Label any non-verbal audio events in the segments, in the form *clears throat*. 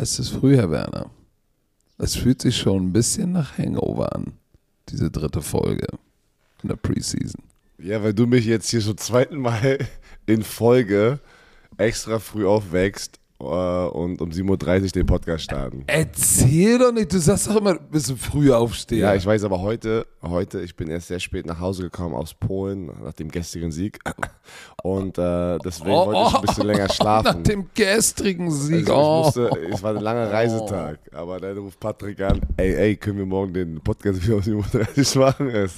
Es ist früh, Herr Werner. Es fühlt sich schon ein bisschen nach Hangover an, diese dritte Folge in der Preseason. Ja, weil du mich jetzt hier schon zweiten Mal in Folge extra früh aufwächst äh, und um 7.30 Uhr den Podcast starten. Erzähl doch nicht, du sagst doch immer, du bist ein früher Aufsteher. Ja, ich weiß, aber heute, heute, ich bin erst sehr spät nach Hause gekommen aus Polen nach dem gestrigen Sieg. Und äh, deswegen Oh, wollte ich ein oh, bisschen länger Nach schlafen. dem gestrigen Sieg. Also oh. ich musste, es war ein langer Reisetag, aber dann ruft Patrick an, ey, ey, können wir morgen den Podcast wieder um 7.30 Uhr machen? Äh,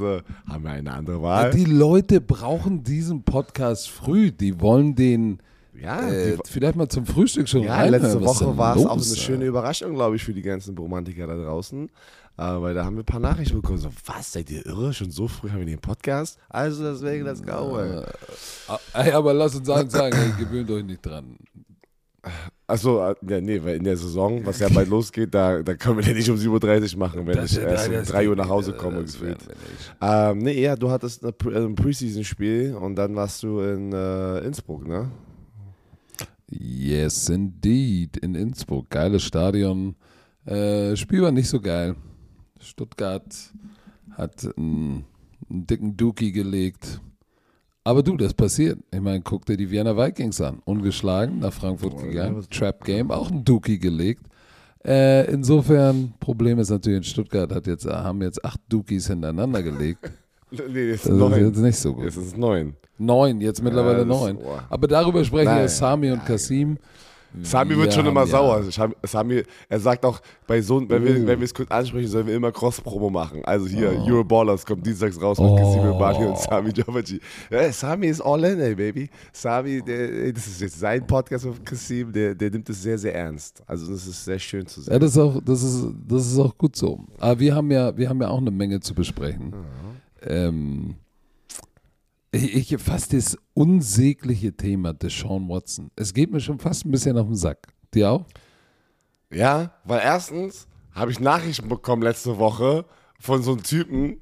haben wir eine andere Wahl? Die Leute brauchen diesen Podcast früh. Die wollen den Ja, äh, die, vielleicht mal zum Frühstück schon ja reinhören, letzte was Woche war es auch eine schöne Überraschung, glaube ich, für die ganzen Romantiker da draußen. Äh, weil da haben wir ein paar Nachrichten bekommen. So, was, seid ihr irre? Schon so früh haben wir den Podcast? Also deswegen, let's go, ey. Ah, Ey, aber lass uns eins sagen, ey, gewöhnt euch nicht dran. Achso, äh, ja, nee, weil in der Saison, was ja bald losgeht, da, da können wir den nicht um 7.30 Uhr machen, wenn Das- ich erst um das 3 Uhr nach Hause komme, das gefühlt. Ähm, nee, ja, du hattest äh, ein Preseason-Spiel und dann warst du in äh, Innsbruck, ne? Yes, indeed. In Innsbruck. Geiles Stadion. Äh, Spiel war nicht so geil. Stuttgart hat einen, einen dicken Dookie gelegt. Aber du, das passiert. Ich meine, guck dir die Vienna Vikings an. Ungeschlagen, nach Frankfurt ja, gegangen. Trap Game, auch ein Dookie gelegt. Äh, insofern, Problem ist natürlich, in Stuttgart hat jetzt, haben jetzt acht Dookies hintereinander gelegt. *laughs* Nee, Das ist neun. jetzt nicht so gut. Jetzt ist es neun. Neun, jetzt mittlerweile Ja, neun. Aber darüber sprechen ja Nein. Sami und Kasim. Sami wird Wir schon immer ja- sauer. Scham- Sami, er sagt auch, bei so, wenn, wir, wenn wir es kurz ansprechen, sollen wir immer Cross-Promo machen. Also hier, Oh. Euroballers kommt dienstags raus mit Oh. Kasim Bani und Sami Jovaci. Ja, Sami ist all in, ey, baby. Sami, der, das ist jetzt sein Podcast mit Kasim, der, der nimmt es sehr, sehr ernst. Also das ist sehr schön zu sehen. Ja, das ist auch, das ist, das ist auch gut so. Aber wir haben ja, wir haben ja auch eine Menge zu besprechen. Ähm, ich, fast das unsägliche Thema des Sean Watson. Es geht mir schon fast ein bisschen auf den Sack. Dir auch? Ja, weil erstens habe ich Nachrichten bekommen letzte Woche von so einem Typen,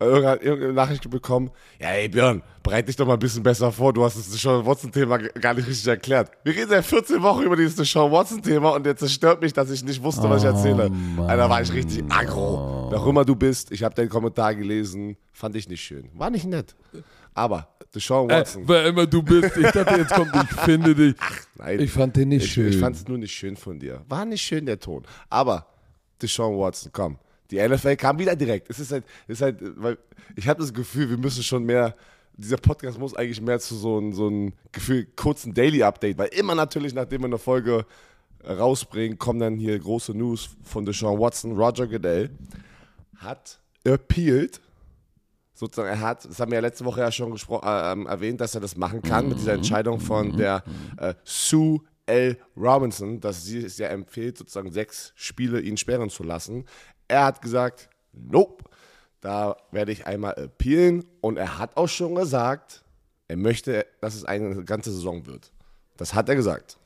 irgendeine, Nachricht bekommen, ja ey Björn, bereite dich doch mal ein bisschen besser vor, du hast das Sean Watson-Thema gar nicht richtig erklärt. Wir reden seit 14 Wochen über dieses Sean Watson-Thema und jetzt zerstört mich, dass ich nicht wusste, was ich erzähle. Mann. Alter, war ich richtig aggro. Wer auch immer du bist, ich habe deinen Kommentar gelesen, fand ich nicht schön. War nicht nett. Aber Sean Watson, wer immer du bist. Ich dachte, jetzt kommt, ich finde dich. *laughs* nein. Ich fand den nicht Ich, schön. ich fand es nur nicht schön von dir. War nicht schön, der Ton. Aber Deshaun Watson, komm. Die NFL kam wieder direkt. Es ist halt, es ist halt weil ich habe das Gefühl, wir müssen schon mehr, dieser Podcast muss eigentlich mehr zu so einem so ein Gefühl, kurzen Daily-Update, weil immer natürlich, nachdem wir eine Folge rausbringen, kommen dann hier große News von Deshaun Watson. Roger Goodell hat appealed, sozusagen, er hat, das haben wir ja letzte Woche ja schon äh, ähm, erwähnt, dass er das machen kann mit dieser Entscheidung von der äh, Sue L. Robinson, dass sie es ja empfiehlt, sozusagen sechs Spiele ihn sperren zu lassen. Er hat gesagt, nope, da werde ich einmal appealen und er hat auch schon gesagt, er möchte, dass es eine ganze Saison wird. Das hat er gesagt.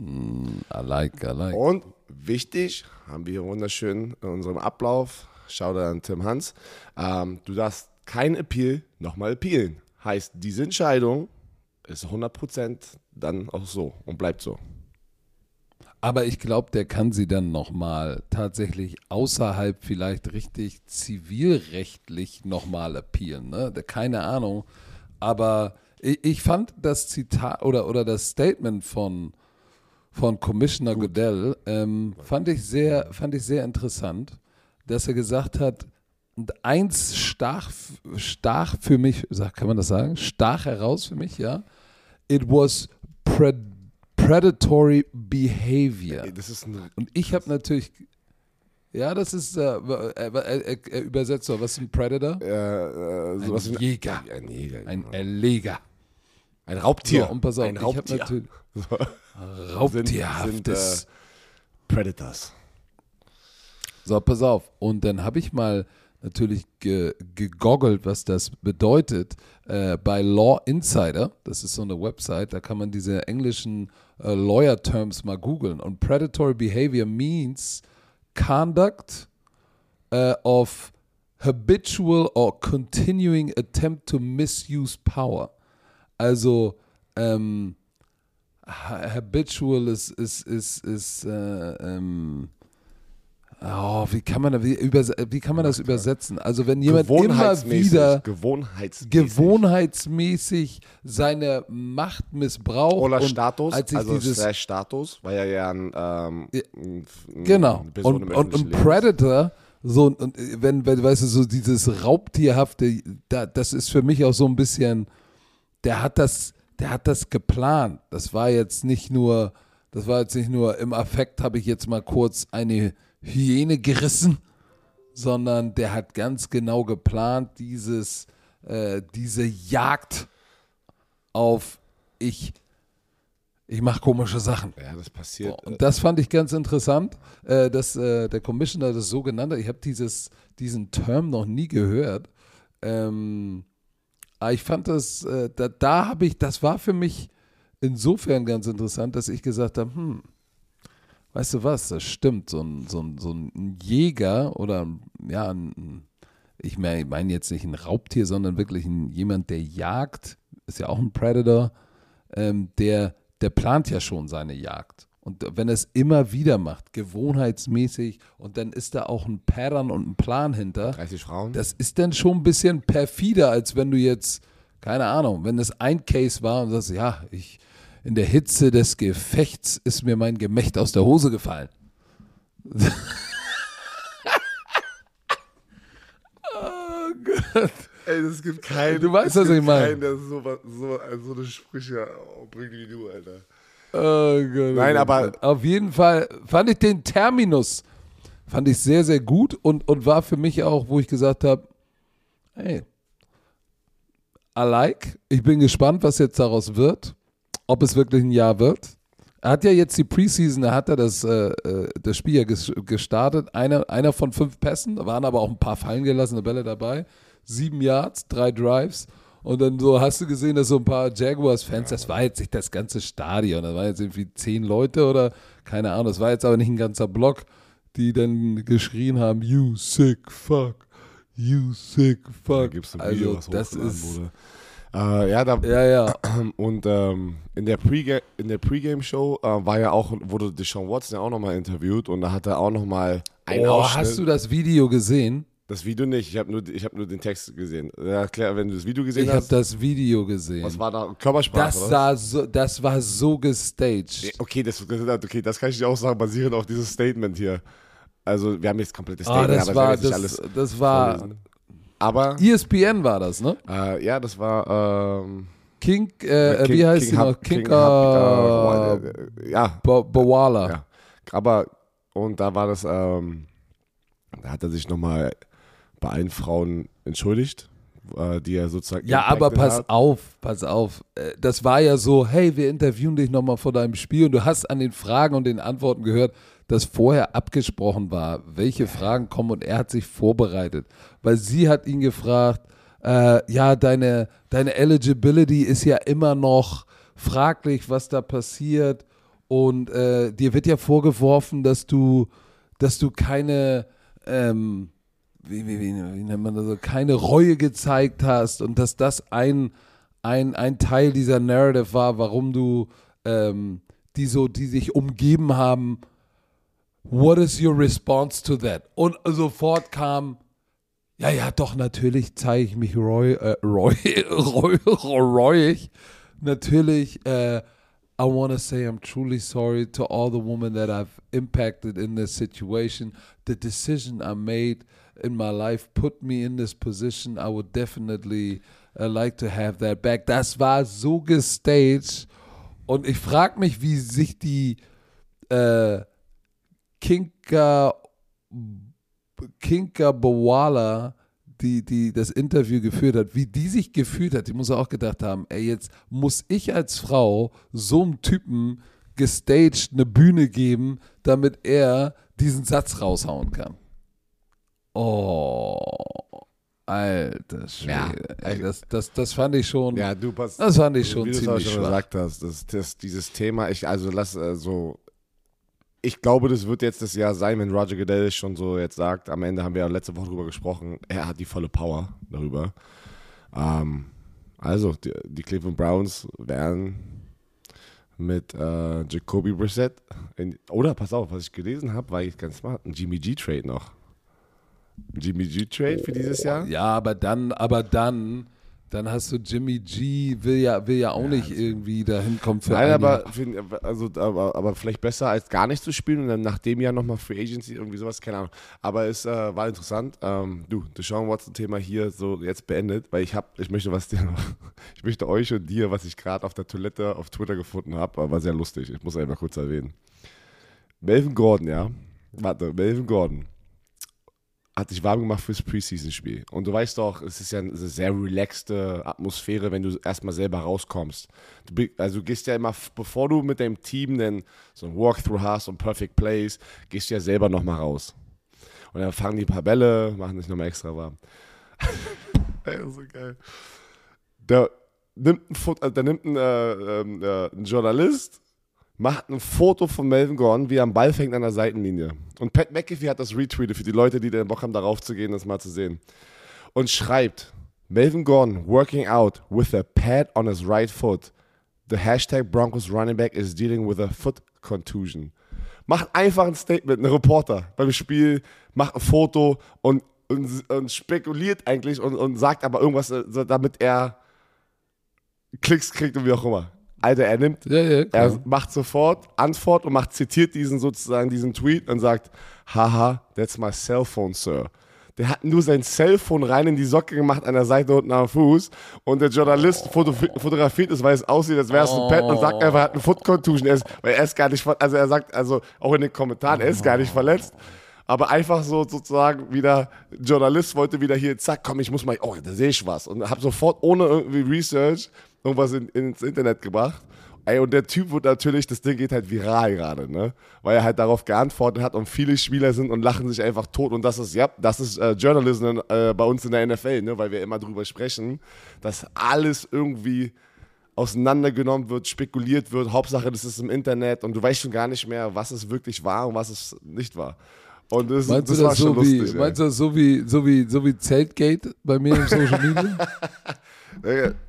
I like, I like. Und wichtig, haben wir hier wunderschön in unserem Ablauf, schau da an Tim Hans, ähm, du darfst kein Appeal nochmal appealen. Heißt, diese Entscheidung ist 100% dann auch so und bleibt so. Aber ich glaube, der kann sie dann nochmal tatsächlich außerhalb vielleicht richtig zivilrechtlich nochmal appealen. Ne? Keine Ahnung. Aber ich, ich fand das Zitat oder, oder das Statement von, von Commissioner Goodell ähm, fand, ich sehr, fand ich sehr interessant, dass er gesagt hat, und eins stach, stach für mich, kann man das sagen? Stach heraus für mich, ja. It was pred predatory behavior. Das ist ein, Und ich habe natürlich, ja, das ist, äh, äh, äh, äh, äh, übersetzt so, was ist ein Predator? äh, äh, sowas Ein Jäger. ein Jäger. Ein genau. Erleger. ein Raubtier. So, und pass auf, ein ich habe Raubtier. natürlich *laughs* sind, Raubtierhaftes. sind, äh, Predators. So, pass auf. Und dann habe ich mal natürlich ge gegoggelt, was das bedeutet äh, bei Law Insider. Das ist so eine Website, da kann man diese englischen äh, Lawyer-Terms mal googeln. Und Predatory Behavior means conduct uh, of habitual or continuing attempt to misuse power. Also, ähm, ha- habitual ist, ist, ist, ist äh, ähm, oh, wie kann man, da- wie, wie kann man das übersetzen? Also wenn jemand immer wieder Gewohnheitsmäßig. gewohnheitsmäßig seine Macht missbraucht Oder Status, als ich also dieses Status, weil er ja ein, ähm, Ja, ein- Genau. Person Und, und, und. Predator, so, und wenn, wenn, weißt du, so dieses Raubtierhafte, da, das ist für mich auch so ein bisschen, der hat das, der hat das geplant. Das war jetzt nicht nur, das war jetzt nicht nur im Affekt habe ich jetzt mal kurz eine Hyäne gerissen, sondern der hat ganz genau geplant, dieses, äh, diese Jagd auf ich, ich mache komische Sachen. Ja, das passiert. Und das fand ich ganz interessant, äh, dass äh, der Commissioner das so genannt hat. Ich habe dieses, diesen Term noch nie gehört. Ähm, aber ich fand das, äh, da, da habe ich, das war für mich insofern ganz interessant, dass ich gesagt habe, hm, weißt du was, das stimmt, so ein, so ein, so ein Jäger oder ja, ein, ich meine jetzt nicht ein Raubtier, sondern wirklich ein, jemand, der jagt, ist ja auch ein Predator, ähm, der, der plant ja schon seine Jagd. Und wenn er es immer wieder macht, gewohnheitsmäßig, und dann ist da auch ein Pattern und ein Plan hinter, 30 Frauen? das ist dann schon ein bisschen perfider, als wenn du jetzt, keine Ahnung, wenn das ein Case war und sagst, ja, ich, in der Hitze des Gefechts ist mir mein Gemächt aus der Hose gefallen. oh *laughs* Gott. Ey, das gibt keinen. Du weißt, was ich meine. Keinen, der so, was- so, so eine Sprüche bringt wie du, Alter. Oh Gott, Nein, oh aber- Gott. Auf jeden Fall fand ich den Terminus, fand ich sehr, sehr gut und, und war für mich auch, wo ich gesagt habe, hey, I like. Ich bin gespannt, was jetzt daraus wird, ob es wirklich ein Jahr wird. Er hat ja jetzt die Preseason, da hat er das, äh, äh, das Spiel ja ges gestartet. Einer, einer von fünf Pässen, da waren aber auch ein paar fallen gelassene Bälle dabei. Sieben Yards, drei Drives. Und dann so hast du gesehen, dass so ein paar Jaguars-Fans, das war jetzt nicht das ganze Stadion, das waren jetzt irgendwie zehn Leute oder keine Ahnung, das war jetzt aber nicht ein ganzer Block, die dann geschrien haben, you sick fuck, you sick Da fuck. gibt's ein also Video, was das ist, wurde. Äh, ja, da, ja, ja, *clears throat* und ähm, in der Pre Pre-Game-Show äh, war ja auch, wurde Deshaun Watson ja auch nochmal interviewt und da hat er auch nochmal einen Oh, Ausschnitt. hast du das Video gesehen? das Video nicht, ich habe nur, ich hab nur den Text gesehen. Ja, klar, wenn du das Video gesehen Ich habe hast, das Video gesehen. was war da? Körpersprache, Das, sah so, das war so gestaged. Okay, das, okay, das kann ich dir auch sagen, basierend auf dieses Statement hier. Also, wir haben jetzt komplettes Ah, Statement, das aber war, ich das, das war, vorlesen. Aber, ESPN war das, ne? äh, ja, das war, ähm, King, äh, King- wie heißt King Hub- noch? King King, Hub- äh, äh, ja, Bo- Bowala. Ja. aber, und da war das, ähm, da hat er sich nochmal bei allen Frauen entschuldigt, äh, die er sozusagen. Ja, aber pass hat. auf, pass auf. Äh, Das war ja so, hey, wir interviewen dich nochmal vor deinem Spiel und du hast an den Fragen und den Antworten gehört, dass vorher abgesprochen war, welche Fragen kommen und er hat sich vorbereitet. Weil sie hat ihn gefragt, äh, ja, deine, deine Eligibility ist ja immer noch fraglich, was da passiert und äh, dir wird ja vorgeworfen, dass du, dass du keine, ähm, wie, wie, wie, wie nennt man das so, keine Reue gezeigt hast und dass das ein, ein, ein Teil dieser Narrative war, warum du ähm, die so, die sich umgeben haben, what is your response to that? Und sofort kam, ja, ja, doch, natürlich zeige ich mich reu, äh, reu, *laughs* reu, reuig. Natürlich, äh, I want to say I'm truly sorry to all the women that I've impacted in this situation. The decision I made in my life put me in this position. I would definitely uh, like to have that back. Das war so gestaged. Und ich frage mich, wie sich die äh, Kinka, Kinka Bowala, die, die das Interview geführt hat, wie die sich gefühlt hat, die muss auch gedacht haben, ey, jetzt muss ich als Frau so einem Typen gestaged eine Bühne geben, damit er diesen Satz raushauen kann. Oh, alter Schwede. Ja, ey, das, das, das fand ich schon, Ja, du pass. das fand ich schon wie ziemlich schon gesagt hast, das, das, dieses Thema, ich, also lass äh, so, ich glaube, das wird jetzt das Jahr sein, wenn Roger Goodell schon so jetzt sagt, am Ende haben wir ja letzte Woche drüber gesprochen, er hat die volle Power darüber. Ähm, also, die, die Cleveland Browns werden mit äh, Jacoby Brissett. In, oder pass auf, was ich gelesen habe, war ich ganz smart. Ein Jimmy G-Trade noch. Ein Jimmy G-Trade für dieses Jahr? Ja, aber dann, aber dann, dann hast du Jimmy G, will ja, will ja auch nicht irgendwie dahin kommen für Nein, ein aber, also, aber, aber vielleicht besser als gar nicht zu spielen und dann nach dem Jahr nochmal Free Agency, irgendwie sowas, keine Ahnung. Aber es äh, war interessant. Ähm, du, Deshaun Watson-Thema hier so jetzt beendet, weil ich habe, ich möchte was dir noch, *laughs* ich möchte euch und dir, was ich gerade auf der Toilette auf Twitter gefunden habe, war sehr lustig. Ich muss einmal kurz erwähnen. Melvin Gordon, ja. Warte, Melvin Gordon hat sich warm gemacht fürs Preseason-Spiel. Und du weißt doch, es ist ja eine sehr relaxte Atmosphäre, wenn du erstmal selber rauskommst. Du, also du gehst ja immer, bevor du mit deinem Team dann so ein Walkthrough hast und Perfect Plays, gehst du ja selber nochmal raus. Und dann fangen die ein paar Bälle, machen sich nochmal extra warm. Ey, das ist so geil. Da nimmt ein, Fot- äh, da nimmt ein, äh, ähm, äh, ein Journalist, macht ein Foto von Melvin Gordon, wie er am Ball fängt an der Seitenlinie. Und Pat McAfee hat das retweetet für die Leute, die den Bock haben, darauf zu gehen, das mal zu sehen. Und schreibt, Melvin Gordon working out with a pad on his right foot. The hashtag Broncos running back is dealing with a foot contusion. Macht einfach ein Statement, ein Reporter beim Spiel, macht ein Foto und, und, und spekuliert eigentlich und, und sagt aber irgendwas, äh, damit er Klicks kriegt und wie auch immer. Alter, er nimmt Ja, ja, er macht sofort Antwort und macht, zitiert diesen sozusagen diesen Tweet und sagt, haha, that's my cell phone, sir. Der hat nur sein Cellphone rein in die Socke gemacht an der Seite unten am Fuß und der Journalist foto fotografiert es, weil es aussieht, als wäre es ein Pad und sagt einfach, er hat eine Foot Contusion, er ist, weil er ist gar nicht, also er sagt, also auch in den Kommentaren, er ist gar nicht verletzt. Aber einfach so sozusagen wieder, Journalist wollte wieder hier, zack, komm, ich muss mal, oh, da sehe ich was. Und hab sofort ohne irgendwie Research irgendwas in, ins Internet gebracht. Ey, und der Typ wird natürlich, das Ding geht halt viral gerade, ne? Weil er halt darauf geantwortet hat und viele Spieler sind und lachen sich einfach tot. Und das ist, ja, das ist äh, Journalism äh, bei uns in der NFL, ne? Weil wir immer drüber sprechen, dass alles irgendwie auseinandergenommen wird, spekuliert wird. Hauptsache, das ist im Internet und du weißt schon gar nicht mehr, was es wirklich war und was es nicht war. Und das, Meinst das du war das schon so wie, lustig. ey. meinst du das so wie, so wie, so wie Zeltgate bei mir im Social Media? *laughs* *laughs*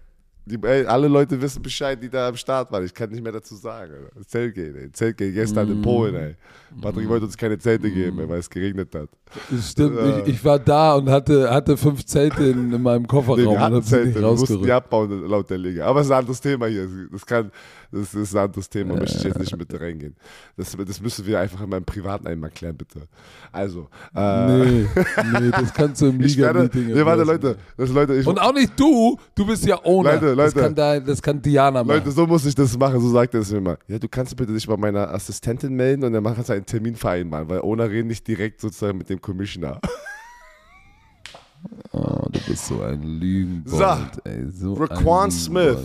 Die, ey, alle Leute wissen Bescheid, die da am Start waren. Ich kann nicht mehr dazu sagen. Alter. Zeltgate, ey. Zeltgate gestern Mm. in Polen, ey. Patrick wollte uns keine Zelte geben, ey, weil es geregnet hat. Stimmt, ich, ich war da und hatte, hatte fünf Zelte in, in meinem Nee, Kofferraum wir und hatten Zelte, wir mussten die abbauen laut der Liga. Aber es ist ein anderes Thema hier. Das, kann, das ist ein anderes Thema, möchte ich jetzt nicht mit reingehen. Das, das müssen wir einfach in meinem Privaten einmal klären, bitte. Also, äh, Nee, nee, das kannst du im *laughs* Liga-Meeting nee, warte. Leute, das, Leute, ich, Und auch nicht du, du bist ja Owner. Leute, Das, Leute. kann da, das kann Diana machen. Leute, so muss ich das machen, so sagt er es mir mal. Ja, du kannst bitte dich bei meiner Assistentin melden und dann machen wir einen Termin vereinbaren, weil Owner reden nicht direkt sozusagen mit dem Commissioner. oh, du bist so ein Lügenbold. ey, so Raquan Smith.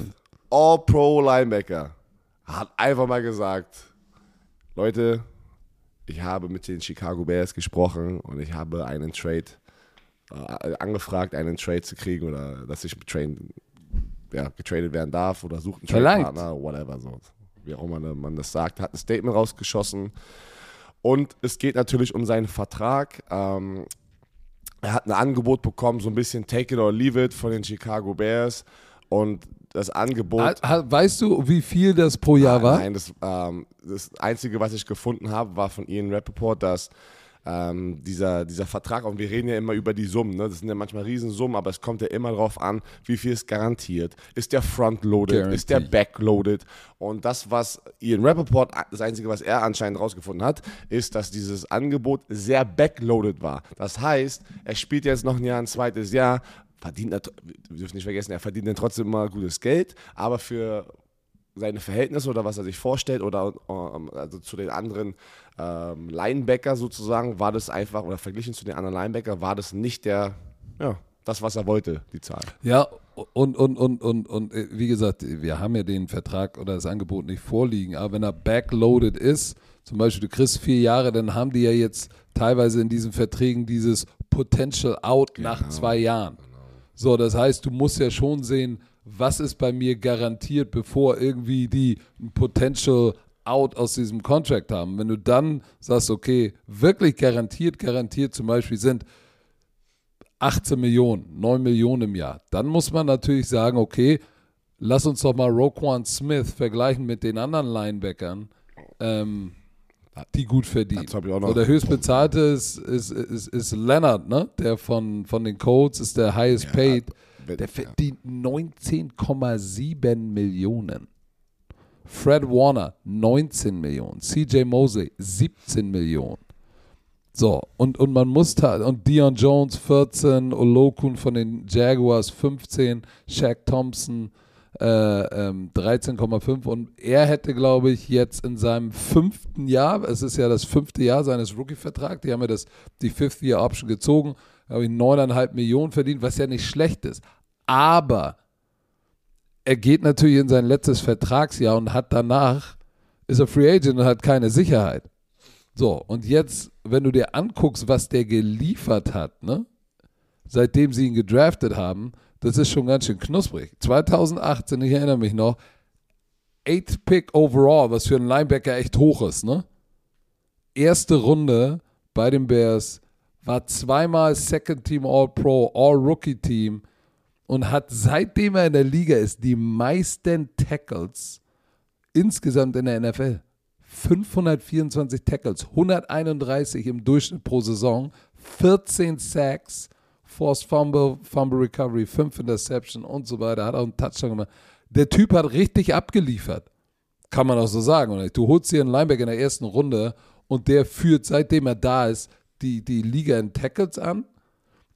All-Pro-Linebacker, hat einfach mal gesagt, Leute, ich habe mit den Chicago Bears gesprochen und ich habe einen Trade äh, angefragt, einen Trade zu kriegen oder dass ich train, ja, getradet werden darf oder sucht einen. Trade-Partner, whatever so. Wie auch immer man das sagt, hat ein Statement rausgeschossen. Und es geht natürlich um seinen Vertrag. Ähm, er hat ein Angebot bekommen, so ein bisschen Take it or leave it von den Chicago Bears. Und das Angebot. Weißt du, wie viel das pro Jahr war? Nein, das, ähm, das Einzige, was ich gefunden habe, war von Ian Rappaport, dass ähm, dieser, dieser Vertrag, und wir reden ja immer über die Summen, ne? das sind ja manchmal Riesensummen, aber es kommt ja immer darauf an, wie viel ist garantiert. Ist der frontloaded? Ist der backloaded? Und das, was Ian Rappaport, das Einzige, was er anscheinend rausgefunden hat, ist, dass dieses Angebot sehr backloaded war. Das heißt, er spielt jetzt noch ein Jahr, ein zweites Jahr, verdient, er- wir dürfen nicht vergessen, er verdient dann trotzdem immer gutes Geld, aber für seine Verhältnisse oder was er sich vorstellt oder ähm, also zu den anderen ähm, Linebacker sozusagen war das einfach oder verglichen zu den anderen Linebacker war das nicht der ja das was er wollte die Zahl Ja, und, und, und, und, und äh, wie gesagt, wir haben ja den Vertrag oder das Angebot nicht vorliegen, aber wenn er backloaded ist, zum Beispiel du kriegst vier Jahre, dann haben die ja jetzt teilweise in diesen Verträgen dieses Potential Out nach zwei Jahren. So, das heißt, du musst ja schon sehen, was ist bei mir garantiert, bevor irgendwie die ein Potential Out aus diesem Contract haben. Wenn du dann sagst, okay, wirklich garantiert, garantiert zum Beispiel sind 18 Millionen, 9 Millionen im Jahr. Dann muss man natürlich sagen, okay, lass uns doch mal Roquan Smith vergleichen mit den anderen Linebackern, ähm, die gut verdienen. Das hab ich auch noch. So, der höchstbezahlte ist, ist, ist, ist Leonard, ne? Der von, von den Colts ist der highest paid. wenn- Der ja. verdient 19,7 Millionen. Fred Warner 19 Millionen. CJ Mosley 17 Millionen. So, und, und man muss und Dion Jones 14, Olokun von den Jaguars 15, Shaq Thompson äh, ähm, 13,5 und er hätte, glaube ich, jetzt in seinem fünften Jahr, es ist ja das fünfte Jahr seines Rookie-Vertrags, die haben ja das, die Fifth-Year-Option gezogen, habe ich 9,5 Millionen verdient, was ja nicht schlecht ist. Aber er geht natürlich in sein letztes Vertragsjahr und hat danach, ist er Free Agent und hat keine Sicherheit. So, und jetzt, wenn du dir anguckst, was der geliefert hat, ne, seitdem sie ihn gedraftet haben, das ist schon ganz schön knusprig. 2018, ich erinnere mich noch, 8th Pick overall, was für einen Linebacker echt hoch ist, ne? Erste Runde bei den Bears, war zweimal Second Team All-Pro, All-Rookie-Team und hat seitdem er in der Liga ist die meisten Tackles insgesamt in der NFL. 524 Tackles, 131 im Durchschnitt pro Saison, 14 Sacks, Forced Fumble, Fumble Recovery, 5 Interception und so weiter, hat auch einen Touchdown gemacht. Der Typ hat richtig abgeliefert. Kann man auch so sagen. Oder? Du holst dir einen Linebacker in der ersten Runde und der führt, seitdem er da ist, die, die Liga in Tackles an.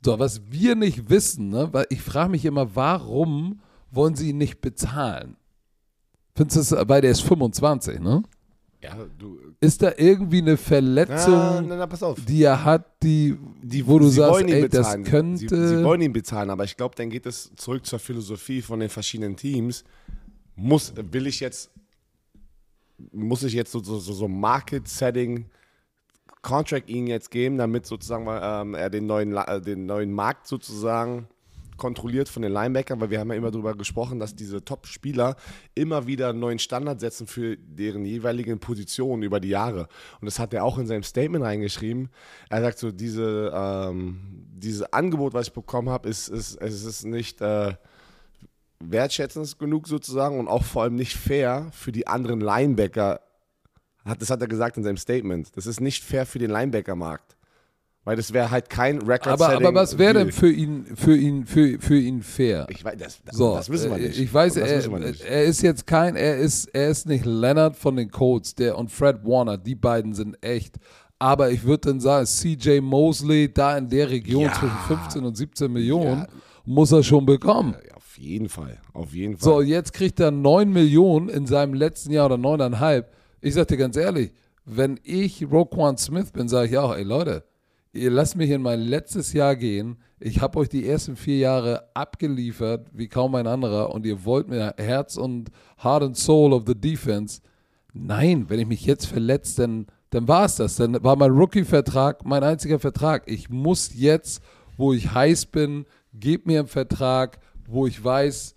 So, was wir nicht wissen, ne, weil ich frage mich immer, warum wollen sie ihn nicht bezahlen? Findest du weil der ist 25, ne? Ja, du. Ist da irgendwie eine Verletzung, Na, na, na, die er hat, die, Die, wo du sie sagst, wollen ihn ey, das bezahlen. könnte. Sie, sie wollen ihn bezahlen, aber ich glaube, dann geht es zurück zur Philosophie von den verschiedenen Teams. Muss, will ich jetzt, muss ich jetzt so, so, so, Market-Setting Contract ihnen jetzt geben, damit sozusagen ähm, er den neuen, äh, den neuen Markt sozusagen kontrolliert von den Linebackern, weil wir haben ja immer darüber gesprochen, dass diese Top-Spieler immer wieder einen neuen Standard setzen für deren jeweiligen Positionen über die Jahre. Und das hat er auch in seinem Statement reingeschrieben. Er sagt so, diese, ähm, dieses Angebot, was ich bekommen habe, ist, ist, es ist nicht äh, wertschätzend genug sozusagen und auch vor allem nicht fair für die anderen Linebacker. Das hat er gesagt in seinem Statement. Das ist nicht fair für den Linebacker-Markt. Weil das wäre halt kein record aber, aber was wäre denn für ihn, für ihn, für, für ihn fair? Ich weiß, das, So, das wissen wir äh, nicht. Ich weiß, das er, wissen wir nicht. er ist jetzt kein, er ist, er ist nicht Leonard von den Colts, der und Fred Warner, die beiden sind echt. Aber ich würde dann sagen, CJ Mosley da in der Region Ja. zwischen 15 und 17 Millionen Ja. muss er schon bekommen. Ja, auf jeden Fall. Auf jeden Fall. So, jetzt kriegt er 9 Millionen in seinem letzten Jahr oder 9,5. Ich sag dir ganz ehrlich, wenn ich Roquan Smith bin, sage ich auch, ey Leute, ihr lasst mich in mein letztes Jahr gehen. Ich habe euch die ersten vier Jahre abgeliefert, wie kaum ein anderer, und ihr wollt mir Herz und Heart and Soul of the Defense. Nein, wenn ich mich jetzt verletze, dann, dann war es das. Dann war mein Rookie-Vertrag mein einziger Vertrag. Ich muss jetzt, wo ich heiß bin, gebt mir einen Vertrag, wo ich weiß,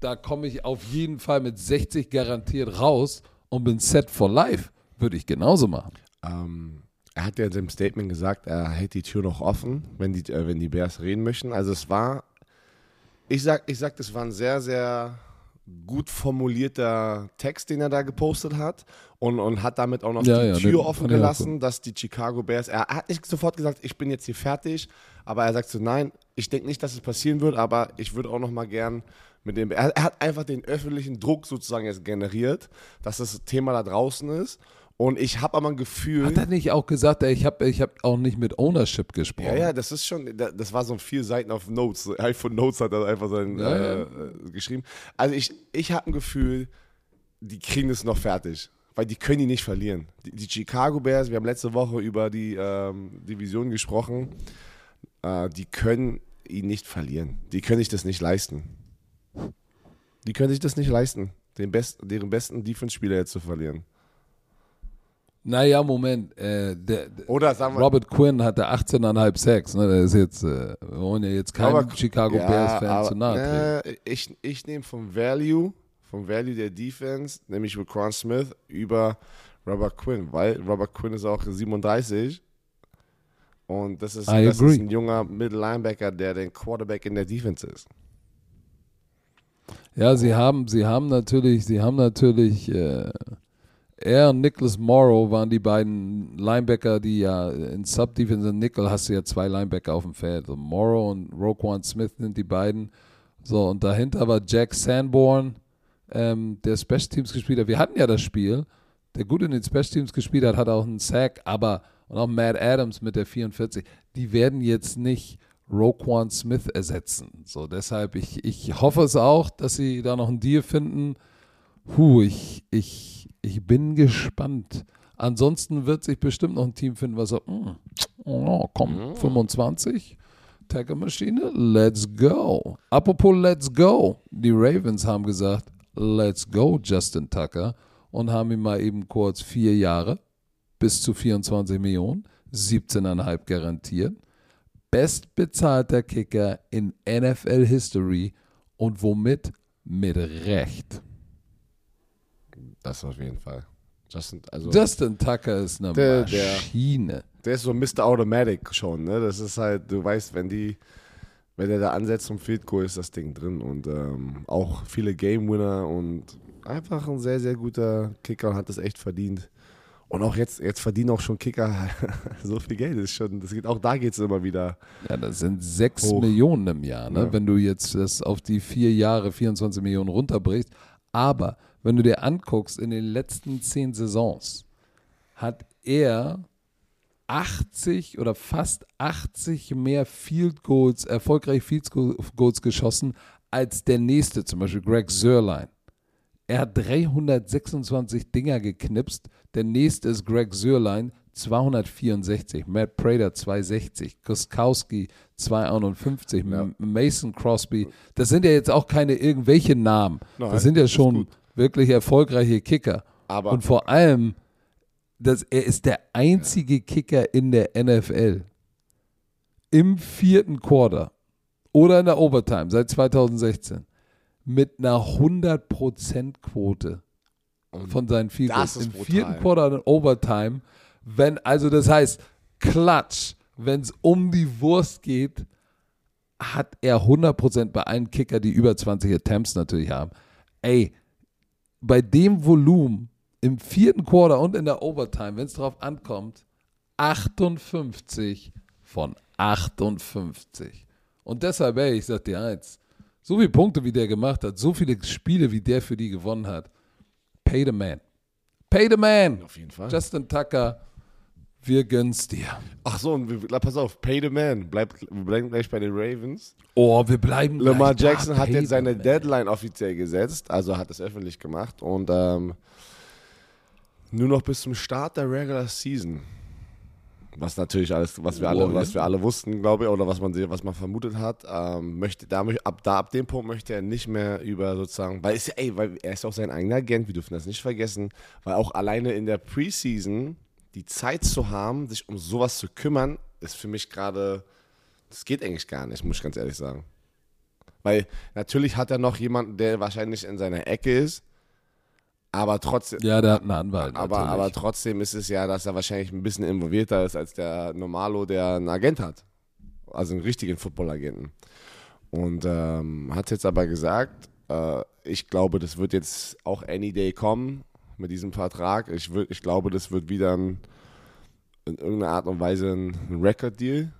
da komme ich auf jeden Fall mit 60 garantiert raus und bin set for life. Würde ich genauso machen. Ähm, er hat ja in seinem Statement gesagt, er hält die Tür noch offen, wenn die, äh, wenn die Bears reden möchten. Also es war, ich sag, ich sag, das war ein sehr, sehr gut formulierter Text, den er da gepostet hat und, und hat damit auch noch Ja, die ja, Tür offen gelassen, dass die Chicago Bears, er hat nicht sofort gesagt, ich bin jetzt hier fertig, aber er sagt so, nein, ich denke nicht, dass es passieren wird, aber ich würde auch noch mal gern mit dem, er, er hat einfach den öffentlichen Druck sozusagen jetzt generiert, dass das Thema da draußen ist und ich habe aber ein Gefühl, Hat er nicht auch gesagt, ey, ich habe ich hab auch nicht mit Ownership gesprochen? ja, ja, das ist schon, da- das war so vier Seiten auf Notes. iPhone Notes hat er einfach sein, Ja, äh, äh, geschrieben. Also ich, ich habe ein Gefühl, die kriegen es noch fertig. Weil die können die nicht verlieren. Die, die Chicago Bears, wir haben letzte Woche über die ähm, Division gesprochen, äh, die können ihn nicht verlieren. Die können sich das nicht leisten. Die können sich das nicht leisten, den best, deren besten Defense-Spieler jetzt zu verlieren. Naja, Moment. Äh, der, der Oder sagen wir, Robert Quinn hatte 18,5 Sacks. Ne? Der ist jetzt, äh, wir wollen ja jetzt keinen Aber- Chicago Ja, Bears-Fan zu nahe äh, ich ich nehme vom Value, vom Value der Defense, nämlich mit Quan Smith über Robert Quinn, weil Robert Quinn ist auch 37 und das ist, das ist ein junger Middle Linebacker, der der Quarterback in der Defense ist. Ja, sie haben, sie haben natürlich, sie haben natürlich, äh, er und Nicholas Morrow waren die beiden Linebacker, die ja in Subdefense und Nickel hast du ja zwei Linebacker auf dem Feld. So Morrow und Roquan Smith sind die beiden. So, und dahinter war Jack Sanborn, ähm, der Special Teams gespielt hat. Wir hatten ja das Spiel, der gut in den Special Teams gespielt hat, hat auch einen Sack, aber und auch Matt Adams mit der 44, die werden jetzt nicht Roquan Smith ersetzen. So, deshalb, ich, ich hoffe es auch, dass sie da noch einen Deal finden. Huh, ich, ich, ich bin gespannt. Ansonsten wird sich bestimmt noch ein Team finden, was sagt, mm, oh, komm, 25, Tacker-Maschine, let's go. Apropos let's go, die Ravens haben gesagt, let's go, Justin Tucker, und haben ihm mal eben kurz vier Jahre bis zu 24 Millionen, 17,5 garantiert. Bestbezahlter Kicker in NFL History und womit? Mit Recht. Das auf jeden Fall. Justin, also, Justin Tucker ist eine Der- der- Maschine. der ist so Mr. Automatic schon, ne? Das ist halt, du weißt, wenn die, wenn der da ansetzt zum Field Goal, ist das Ding drin. Und ähm, auch viele Game Winner und einfach ein sehr, sehr guter Kicker und hat das echt verdient. Und auch jetzt, jetzt verdienen auch schon Kicker *laughs* so viel Geld. Das ist schon, das geht, auch da geht es immer wieder. Ja, das sind 6 Hoch. Millionen im Jahr, ne? Ja. wenn du jetzt das auf die vier Jahre 24 Millionen runterbrichst. Aber wenn du dir anguckst, in den letzten 10 Saisons hat er 80 oder fast 80 mehr Field Goals, erfolgreich Field Goals geschossen als der nächste, zum Beispiel Greg Sörlein. Er hat 326 Dinger geknipst. Der nächste ist Greg Sörlein, 264. Matt Prater, 260. Kuskowski, 251. Ja. Mason Crosby. Das sind ja jetzt auch keine irgendwelche Namen. Nein, das sind ja schon. Wirklich erfolgreiche Kicker. Aber Und vor allem, dass er ist der einzige Kicker in der NFL im vierten Quarter oder in der Overtime seit 2016 mit einer 100%-Quote von seinen Field Goals. Im brutal. vierten Quarter und Overtime, wenn, also das heißt, Klatsch, wenn es um die Wurst geht, hat er 100% bei allen Kicker, die über 20 Attempts natürlich haben. Ey, bei dem Volumen im vierten Quarter und in der Overtime, wenn es drauf ankommt, 58 von 58. Und deshalb, ey, ich sag dir eins, so viele Punkte, wie der gemacht hat, so viele Spiele, wie der für die gewonnen hat, pay the man. Pay the man. auf jeden Fall. Justin Tucker, wir gönnen's dir. Ach so, und wir, pass auf, Pay the Man. Bleib, wir bleiben gleich bei den Ravens. Oh, wir bleiben Lamar Jackson hat jetzt seine. Deadline offiziell gesetzt, also hat es öffentlich gemacht und ähm, nur noch bis zum Start der Regular Season. Was natürlich alles, was wir alle, Wow, was wir alle wussten, glaube ich, oder was man, was man vermutet hat, ähm, möchte, da, ab, da, ab dem Punkt möchte er nicht mehr über sozusagen, weil, ist, ja- ey, weil er ist auch sein eigener Agent, wir dürfen das nicht vergessen, weil auch alleine in der Preseason die Zeit zu haben, sich um sowas zu kümmern, ist für mich gerade, das geht eigentlich gar nicht, muss ich ganz ehrlich sagen. Weil natürlich hat er noch jemanden, der wahrscheinlich in seiner Ecke ist, aber trotzdem, Ja, der hat einen Anwalt. aber, natürlich. aber trotzdem ist es ja, dass er wahrscheinlich ein bisschen involvierter ist als der Normalo, der einen Agent hat. Also einen richtigen Football-Agenten. Und ähm, hat jetzt aber gesagt, äh, ich glaube, das wird jetzt auch any day kommen mit diesem Vertrag. Ich, würd, ich glaube, das wird wieder ein, in irgendeiner Art und Weise ein, Record-Deal.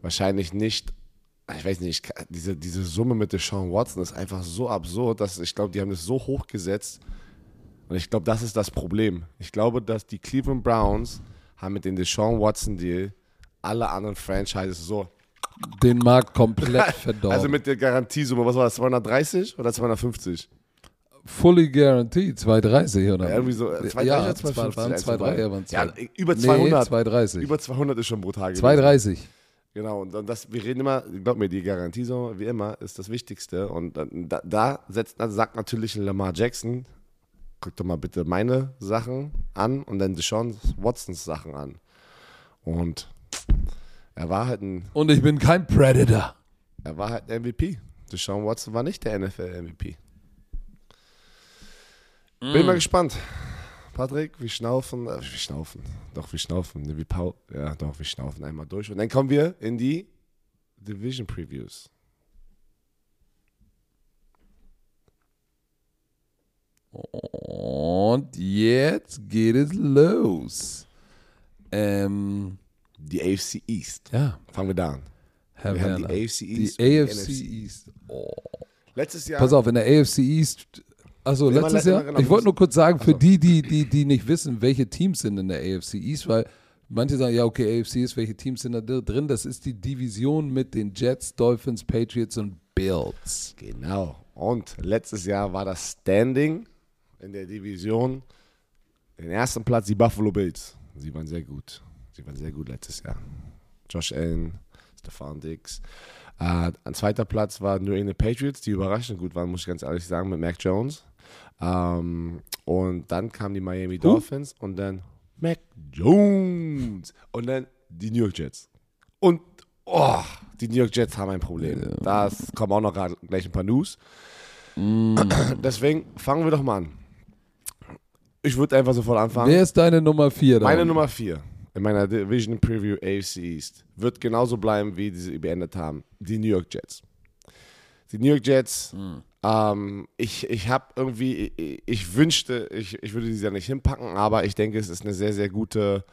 Wahrscheinlich nicht, ich weiß nicht, ich diese, diese Summe mit Deshaun Watson ist einfach so absurd, dass ich glaube, die haben das so hoch gesetzt. Und ich glaube, das ist das Problem. Ich glaube, dass die Cleveland Browns haben mit dem Deshaun Watson Deal alle anderen Franchises so. den Markt komplett *laughs* verdorben. Also mit der Garantiesumme, was war das, 230 oder 250? Fully guaranteed, 230 oder? Ja, irgendwie so, äh, 230 ja, oder 250, waren eins von 230, beiden. waren Ja, zwei- über Nee, 200. 230. Über 200 ist schon brutal gewesen. 230. Genau, und, das, wir reden immer, glaub mir, die Garantiesumme, wie immer, ist das Wichtigste. Und da, da setzt, also sagt natürlich Lamar Jackson, guck doch mal bitte meine Sachen an und dann Deshaun Watsons Sachen an. Und er war halt ein, Und ich bin kein Predator. er war halt ein MVP. Deshaun Watson war nicht der NFL-MVP. Bin mal gespannt. Patrick, wir schnaufen, äh, wir schnaufen, doch, wir schnaufen, wie Paul, ja, doch, wir schnaufen einmal durch. Und dann kommen wir in die Division Previews. Und jetzt geht es los. Ähm, Die AFC East. ja, Fangen wir da an. Herr Wir haben die. AFC East Die AFC. East. Oh. Letztes Jahr. Pass auf, in der AFC East. Also mal letztes le- Jahr. genau, Ich wollte nur kurz sagen, für Ach so. die, die, die, die nicht wissen, welche Teams sind in der AFC East, weil manche sagen, ja, okay, AFC ist, welche Teams sind da drin? Das ist die Division mit den Jets, Dolphins, Patriots und Bills. Genau. Und letztes Jahr war das Standing in der Division. Den ersten Platz die Buffalo Bills. Sie waren sehr gut. Sie waren sehr gut letztes Jahr. Josh Allen, Stefan Diggs. Äh, an zweiter Platz war New England Patriots, die überraschend gut waren, muss ich ganz ehrlich sagen, mit Mac Jones. Ähm, und dann kamen die Miami Dolphins und dann Mac Jones. Und dann die New York Jets. Und oh, die New York Jets haben ein Problem. Das kommen auch noch grad gleich ein paar News. *clears throat* Deswegen fangen wir doch mal an. Ich würde einfach sofort anfangen. Wer ist deine Nummer 4 da? Meine Nummer 4 in meiner Division Preview AFC East wird genauso bleiben, wie sie beendet haben. Die New York Jets. Die New York Jets, ähm, ich, ich habe irgendwie, ich, ich wünschte, ich, ich würde sie ja nicht hinpacken, aber ich denke, es ist eine sehr, sehr gute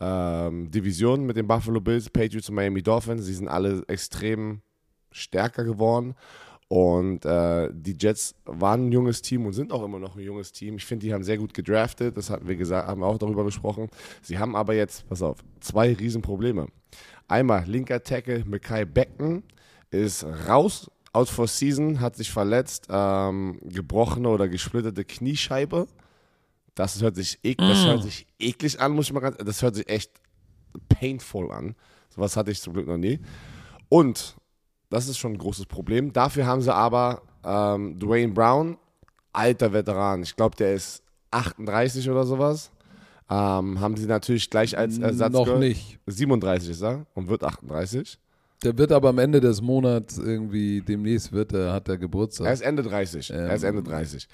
ähm, Division mit den Buffalo Bills, Patriots und Miami Dolphins. Sie sind alle extrem stärker geworden. Und äh, die Jets waren ein junges Team und sind auch immer noch ein junges Team. Ich finde, die haben sehr gut gedraftet. Das hatten wir gesagt, haben wir auch darüber gesprochen. Sie haben aber jetzt, pass auf, zwei Riesenprobleme. Einmal linker Tackle Mackay Becken ist raus, out for season, hat sich verletzt, ähm, gebrochene oder gesplitterte Kniescheibe. Das hört sich, ek das hört sich eklig an, muss ich mal ganz, das hört sich echt painful an. Sowas hatte ich zum Glück noch nie. Und das ist schon ein großes Problem. Dafür haben sie aber ähm, Dwayne Brown, alter Veteran. Ich glaube, der ist 38 oder sowas. Ähm, haben sie natürlich gleich als Ersatz Noch nicht. 37 ist er und wird 38. Der wird aber am Ende des Monats irgendwie, demnächst wird er, hat er Geburtstag. Er ist Ende 30. er ist Ende 30.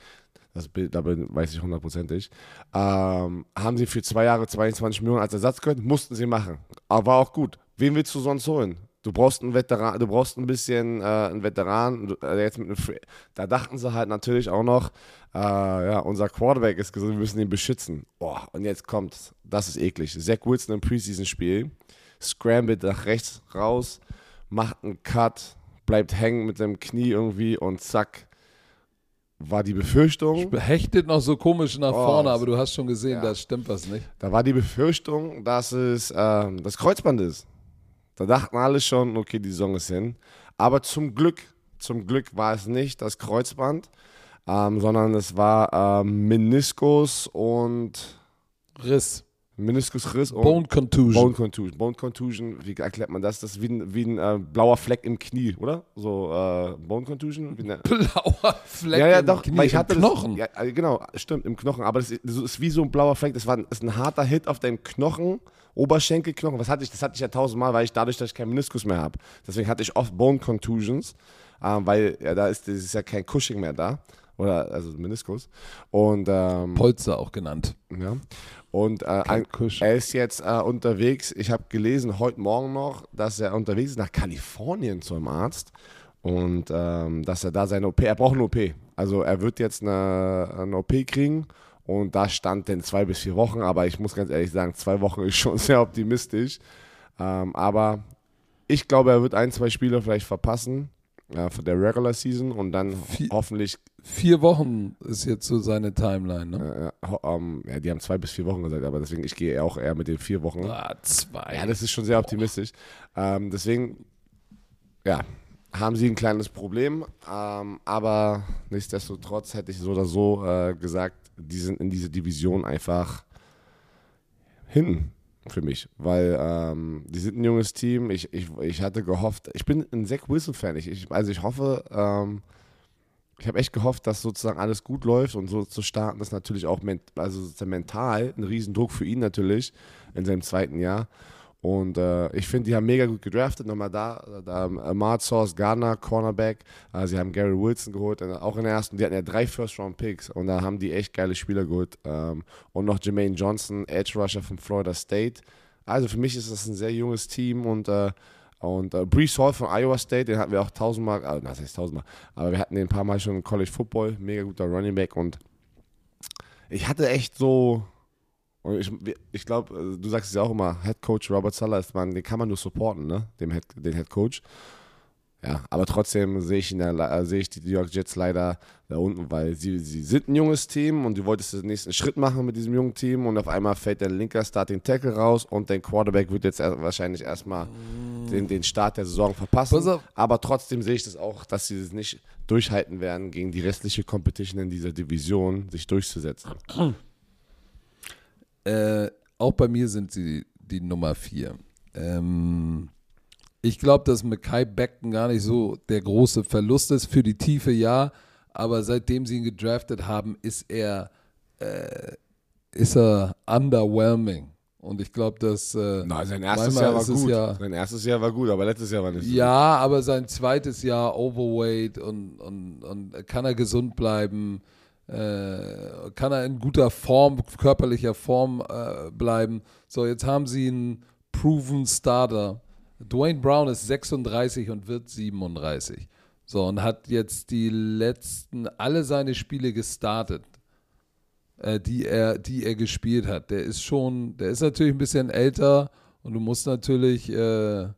Das Bild, da weiß ich hundertprozentig. Ähm, haben sie für zwei Jahre 22 Millionen als Ersatz gehört? Mussten sie machen. Aber war auch gut. Wen willst du sonst holen? Du brauchst einen Veteran, du brauchst ein bisschen äh, einen Veteran. äh, Jetzt mit einem Free- da dachten sie halt natürlich auch noch, äh, ja, unser Quarterback ist gesund, wir müssen ihn beschützen. Boah, und jetzt kommt, das ist eklig. Zach Wilson im Preseason-Spiel, scrambled nach rechts raus, macht einen Cut, bleibt hängen mit seinem Knie irgendwie und zack, war die Befürchtung, Hechtet noch so komisch nach Oh, vorne, aber du hast schon gesehen, ja. da stimmt was nicht. da war die Befürchtung, dass es ähm, das Kreuzband ist. Da dachten alle schon, okay, die Saison ist hin. Aber zum Glück, zum Glück war es nicht das Kreuzband, ähm, sondern es war ähm, Meniskus und Riss. Meniskusriss und Bone Contusion. Bone Contusion. Bone Contusion, wie erklärt man das? Das ist wie ein, wie ein äh, blauer Fleck im Knie, oder? So äh, Bone Contusion? Ne- *laughs* Blauer Fleck ja, ja, im doch, Knie, weil ich im hatte Knochen. Das, ja, äh, genau, stimmt, im Knochen. Aber das ist, das ist wie so ein blauer Fleck. Das war ein, das ist ein harter Hit auf deinem Knochen, Oberschenkelknochen. Was hatte ich? Das hatte ich ja tausendmal, weil ich dadurch, dass ich keinen Meniskus mehr habe. Deswegen hatte ich oft Bone Contusions, ähm, weil ja, da ist, das ist ja kein Cushing mehr da. Oder, also Meniskus. Und, ähm, Polster auch genannt. ja. Und äh, ein, er ist jetzt äh, unterwegs. Ich habe gelesen heute Morgen noch, dass er unterwegs ist nach Kalifornien zum Arzt und ähm, dass er da seine OP, er braucht eine OP. Also er wird jetzt eine, eine OP kriegen und da stand denn zwei bis vier Wochen, aber ich muss ganz ehrlich sagen, zwei Wochen ist schon *laughs* sehr optimistisch. Ähm, aber ich glaube, er wird ein, zwei Spiele vielleicht verpassen äh, von der Regular Season und dann Vier- hoffentlich Vier Wochen ist jetzt so seine Timeline, ne? äh, ho- ähm, ja, die haben zwei bis vier Wochen gesagt, aber deswegen, ich gehe auch eher mit den vier Wochen. Ah, zwei. Ja, das ist schon sehr optimistisch. Ähm, deswegen, ja, haben sie ein kleines Problem. Ähm, aber nichtsdestotrotz hätte ich so oder so äh, gesagt, die sind in diese Division einfach hinten für mich, weil ähm, die sind ein junges Team. Ich, ich, ich hatte gehofft, ich bin ein Zach Wilson-Fan. Ich, ich, also ich hoffe, ähm, ich habe echt gehofft, dass sozusagen alles gut läuft und so zu starten ist natürlich auch also mental ein Riesendruck für ihn natürlich in seinem zweiten Jahr. Und äh, ich finde, die haben mega gut gedraftet. Nochmal da, da Ahmad Sauce, Gardner, Cornerback. Äh, sie haben Gary Wilson geholt, äh, auch in der ersten. Die hatten ja drei First-Round-Picks und da haben die echt geile Spieler geholt. Ähm, und noch Jermaine Johnson, Edge Rusher von Florida State. Also für mich ist das ein sehr junges Team und äh, und äh, Brees Hall von Iowa State, den hatten wir auch tausendmal, äh, das heißt tausendmal, aber wir hatten den ein paar Mal schon im College Football, mega guter Running Back und ich hatte echt so, und ich, ich glaube, du sagst es ja auch immer, Head Coach Robert Sala ist man, den kann man nur supporten, ne? Dem Head, den Head Coach. Ja, aber trotzdem sehe ich, äh, sehe ich die New York Jets leider da unten, weil sie, sie sind ein junges Team und du wolltest den nächsten Schritt machen mit diesem jungen Team und auf einmal fällt dein linker Starting Tackle raus und dein Quarterback wird jetzt wahrscheinlich erstmal den, den Start der Saison verpassen. Aber trotzdem sehe ich das auch, dass sie es nicht durchhalten werden, gegen die restliche Competition in dieser Division sich durchzusetzen. *clears throat* Äh, auch bei mir sind sie die Nummer vier. Ähm, ich glaube, dass Mackay Beckton gar nicht so der große Verlust ist für die Tiefe, ja. Aber seitdem sie ihn gedraftet haben, ist er, äh, ist er underwhelming. Und ich glaube, dass. Äh, Nein, sein erstes Jahr war gut. Ja, sein erstes Jahr war gut, aber letztes Jahr war nicht so. Ja, aber sein zweites Jahr Overweight und, und, und kann er gesund bleiben? Äh, kann er in guter Form, körperlicher Form äh, bleiben? So, jetzt haben sie einen proven Starter Dwayne Brown ist 36 und wird 37. So, und hat jetzt die letzten, alle seine Spiele gestartet, äh, die, er, die er gespielt hat. Der ist schon, der ist natürlich ein bisschen älter und du musst natürlich, äh,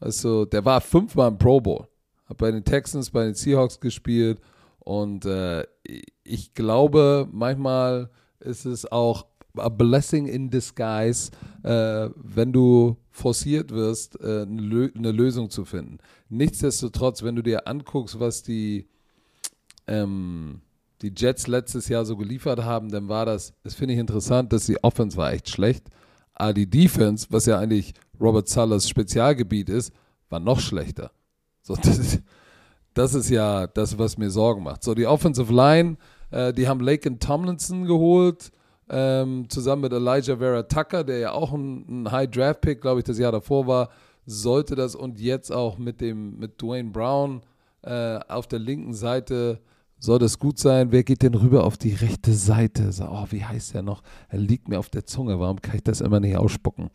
also, der war fünfmal im Pro Bowl. Hat bei den Texans, bei den Seahawks gespielt und äh, ich glaube, manchmal ist es auch a blessing in disguise, äh, wenn du forciert wirst, äh, eine, Lö eine, Lösung zu finden. Nichtsdestotrotz, wenn du dir anguckst, was die, ähm, die Jets letztes Jahr so geliefert haben, dann war das, das finde ich interessant, dass die Offense war echt schlecht, aber die Defense, was ja eigentlich Robert Sullers Spezialgebiet ist, war noch schlechter. So, *laughs* das, das ist ja das, was mir Sorgen macht. So, die Offensive Line, äh, die haben Lake und Tomlinson geholt, ähm, zusammen mit Elijah Vera Tucker, der ja auch ein, ein High Draft Pick, glaube ich, das Jahr davor war, sollte das und jetzt auch mit dem mit Dwayne Brown äh, auf der linken Seite soll das gut sein. Wer geht denn rüber auf die rechte Seite? So, oh, wie heißt der noch? Er liegt mir auf der Zunge. Warum kann ich das immer nicht ausspucken?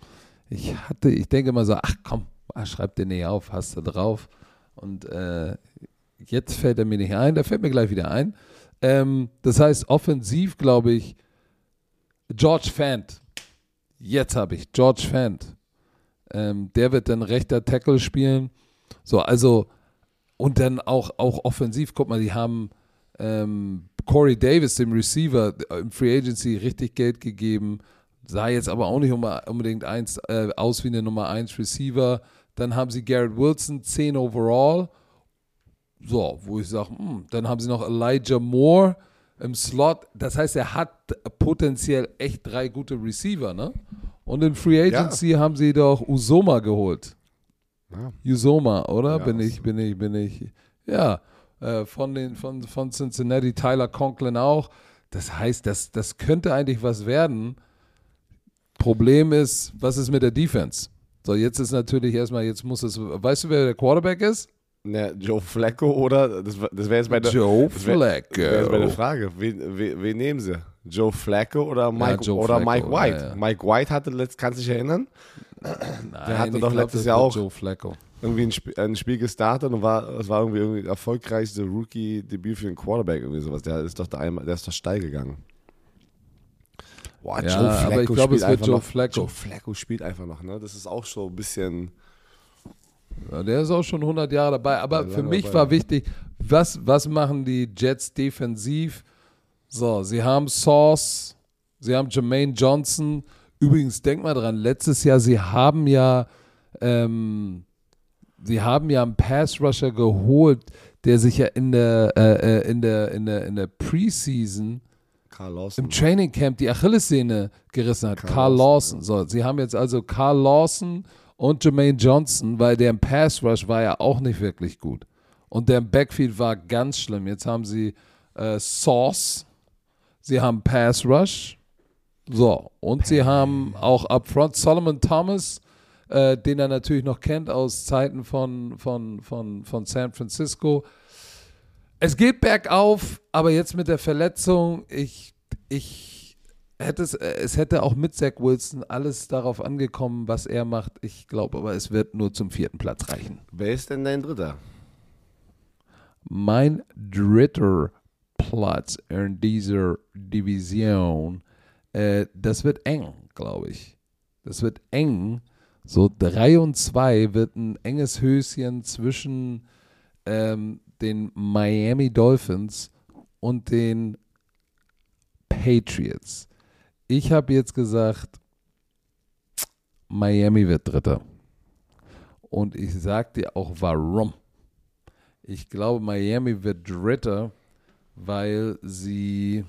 Ich hatte, ich denke immer so, ach komm, ah, schreib den nicht auf, hast du drauf. Und äh, jetzt fällt er mir nicht ein, der fällt mir gleich wieder ein. Ähm, das heißt, offensiv, glaube ich, George Fant. Jetzt habe ich George Fant. Ähm, der wird dann rechter Tackle spielen. So, also, und dann auch, auch offensiv, guck mal, die haben ähm, Corey Davis, dem Receiver, im Free Agency richtig Geld gegeben. Sah jetzt aber auch nicht unbedingt eins, äh, aus wie eine Nummer 1 Receiver. Dann haben sie Garrett Wilson, 10 overall. So, wo ich sage, hm, dann haben sie noch Elijah Moore im Slot. Das heißt, er hat potenziell echt drei gute Receiver, ne? Und in Free Agency ja. haben sie doch Usoma geholt. Ja. Usoma, oder? Ja, bin ich, bin ich, bin ich. Ja, äh, von, den, von, von Cincinnati, Tyler Conklin auch. Das heißt, das, das könnte eigentlich was werden. Problem ist, was ist mit der Defense? So, jetzt ist natürlich erstmal, jetzt muss es, weißt du, wer der Quarterback ist? Ne, Joe Flacco oder, das, das wäre jetzt meine, Joe Flacco. Das wäre jetzt meine Frage. Wen, wen, wen, nehmen sie? Joe Flacco oder Mike, ja, oder Flacco, Mike White? Ja, ja. Mike White hatte, kannst du dich erinnern? Nein, Der hatte doch glaub, letztes Jahr auch Joe Flacco. irgendwie ein Spiel, ein Spiel gestartet und war, es war irgendwie, irgendwie erfolgreichste Rookie-Debüt für einen Quarterback, irgendwie sowas. Der ist doch, der, der ist doch steil gegangen. Boah, Joe Flacco aber ich glaube, es wird Joe Flacco. Joe Flacco spielt einfach noch, ne? Das ist auch so ein bisschen ja, der ist auch schon 100 Jahre dabei. Aber für mich dabei. war wichtig, was, was machen die Jets defensiv? So, sie haben Sauce, sie haben Jermaine Johnson. Übrigens, denk mal dran, letztes Jahr, sie haben ja, ähm, sie haben ja einen Pass-Rusher geholt, der sich ja in der, äh, äh in der, in der, in der Preseason im Training Camp die Achillessehne gerissen hat. Carl, Carl Lawson. Ja. So, sie haben jetzt also Carl Lawson und Jermaine Johnson, weil der im Pass Rush war ja auch nicht wirklich gut. Und der im Backfield war ganz schlimm. Jetzt haben sie äh, Sauce, sie haben Pass Rush, so, und sie haben auch up front Solomon Thomas, äh, den er natürlich noch kennt aus Zeiten von, von, von, von San Francisco. Es geht bergauf, aber jetzt mit der Verletzung, ich, ich hätte es, äh, es hätte auch mit Zach Wilson alles darauf angekommen, was er macht. Ich glaube aber, es wird nur zum vierten Platz reichen. Wer ist denn dein Dritter? Mein dritter Platz in dieser Division. Äh, das wird eng, glaube ich. Das wird eng. So 3 und 2 wird ein enges Höschen zwischen ähm, den Miami Dolphins und den Patriots. Ich habe jetzt gesagt, Miami wird Dritter. Und ich sage dir auch warum. Ich glaube, Miami wird Dritter, weil sie.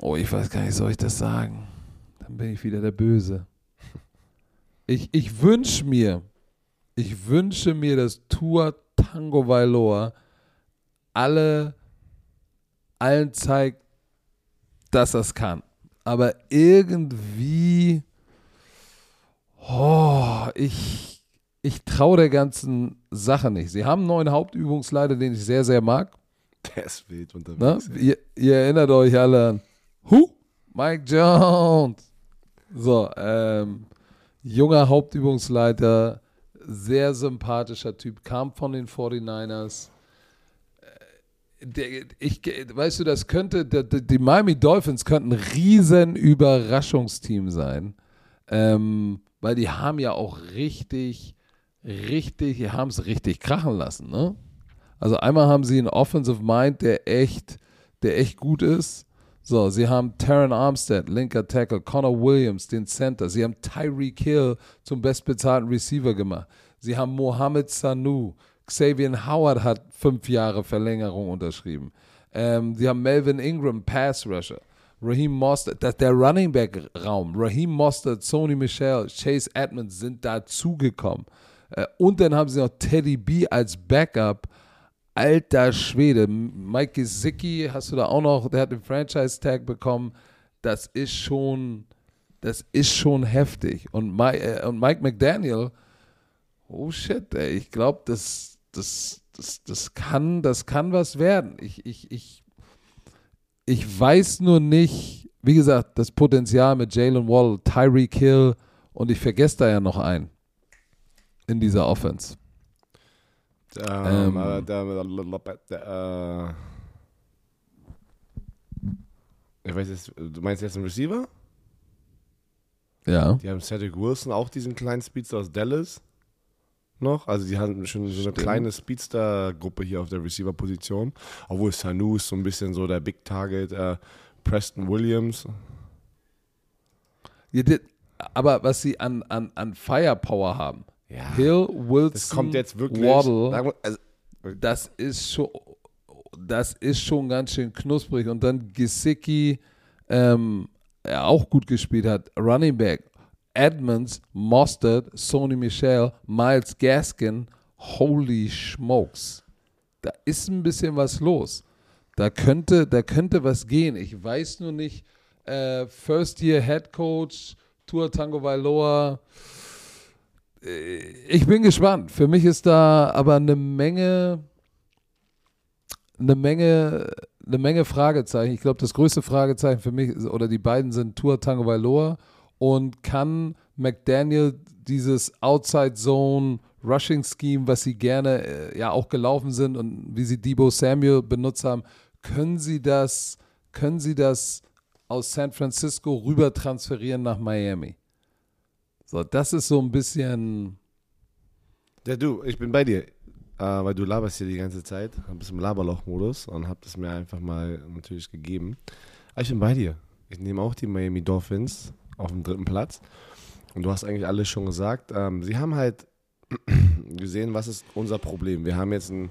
Oh, ich weiß gar nicht, soll ich das sagen? Dann bin ich wieder der Böse. Ich, ich wünsche mir, ich wünsche mir, dass Tour Tango Vailoa alle allen zeigt, dass er es kann. Aber irgendwie, oh, ich, ich traue der ganzen Sache nicht. Sie haben einen neuen Hauptübungsleiter, den ich sehr, sehr mag. Der ist wild unterwegs. Ne? Ihr, ihr, erinnert euch alle an Hu? Mike Jones. So, ähm, junger Hauptübungsleiter, sehr sympathischer Typ, kam von den 49ers der, ich, weißt du, das könnte, die Miami Dolphins könnten ein riesen Überraschungsteam sein, ähm, weil die haben ja auch richtig, richtig, die haben es richtig krachen lassen, ne? Also einmal haben sie einen Offensive Mind, der echt, der echt gut ist. So, sie haben Taron Armstead, linker Tackle, Connor Williams, den Center. Sie haben Tyreek Hill zum bestbezahlten Receiver gemacht. Sie haben Mohamed Sanu, Xavier Howard hat fünf Jahre Verlängerung unterschrieben. Ähm, sie haben Melvin Ingram, Pass Rusher. Raheem Mostert, der Running Back Raum, Raheem Mostert, Sony Michel, Chase Edmonds sind dazugekommen. Äh, und dann haben sie noch Teddy B als Backup. Alter Schwede. Mike Gesicki hast du da auch noch, der hat den Franchise Tag bekommen. Das ist schon, das ist schon heftig. Und Mike, äh, und Mike McDaniel, oh shit, ey, ich glaube, das, das, das, das, kann, das kann was werden. Ich, ich, ich, ich weiß nur nicht, wie gesagt, das Potenzial mit Jalen Wall, Tyreek Hill und ich vergesse da ja noch einen in dieser Offense. Ähm, ähm, äh, ich weiß jetzt, du meinst jetzt einen Receiver? Ja. Die haben Cedric Wilson, auch diesen kleinen Speedster aus Dallas noch. Also die haben schon so eine kleine Speedster-Gruppe hier auf der Receiver-Position. Obwohl Sanu ist so ein bisschen so der Big Target. Äh, Preston Williams. Aber was sie an, an, an Firepower haben. Ja, Hill, Wilson, das kommt jetzt wirklich, Waddle, also, das ist schon das ist schon ganz schön knusprig. Und dann Gesicki, ähm, er auch gut gespielt hat, Running Back, Edmonds, Mostert, Sony Michel, Miles Gaskin. Holy smokes. Da ist ein bisschen was los. Da könnte, da könnte was gehen. Ich weiß nur nicht. Äh, First Year Head Coach, Tour Tango Vailoa. Äh, ich bin gespannt. Für mich ist da aber eine Menge, eine Menge, eine Menge Fragezeichen. Ich glaube, das größte Fragezeichen für mich oder die beiden sind Tour Tango Vailoa und kann McDaniel dieses Outside Zone Rushing Scheme, was sie gerne äh, ja auch gelaufen sind und wie sie Debo Samuel benutzt haben, können sie das, können sie das aus San Francisco rüber transferieren nach Miami? So, das ist so ein bisschen. Ja, du, ich bin bei dir. Äh, weil du laberst hier die ganze Zeit, bist im Laberloch-Modus und hab das mir einfach mal natürlich gegeben. Aber ich bin bei dir. Ich nehme auch die Miami Dolphins auf dem dritten Platz. Und du hast eigentlich alles schon gesagt. Ähm, sie haben halt *clears throat* gesehen, was ist unser Problem. Wir haben jetzt einen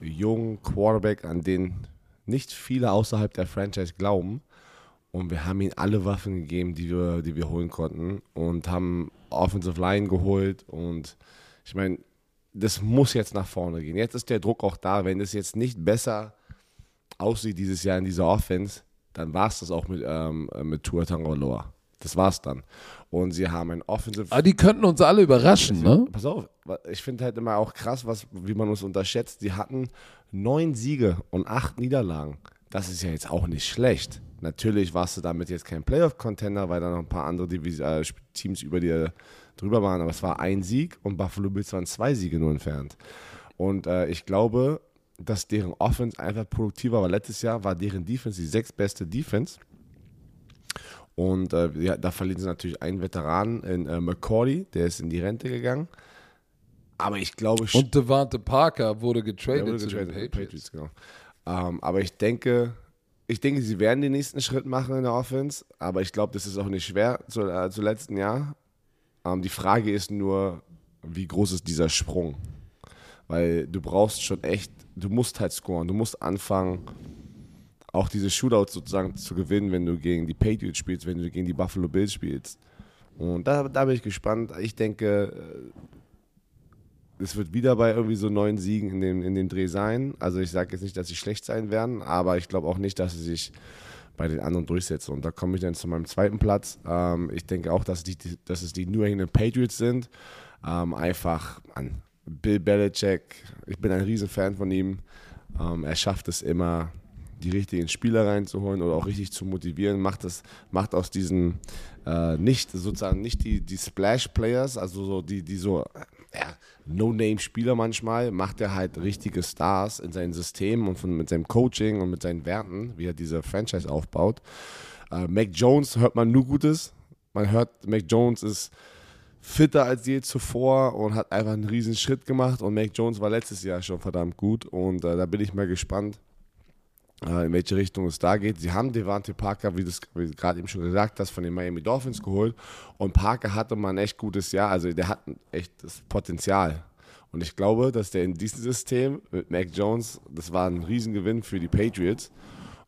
jungen Quarterback, an den nicht viele außerhalb der Franchise glauben. Und wir haben ihm alle Waffen gegeben, die wir, die wir holen konnten. Und haben Offensive Line geholt. Und ich meine, das muss jetzt nach vorne gehen. Jetzt ist der Druck auch da. Wenn es jetzt nicht besser aussieht dieses Jahr in dieser Offense, dann war es das auch mit, ähm, mit Tua Tagovailoa. Das war's dann. Und sie haben ein Offensive. Aber die könnten uns alle überraschen, ne? Pass auf, ich finde halt immer auch krass, was, wie man uns unterschätzt. Die hatten neun Siege und acht Niederlagen. Das ist ja jetzt auch nicht schlecht. Natürlich warst du damit jetzt kein Playoff-Contender, weil da noch ein paar andere Divis äh, Teams über dir drüber waren. Aber es war ein Sieg und Buffalo Bills waren zwei Siege nur entfernt. Und äh, ich glaube, dass deren Offense einfach produktiver war. Letztes Jahr war deren Defense die sechstbeste Defense. Und äh, ja, da verlieren sie natürlich einen Veteran in äh, McCordy, der ist in die Rente gegangen. Aber ich glaube Und Devante Parker wurde getradet, wurde zu getradet den mit Patriots. genau. Ähm, aber ich denke, ich denke, sie werden den nächsten Schritt machen in der Offense. Aber ich glaube, das ist auch nicht schwer zu, äh, zu letzten Jahr. Ähm, die Frage ist nur, wie groß ist dieser Sprung? Weil du brauchst schon echt, du musst halt scoren, du musst anfangen, auch diese Shootouts sozusagen zu gewinnen, wenn du gegen die Patriots spielst, wenn du gegen die Buffalo Bills spielst. Und da, da bin ich gespannt. Ich denke, äh, es wird wieder bei irgendwie so neun Siegen in dem, in dem Dreh sein. Also ich sage jetzt nicht, dass sie schlecht sein werden, aber ich glaube auch nicht, dass sie sich bei den anderen durchsetzen. Und da komme ich dann zu meinem zweiten Platz. Ähm, ich denke auch, dass, die, dass es die New England Patriots sind. Ähm, einfach an Bill Belichick. Ich bin ein Riesenfan von ihm. Ähm, er schafft es immer, die richtigen Spieler reinzuholen oder auch richtig zu motivieren. Macht das, macht aus diesen äh, nicht sozusagen nicht die, die Splash-Players, also so die, die so ja, No-Name-Spieler manchmal, macht er halt richtige Stars in seinem System und von, mit seinem Coaching und mit seinen Werten, wie er diese Franchise aufbaut. Äh, Mac Jones hört man nur Gutes. Man hört, Mac Jones ist fitter als je zuvor und hat einfach einen riesen Schritt gemacht. Und Mac Jones war letztes Jahr schon verdammt gut. Und äh, da bin ich mal gespannt, äh, in welche Richtung es da geht. Sie haben Devante Parker, wie du gerade eben schon gesagt hast, von den Miami Dolphins geholt. Und Parker hatte mal ein echt gutes Jahr. Also der hat ein echtes Potenzial. Und ich glaube, dass der in diesem System mit Mac Jones, das war ein Riesengewinn für die Patriots,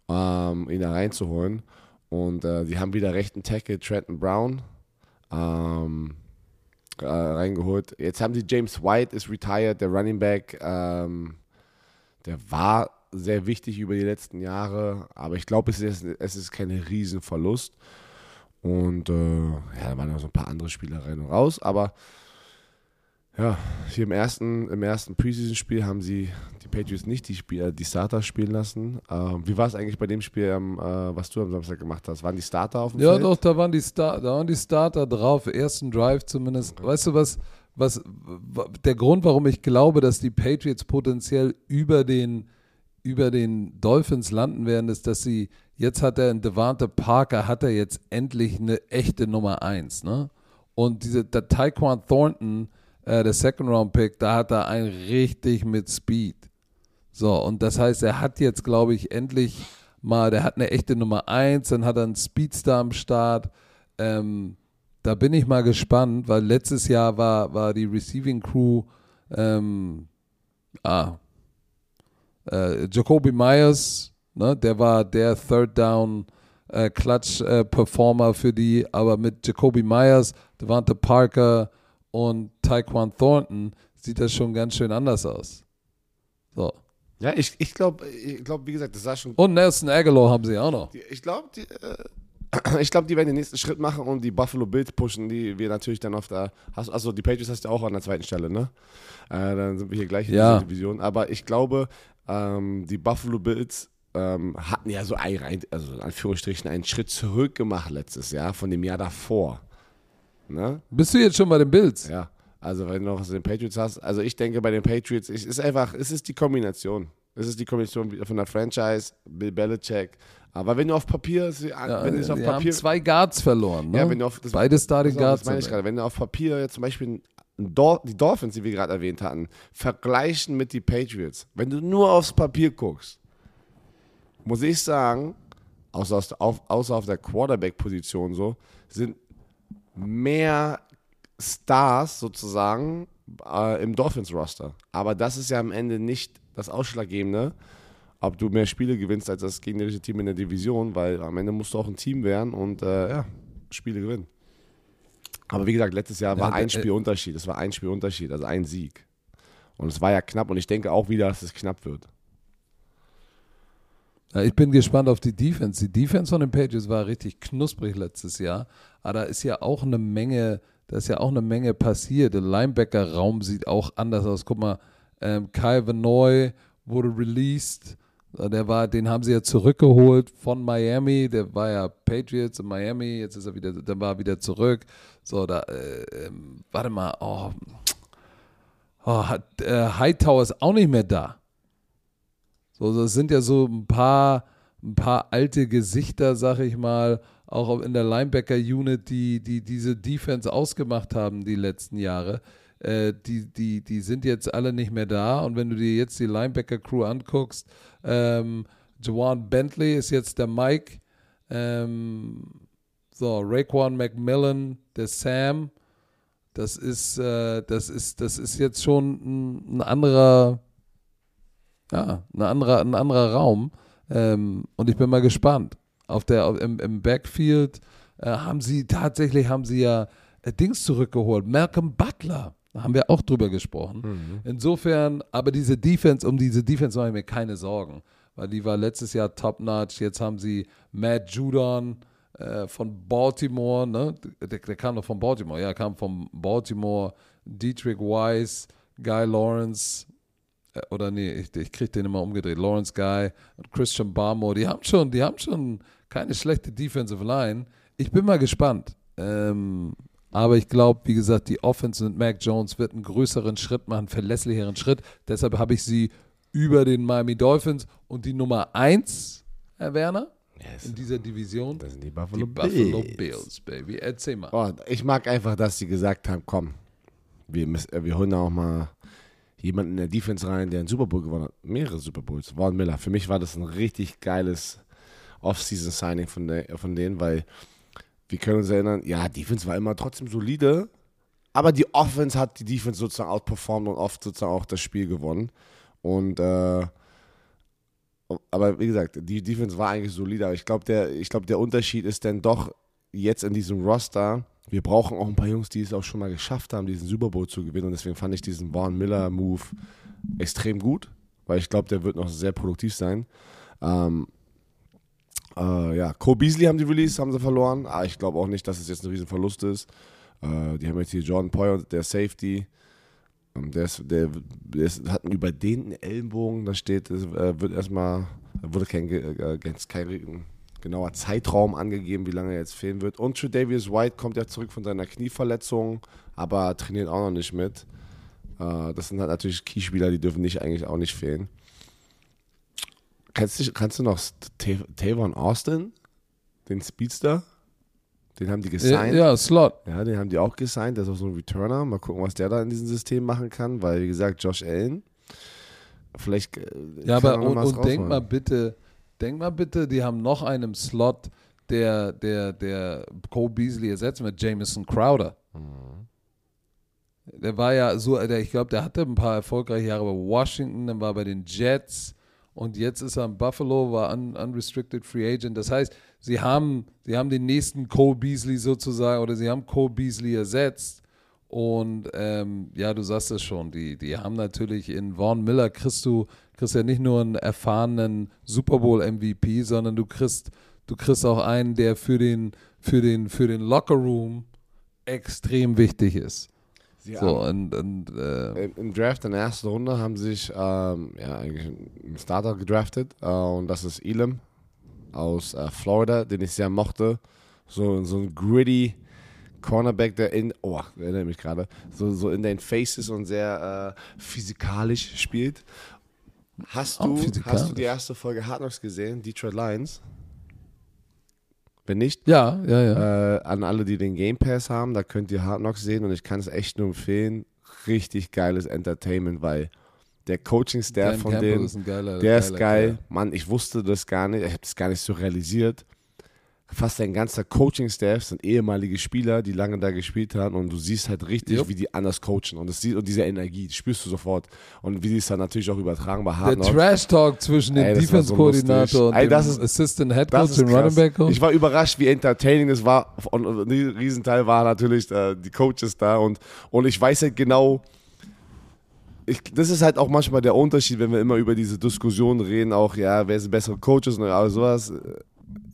ähm, ihn da reinzuholen. Und äh, die haben wieder rechten Tackle Trenton Brown ähm, äh, reingeholt. Jetzt haben sie James White, ist retired, der Running Back. Ähm, der war sehr wichtig über die letzten Jahre, aber ich glaube, es ist, es ist kein Riesenverlust. Und äh, ja, da waren noch so ein paar andere Spieler rein und raus, aber ja, hier im ersten, im ersten Preseason-Spiel haben sie die Patriots nicht die, Spieler, die Starter spielen lassen. Ähm, wie war es eigentlich bei dem Spiel, ähm, äh, was du am Samstag gemacht hast? Waren die Starter auf dem Ja, Feld? doch, da waren, die Star da waren die Starter drauf, ersten Drive zumindest. Weißt du was, was, der Grund, warum ich glaube, dass die Patriots potenziell über den, über den Dolphins landen werden, ist, dass sie, jetzt hat er in Devante Parker, hat er jetzt endlich eine echte Nummer 1, ne? Und diese, der Taekwon Thornton, äh, der Second-Round-Pick, da hat er einen richtig mit Speed. So, und das heißt, er hat jetzt, glaube ich, endlich mal, der hat eine echte Nummer 1, dann hat er einen Speedstar am Start. Ähm, da bin ich mal gespannt, weil letztes Jahr war, war die Receiving Crew ähm, ah, äh, Jacoby Myers, ne, der war der Third Down äh, Clutch äh, Performer für die, aber mit Jacoby Myers, Devante Parker und Taekwon Thornton sieht das schon ganz schön anders aus. So. Ja, ich, ich glaube, ich glaub, wie gesagt, das sah schon. Und Nelson Aguilar haben sie auch noch. Ich glaube, die, äh, *clears throat* ich glaube, die werden den nächsten Schritt machen und die Buffalo Bills pushen, die wir natürlich dann auf der. Hast, also die Patriots hast du auch an der zweiten Stelle, ne? Äh, dann sind wir hier gleich in Ja. dieser Division. Aber ich glaube, ähm, die Buffalo Bills ähm, hatten ja so ein, also in Anführungsstrichen einen Schritt zurück gemacht letztes Jahr von dem Jahr davor. Ne? Bist du jetzt schon bei den Bills? Ja, also wenn du noch den Patriots hast, also ich denke bei den Patriots, es ist einfach, es ist die Kombination. Es ist die Kombination von der Franchise, Bill Belichick. Aber wenn du auf Papier, Ja, wenn du auf Papier, haben zwei Guards verloren. Ne? ja, wenn du auf, das, Beide Starting pass auf, Guards. Das meine ich gerade. Wenn du auf Papier jetzt zum Beispiel Dol die Dolphins, die wir gerade erwähnt hatten, vergleichen mit die Patriots, wenn du nur aufs Papier guckst, muss ich sagen, außer, auf, außer auf der Quarterback-Position so, sind mehr Stars sozusagen äh, im Dolphins-Roster. Aber das ist ja am Ende nicht das Ausschlaggebende, ob du mehr Spiele gewinnst als das gegnerische Team in der Division, weil am Ende musst du auch ein Team werden und äh, ja, Spiele gewinnen. Aber wie gesagt, letztes Jahr Ja, war ein der- Spiel Unterschied. Es war ein Spiel Unterschied, also ein Sieg. Und es war ja knapp und ich denke auch wieder, dass es knapp wird. Ja, ich bin gespannt auf die Defense. Die Defense von den Patriots war richtig knusprig letztes Jahr. Aber da ist ja auch eine Menge, da ist ja auch eine Menge passiert. Der Linebacker-Raum sieht auch anders aus. Guck mal, ähm, Kai Vanoy wurde released. Äh, Der war, den haben sie ja zurückgeholt von Miami. Der war ja Patriots in Miami. Jetzt ist er wieder, dann war er wieder zurück. So, da, äh, ähm, warte mal, oh, oh, hat, äh, Hightower ist auch nicht mehr da. So, das sind ja so ein paar, ein paar alte Gesichter, sag ich mal, auch in der Linebacker-Unit, die, die diese Defense ausgemacht haben die letzten Jahre. Äh, die, die, die sind jetzt alle nicht mehr da. Und wenn du dir jetzt die Linebacker-Crew anguckst, ähm, Jawan Bentley ist jetzt der Mike. Ähm, so, Raekwon McMillan, der Sam. Das ist, äh, das ist, das ist jetzt schon ein, ein anderer, ja, ein anderer, ein anderer Raum. Ähm, und ich bin mal gespannt. Auf der, im, im Backfield äh, haben sie tatsächlich haben sie ja äh, Dings zurückgeholt. Malcolm Butler. Da haben wir auch drüber gesprochen. Mhm. Insofern, aber diese Defense, um diese Defense mache ich mir keine Sorgen. Weil die war letztes Jahr top-notch. Jetzt haben sie Matt Judon äh, von Baltimore, ne? Der, der, kam doch von Baltimore. Ja, kam von Baltimore. Dietrich Weiss, Guy Lawrence, äh, oder nee, ich, ich kriege den immer umgedreht. Lawrence Guy und Christian Barmore, die haben schon, die haben schon keine schlechte Defensive Line. Ich bin mal gespannt. Ähm, aber ich glaube, wie gesagt, die Offense mit Mac Jones wird einen größeren Schritt machen, einen verlässlicheren Schritt. Deshalb habe ich sie über den Miami Dolphins und die Nummer 1, Herr Werner, yes. in dieser Division. Das sind die Buffalo, die Buffalo Bills. Bills. Baby. Erzähl mal. Oh, ich mag einfach, dass sie gesagt haben, komm, wir, müssen, äh, wir holen auch mal jemanden in der Defense rein, der einen Super Bowl gewonnen hat. Mehrere Super Bowls. Vaughn Miller. Für mich war das ein richtig geiles Off-Season-Signing von, von denen, weil wir können uns erinnern, ja, Defense war immer trotzdem solide, aber die Offense hat die Defense sozusagen outperformed und oft sozusagen auch das Spiel gewonnen. Und äh, aber wie gesagt, die Defense war eigentlich solide, aber ich glaube, der, glaub, der Unterschied ist dann doch jetzt in diesem Roster, wir brauchen auch ein paar Jungs, die es auch schon mal geschafft haben, diesen Super Bowl zu gewinnen. Und deswegen fand ich diesen Vaughn Miller Move extrem gut, weil ich glaube, der wird noch sehr produktiv sein. Ähm, äh, ja, Cole Beasley haben die Release, haben sie verloren. Aber ich glaube auch nicht, dass es jetzt ein Riesenverlust ist. Äh, die haben jetzt hier Jordan Poyer, der Safety. Ähm, der, ist, der, der ist, hat einen überdehnten Ellenbogen. Da steht, es äh, wird erstmal, wurde kein, äh, kein genauer Zeitraum angegeben, wie lange er jetzt fehlen wird. Und Tredavious White kommt ja zurück von seiner Knieverletzung, aber trainiert auch noch nicht mit. Äh, das sind halt natürlich Keyspieler, die dürfen nicht eigentlich auch nicht fehlen. Kennst du, kannst du noch Tavon Austin, den Speedster? Den haben die gesigned. Ja, ja, Slot. Ja, den haben die auch gesigned. Der ist auch so ein Returner. Mal gucken, was der da in diesem System machen kann, weil, wie gesagt, Josh Allen, vielleicht. Äh, ja, aber und, und denk mal bitte, denk mal bitte, die haben noch einen Slot, der, der, der Cole Beasley ersetzt mit Jameson Crowder. Mhm. Der war ja so, der, ich glaube, der hatte ein paar erfolgreiche Jahre bei Washington, dann war bei den Jets und jetzt ist er in Buffalo, war un, unrestricted free agent. Das heißt, sie haben, sie haben den nächsten Cole Beasley sozusagen oder sie haben Cole Beasley ersetzt. Und ähm, ja, du sagst es schon, die, die haben natürlich in Vaughn Miller kriegst du, kriegst ja nicht nur einen erfahrenen Super Bowl MVP, sondern du kriegst, du kriegst auch einen, der für den, für den, für den Locker Room extrem wichtig ist. Sie so, und, und, äh, Im Draft in der ersten Runde haben sich ähm, ja, eigentlich einen Starter gedraftet äh, und das ist Elam aus äh, Florida, den ich sehr mochte. So, so ein gritty Cornerback, der in, oh, erinnere mich gerade, so, so in den Faces und sehr äh, physikalisch spielt. Hast du, hast du die erste Folge Hard Knocks gesehen, Detroit Lions? Wenn nicht, ja, ja, ja. Äh, an alle, die den Game Pass haben, da könnt ihr Hard Knocks sehen und ich kann es echt nur empfehlen. Richtig geiles Entertainment, weil der Coaching-Staff von denen, der geiler, ist geil. Player. Mann, ich wusste das gar nicht, ich habe das gar nicht so realisiert fast dein ganzer Coaching-Staff sind ehemalige Spieler, die lange da gespielt haben und du siehst halt richtig, yep. wie die anders coachen. Und, das, und diese Energie, spürst du sofort. Und wie die es dann natürlich auch übertragen bei Hard Der Trash-Talk zwischen dem Defense-Koordinator so und Ey, dem ist, Assistant Head Coach, dem Running Back Coach. Ich war überrascht, wie entertaining es war. Und ein Riesenteil war natürlich äh, die Coaches da. Und, und ich weiß halt genau, ich, das ist halt auch manchmal der Unterschied, wenn wir immer über diese Diskussion reden, auch, ja, wer sind bessere Coaches und all sowas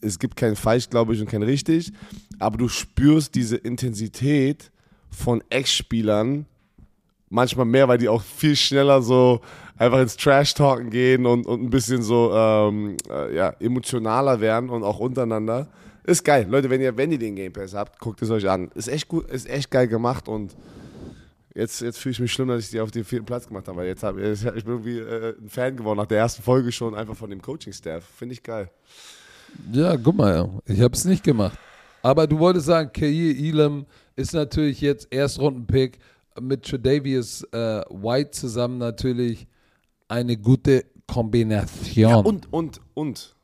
es gibt kein falsch, glaube ich, und kein richtig, aber du spürst diese Intensität von Ex-Spielern manchmal mehr, weil die auch viel schneller so einfach ins Trash-Talken gehen und, und ein bisschen so ähm, äh, ja, emotionaler werden und auch untereinander. Ist geil. Leute, wenn ihr, wenn ihr den Game Pass habt, guckt es euch an. Ist echt gut, ist echt geil gemacht und Jetzt, jetzt fühle ich mich schlimm, dass ich die auf den vierten Platz gemacht habe. Weil jetzt hab, *laughs* ich bin irgendwie äh, ein Fan geworden nach der ersten Folge schon einfach von dem Coaching-Staff. Finde ich geil. Ja, guck mal, ich habe es nicht gemacht. Aber du wolltest sagen, Kair Elam ist natürlich jetzt Erstrundenpick mit Tredavious äh, White zusammen natürlich eine gute Kombination. Ja, und, und, und.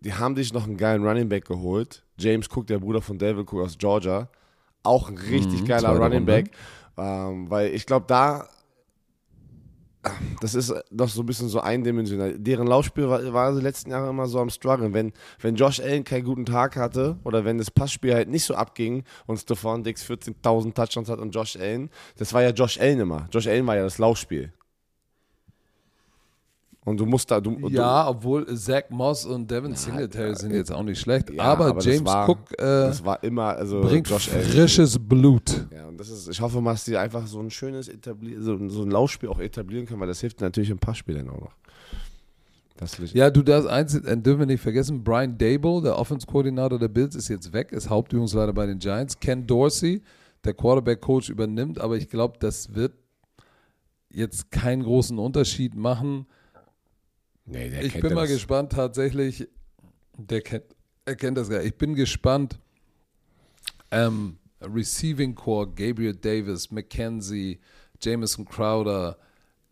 Die haben dich noch einen geilen Running Back geholt. James Cook, der Bruder von David Cook aus Georgia. Auch ein richtig Mhm, geiler Running Runde. Back. Ähm, weil ich glaube, da, das ist noch so ein bisschen so eindimensional. Deren Laufspiel war, war die letzten Jahre immer so am Struggeln. Wenn, wenn Josh Allen keinen guten Tag hatte oder wenn das Passspiel halt nicht so abging und Stephon Dix 14.000 Touchdowns hat und Josh Allen, das war ja Josh Allen immer. Josh Allen war ja das Laufspiel. Und du musst da, du, du ja, obwohl Zach Moss und Devin Singletary sind jetzt auch nicht schlecht. Ja, aber, aber James war- Cook äh, das war immer, also bringt frisches Blut. Ja, und das ist, ich hoffe mal, dass die einfach so ein schönes Etabli so, so ein Laufspiel auch etablieren können, weil das hilft natürlich im Passspiel dann auch noch. Ja, du darfst eins äh, dürfen wir nicht vergessen, Brian Dable, der Offense-Koordinator der Bills, ist jetzt weg, ist Hauptübungsleiter bei den Giants. Ken Dorsey, der Quarterback-Coach, übernimmt, aber ich glaube, das wird jetzt keinen großen Unterschied machen. Nee, der Ich kennt bin mal das. gespannt, tatsächlich, der kennt, er kennt das gar Ich bin gespannt, ähm, Receiving Core, Gabriel Davis, McKenzie, Jameson Crowder,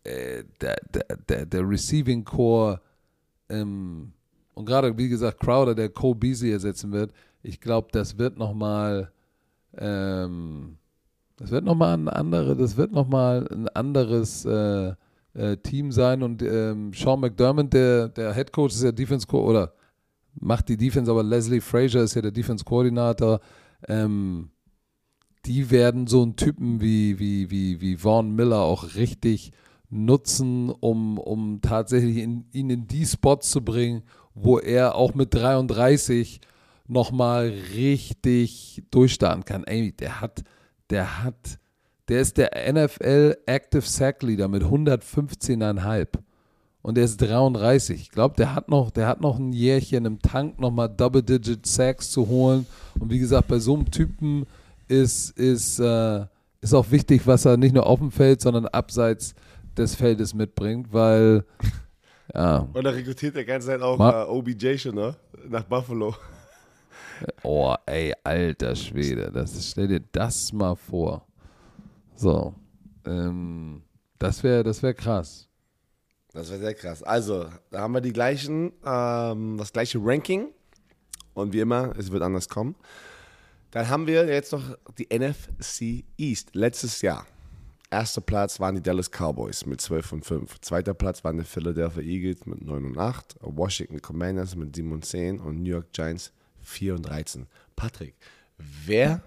äh, der, der, der, der Receiving Core ähm, und gerade, wie gesagt, Crowder, der Cole Beasley ersetzen wird, ich glaube, das wird nochmal ähm, das wird nochmal ein andere, das wird noch mal ein anderes äh, äh, Team sein und ähm, Sean McDermott, der, der Head Coach ist ja Defense Co oder macht die Defense, aber Leslie Frazier ist ja der Defense Koordinator. Ähm, die werden so einen Typen wie, wie, wie, wie Vaughn Miller auch richtig nutzen, um, um tatsächlich in, ihn in die Spots zu bringen, wo er auch mit 33 nochmal richtig durchstarten kann. Ey, der hat, der hat, der ist der NFL Active Sack Leader mit 115,5 und der ist 33. Ich glaube, der hat noch, der hat noch ein Jährchen im Tank, nochmal Double-Digit Sacks zu holen. Und wie gesagt, bei so einem Typen ist, ist, äh, ist auch wichtig, was er nicht nur auf dem Feld, sondern abseits des Feldes mitbringt, weil *laughs* ja, Und da rekrutiert der ganze Zeit auch Ma- äh, OBJ schon, ne? Nach Buffalo. Oh, ey, alter Schwede, das, stell dir das mal vor. So, ähm, das wäre das wär krass. Das wäre sehr krass. Also, da haben wir die gleichen, ähm, das gleiche Ranking. Und wie immer, es wird anders kommen. Dann haben wir jetzt noch die NFC East. Letztes Jahr. Erster Platz waren die Dallas Cowboys mit 12 und 5. Zweiter Platz waren die Philadelphia Eagles mit 9 und 8. Washington Commanders mit 7 und 10. Und New York Giants 4 und 13. Patrick, wer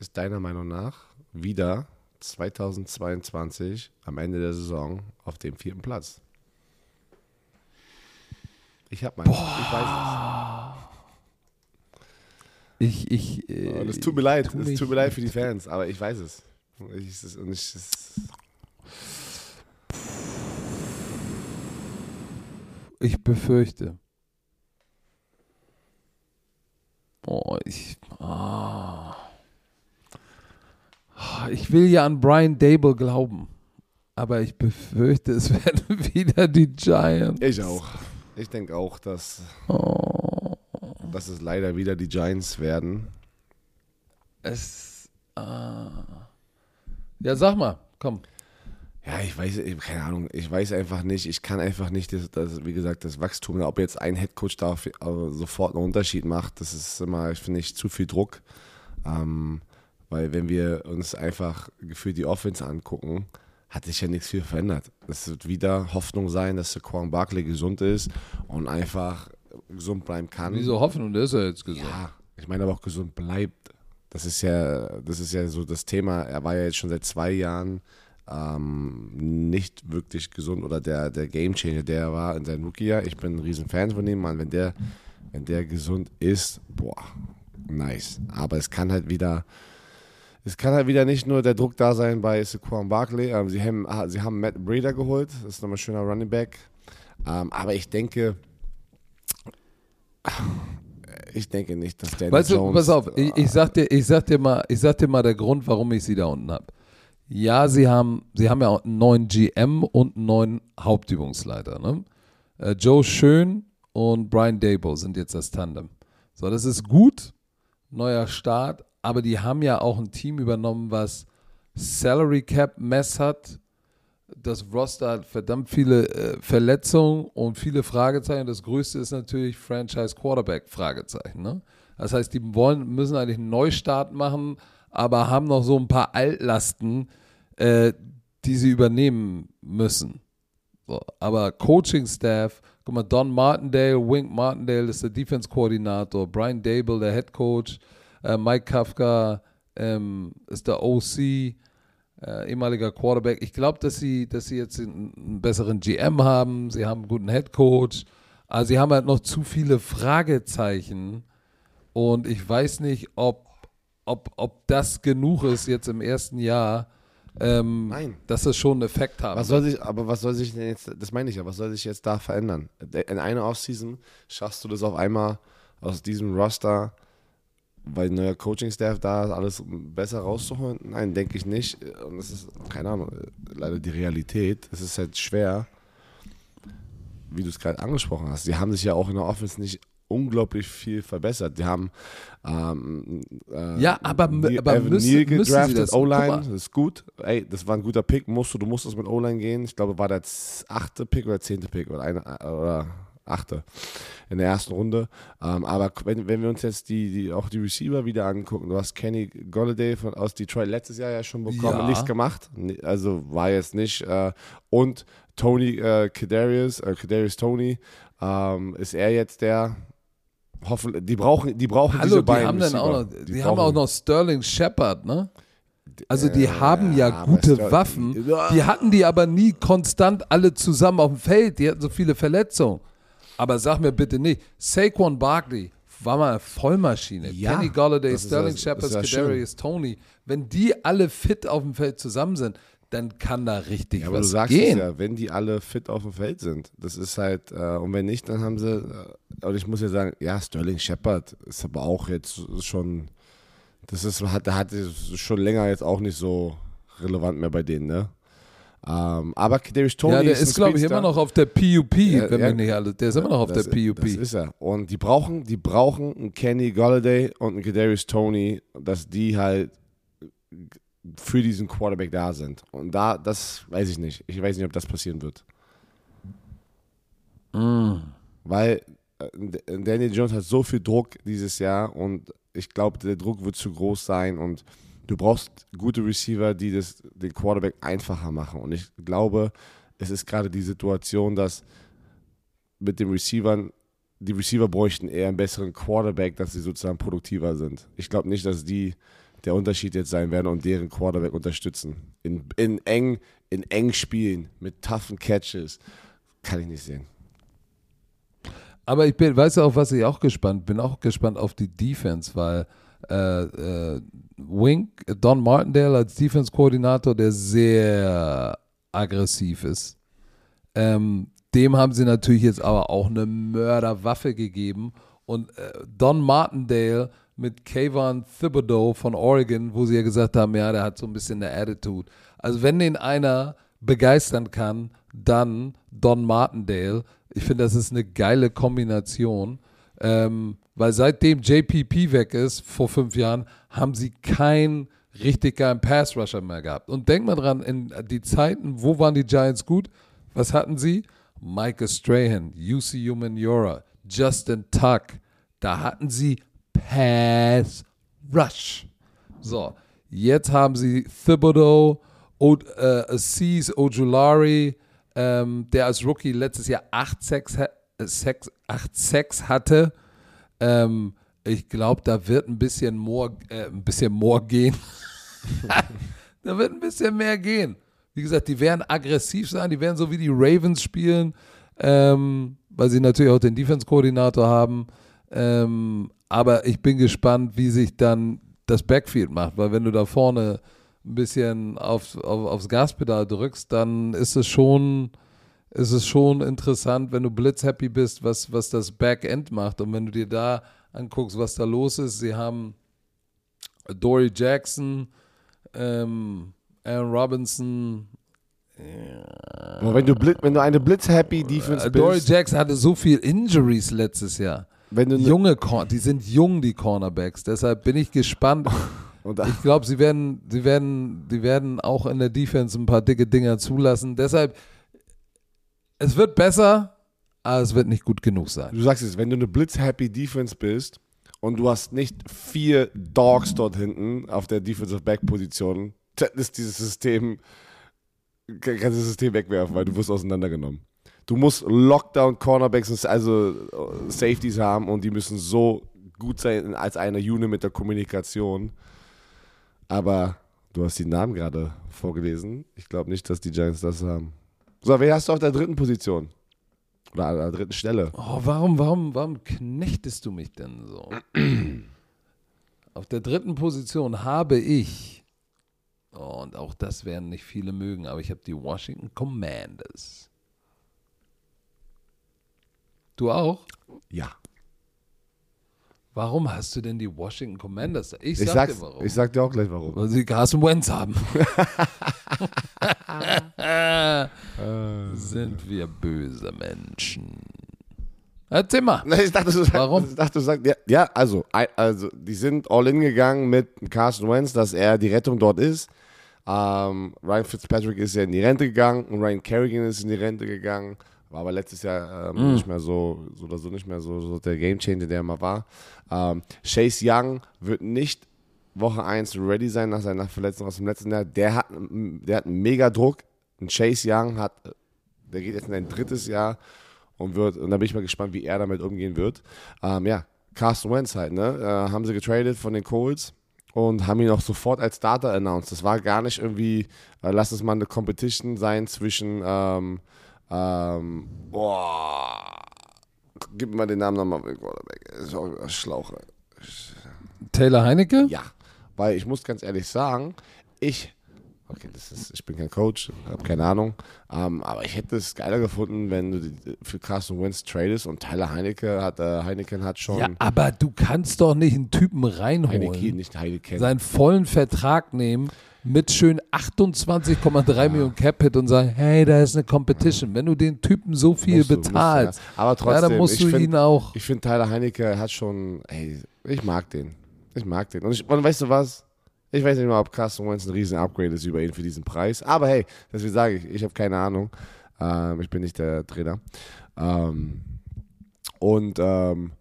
ist deiner Meinung nach wieder 2022 am Ende der Saison auf dem vierten Platz? Ich habe meinen. Ich weiß Ich, ich, es. äh, Und es tut mir leid. tu Es tut mir leid für die Fans, aber ich weiß es. Ich, es- und ich, es, Ich befürchte. Oh, ich. ah. Ich will ja an Brian Dable glauben. Aber ich befürchte, es *laughs* werden wieder die Giants. ich auch. Ich denke auch, dass, Oh, dass es leider wieder die Giants werden. es. Ah. Ja, sag mal, komm. Ja, ich weiß, keine Ahnung, ich weiß einfach nicht, ich kann einfach nicht, das, das, wie gesagt, das Wachstum, ob jetzt ein Headcoach da also sofort einen Unterschied macht, das ist immer, finde ich, zu viel Druck. Ähm, weil wenn wir uns einfach gefühlt die Offense angucken, hat sich ja nichts viel verändert. Es wird wieder Hoffnung sein, dass der Quan Barkley gesund ist und einfach gesund bleiben kann. Wieso Hoffnung, der ist ja jetzt gesund. Ja, ich meine aber auch gesund bleibt. Das ist ja, das ist ja so das Thema. Er war ja jetzt schon seit zwei Jahren ähm, nicht wirklich gesund oder der, der Gamechanger, der er war in seinem Rookie-Jahr. Ich bin ein riesen Fan von ihm, Mann. Wenn der, wenn der gesund ist, boah, nice. Aber es kann halt wieder, es kann halt wieder nicht nur der Druck da sein bei Saquon Barkley. Ähm, sie, haben, ah, sie haben Matt Breeder geholt, das ist nochmal ein schöner Running Back. Ähm, aber ich denke, ich denke nicht, dass Daniel Weißt du, Jones, pass auf, ich, ich, sag dir, ich, sag dir mal, ich sag dir mal der Grund, warum ich sie da unten habe. Ja, sie haben, sie haben ja auch einen neuen GM und einen neuen Hauptübungsleiter. Ne? Äh, Joe Schön und Brian Dabo sind jetzt das Tandem. So, das ist gut, neuer Start, aber die haben ja auch ein Team übernommen, was Salary Cap Mess hat. Das Roster hat verdammt viele äh, Verletzungen und viele Fragezeichen. Das größte ist natürlich Franchise Quarterback Fragezeichen. Ne? Das heißt, die wollen, müssen eigentlich einen Neustart machen, aber haben noch so ein paar Altlasten, äh, die sie übernehmen müssen. So, aber Coaching-Staff, guck mal, Don Martindale, Wink Martindale ist der Defense-Koordinator, Brian Dable, der Head Coach, äh, Mike Kafka ähm, ist der OC, äh, ehemaliger Quarterback. Ich glaube, dass sie, dass sie jetzt einen, besseren GM haben, sie haben einen guten Head Coach, aber sie haben halt noch zu viele Fragezeichen und ich weiß nicht, ob, ob, ob das genug ist jetzt im ersten Jahr, ähm, Nein. dass das schon einen Effekt hat. Was soll sich, aber was soll sich denn jetzt, das meine ich ja, was soll sich jetzt da verändern? In einer Offseason schaffst du das auf einmal aus diesem Roster, weil neuer Coaching-Staff da ist, alles besser rauszuholen? Nein, denke ich nicht. Und das ist, keine Ahnung, leider die Realität. Es ist halt schwer, wie du es gerade angesprochen hast. Sie haben sich ja auch in der Offense nicht unglaublich viel verbessert. Die haben ähm, äh, ja, aber, Neil, aber müssen, Neal gedraftet, O-Line, das ist gut. Ey, das war ein guter Pick, musst du, du musstest mit O-Line gehen. Ich glaube, war der achte Pick oder zehnte Pick oder, eine, oder achte in der ersten Runde. Ähm, aber wenn, wenn wir uns jetzt die, die, auch die Receiver wieder angucken, du hast Kenny Golladay von, aus Detroit letztes Jahr ja schon bekommen, Ja. nichts gemacht. Also war jetzt nicht. Äh, und Tony äh, Kadarius, äh, Kadarius Tony, ähm, ist er jetzt der. Hoffen, die brauchen, die brauchen Hallo, diese die beiden haben dann auch Receiver. noch, die, haben auch noch Sterling Shepard, ne? Also die Äh, haben ja aber gute Sterling- Waffen. Ja. Die hatten die aber nie konstant alle zusammen auf dem Feld. Die hatten so viele Verletzungen. Aber sag mir bitte nicht, Saquon Barkley war mal eine Vollmaschine. Ja, Kenny ist Sterling Shepard. Kadarius Tony. Wenn die alle fit auf dem Feld zusammen sind, dann kann da richtig Ja, aber du was sagst gehen. es ja, wenn die alle fit auf dem Feld sind. Das ist halt, äh, und wenn nicht, dann haben sie, äh, und ich muss ja sagen, ja, Sterling Shepard ist aber auch jetzt schon, das ist, hat, hat schon länger jetzt auch nicht so relevant mehr bei denen, ne? Ähm, aber Kadarius Tony ja, der ist, ist, glaube ich, immer noch auf der PUP, Ja, wenn ja. wir nicht alle. Der ist immer noch auf der PUP. Das ist er. Und die brauchen, die brauchen einen Kenny Golladay und einen Kadarius Tony, dass die halt für diesen Quarterback da sind. Und da, das weiß ich nicht. Ich weiß nicht, ob das passieren wird. Weil äh, Daniel Jones hat so viel Druck dieses Jahr und ich glaube, der Druck wird zu groß sein und du brauchst gute Receiver, die das den Quarterback einfacher machen. Und ich glaube, es ist gerade die Situation, dass mit den Receivern, die Receiver bräuchten eher einen besseren Quarterback, dass sie sozusagen produktiver sind. Ich glaube nicht, dass die der Unterschied jetzt sein werden und deren Quarterback unterstützen. In, in eng, in eng Spielen, mit toughen Catches. Kann ich nicht sehen. Aber ich bin, weißt du, auf was ich auch gespannt bin? Auch gespannt auf die Defense, weil äh, äh, Wink, Don Martindale als Defense-Koordinator, der sehr aggressiv ist, ähm, dem haben sie natürlich jetzt aber auch eine Mörderwaffe gegeben. Und äh, Don Martindale mit Kayvon Thibodeau von Oregon, wo sie ja gesagt haben, ja, der hat so ein bisschen eine Attitude. Also wenn den einer begeistern kann, dann Don Martindale. Ich finde, das ist eine geile Kombination. Ähm, weil seitdem JPP weg ist, vor fünf Jahren, haben sie keinen richtig geilen Pass-Rusher mehr gehabt. Und denk mal dran, in die Zeiten, wo waren die Giants gut? Was hatten sie? Micah Strahan, UC Humaniora, Justin Tuck. Da hatten sie Pass Rush. So, jetzt haben sie Thibodeau, o äh, Aziz Ojulari, ähm, der als Rookie letztes Jahr 8 Sacks, ha- äh, Sacks, 8 Sacks hatte. Ähm, ich glaube, da wird ein bisschen more, äh, ein bisschen more gehen. *laughs* da wird ein bisschen mehr gehen. Wie gesagt, die werden aggressiv sein, die werden so wie die Ravens spielen, ähm, weil sie natürlich auch den Defense-Koordinator haben. Ähm, aber ich bin gespannt, wie sich dann das Backfield macht, weil wenn du da vorne ein bisschen auf, auf, aufs Gaspedal drückst, dann ist es schon, ist es schon interessant, wenn du blitzhappy bist, was, was das Backend macht. Und wenn du dir da anguckst, was da los ist, sie haben Dory Jackson, ähm, Aaron Robinson. Aber wenn du, Blitz, wenn du eine Blitz-happy Defense Äh, Dory bist, Jackson hatte so viel Injuries letztes Jahr. wenn du ne- Junge, die sind jung, die Cornerbacks. Deshalb bin ich gespannt. *laughs* Ich glaube, sie werden, sie werden, die werden auch in der Defense ein paar dicke Dinger zulassen. Deshalb, es wird besser, aber es wird nicht gut genug sein. du sagst es, wenn du eine Blitz-happy Defense bist und du hast nicht vier Dogs dort hinten auf der Defensive Back-Position, dann ist dieses System, kann- kannst du das System wegwerfen, weil du wirst auseinandergenommen. Du musst Lockdown-Cornerbacks, also äh, Safeties haben und die müssen so gut sein als eine Unit mit der Kommunikation. Aber du hast die Namen gerade vorgelesen. Ich glaube nicht, dass die Giants das haben. So, wen hast du auf der dritten Position? Oder an der dritten Stelle? Oh, warum, warum, warum knechtest du mich denn so? Auf der dritten Position habe ich, oh, und auch das werden nicht viele mögen, aber ich habe die Washington Commanders. Du auch? Ja. Warum hast du denn die Washington Commanders? da? Ich Ich, sag dir warum. ich sag dir auch gleich warum. Weil sie Carson Wentz haben. *laughs* Sind wir böse Menschen. Erzähl mal. Ich dachte, du sagst, Warum? Ich dachte, du sagst, ja, ja also, also, die sind all in gegangen mit Carson Wentz, dass er die Rettung dort ist. Ähm, Ryan Fitzpatrick ist ja in die Rente gegangen und Ryan Kerrigan ist in die Rente gegangen. War aber letztes Jahr ähm, Mhm. nicht mehr so, so oder so nicht mehr so, so der Gamechanger, der er mal war. Ähm, Chase Young wird nicht Woche 1 ready sein nach seiner Verletzung aus dem letzten Jahr. Der hat, der hat einen mega Druck. Und Chase Young hat, der geht jetzt in ein drittes Jahr und wird, und da bin ich mal gespannt, wie er damit umgehen wird. Ähm, ja, Carson Wentz halt, ne? Äh, haben sie getradet von den Colts und haben ihn auch sofort als Starter announced. Das war gar nicht irgendwie, äh, lass es mal eine Competition sein zwischen, ähm, ähm, boah, gib mir mal den Namen nochmal, Quarterback. Ist auch ein Schlauch. Taylor Heinecke? Ja, weil ich muss ganz ehrlich sagen, ich, okay, das ist, ich bin kein Coach, habe keine Ahnung, ähm, aber ich hätte es geiler gefunden, wenn du für Carson Wentz tradest und Tyler Heinecke hat, äh, Heineken hat schon, Ja, aber du kannst doch nicht einen Typen reinholen, Heineke, nicht Heineken. seinen vollen Vertrag nehmen mit schön 28,3 Millionen Cap-Hit und sagen, hey, da ist eine Competition. Wenn du den Typen so viel Musst du- musst du, bezahlst, ja. Aber ja, trotzdem, dann musst ich du find- ihn auch. Ich finde, Tyler Heinecke hat schon, ey, ich mag den. Ich mag den. Und, ich, und weißt du was? Ich weiß nicht mal, ob Carson Wentz ein riesen Upgrade ist über ihn für diesen Preis. Aber hey, deswegen sage ich, ich habe keine Ahnung. Ähm, ich bin nicht der Trainer. Ähm, und ähm,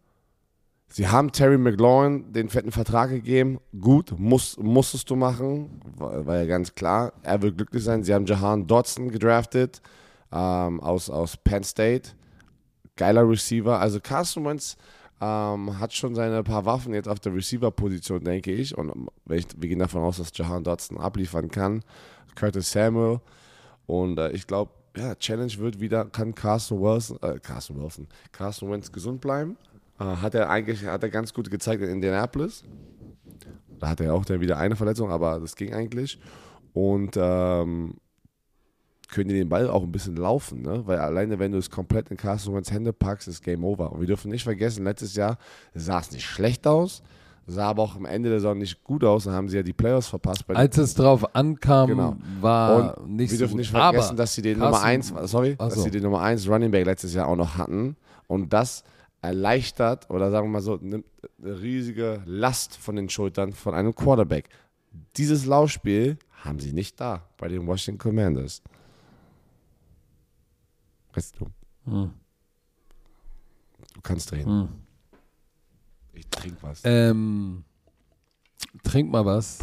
sie haben Terry McLaurin den fetten Vertrag gegeben. Gut, muss, musstest du machen. War, war ja ganz klar. Er wird glücklich sein. Sie haben Jahan Dodson gedraftet ähm, aus, aus Penn State geiler Receiver. Also Carson Wentz ähm, hat schon seine paar Waffen jetzt auf der Receiver-Position, denke ich. Und ähm, wir gehen davon aus, dass Jahan Dodson abliefern kann. Curtis Samuel. Und äh, ich glaube, ja, Challenge wird wieder, kann Carson Wilson, äh, Carson Wilson, Carson Wentz gesund bleiben. Äh, hat er eigentlich, hat er ganz gut gezeigt in Indianapolis. Da hatte er auch dann wieder eine Verletzung, aber das ging eigentlich. Und ähm, können die den Ball auch ein bisschen laufen, ne? Weil alleine, wenn du es komplett in Carson Wentz Hände packst, ist Game Over. Und wir dürfen nicht vergessen, letztes Jahr sah es nicht schlecht aus, sah aber auch am Ende der Saison nicht gut aus. Dann haben sie ja die Playoffs verpasst. Bei Als es drauf ankam, Genau. war und nicht wir so dürfen nicht vergessen, Aber dass sie den Carson- Nummer 1, sorry, Ach dass so. sie den Nummer 1 Running Back letztes Jahr auch noch hatten. Und das erleichtert oder sagen wir mal so, nimmt eine riesige Last von den Schultern von einem Quarterback. Dieses Laufspiel haben sie nicht da bei den Washington Commanders. Weißt du? Hm. Du kannst drehen. Hm. Ich trinke was. Ähm, trink mal was.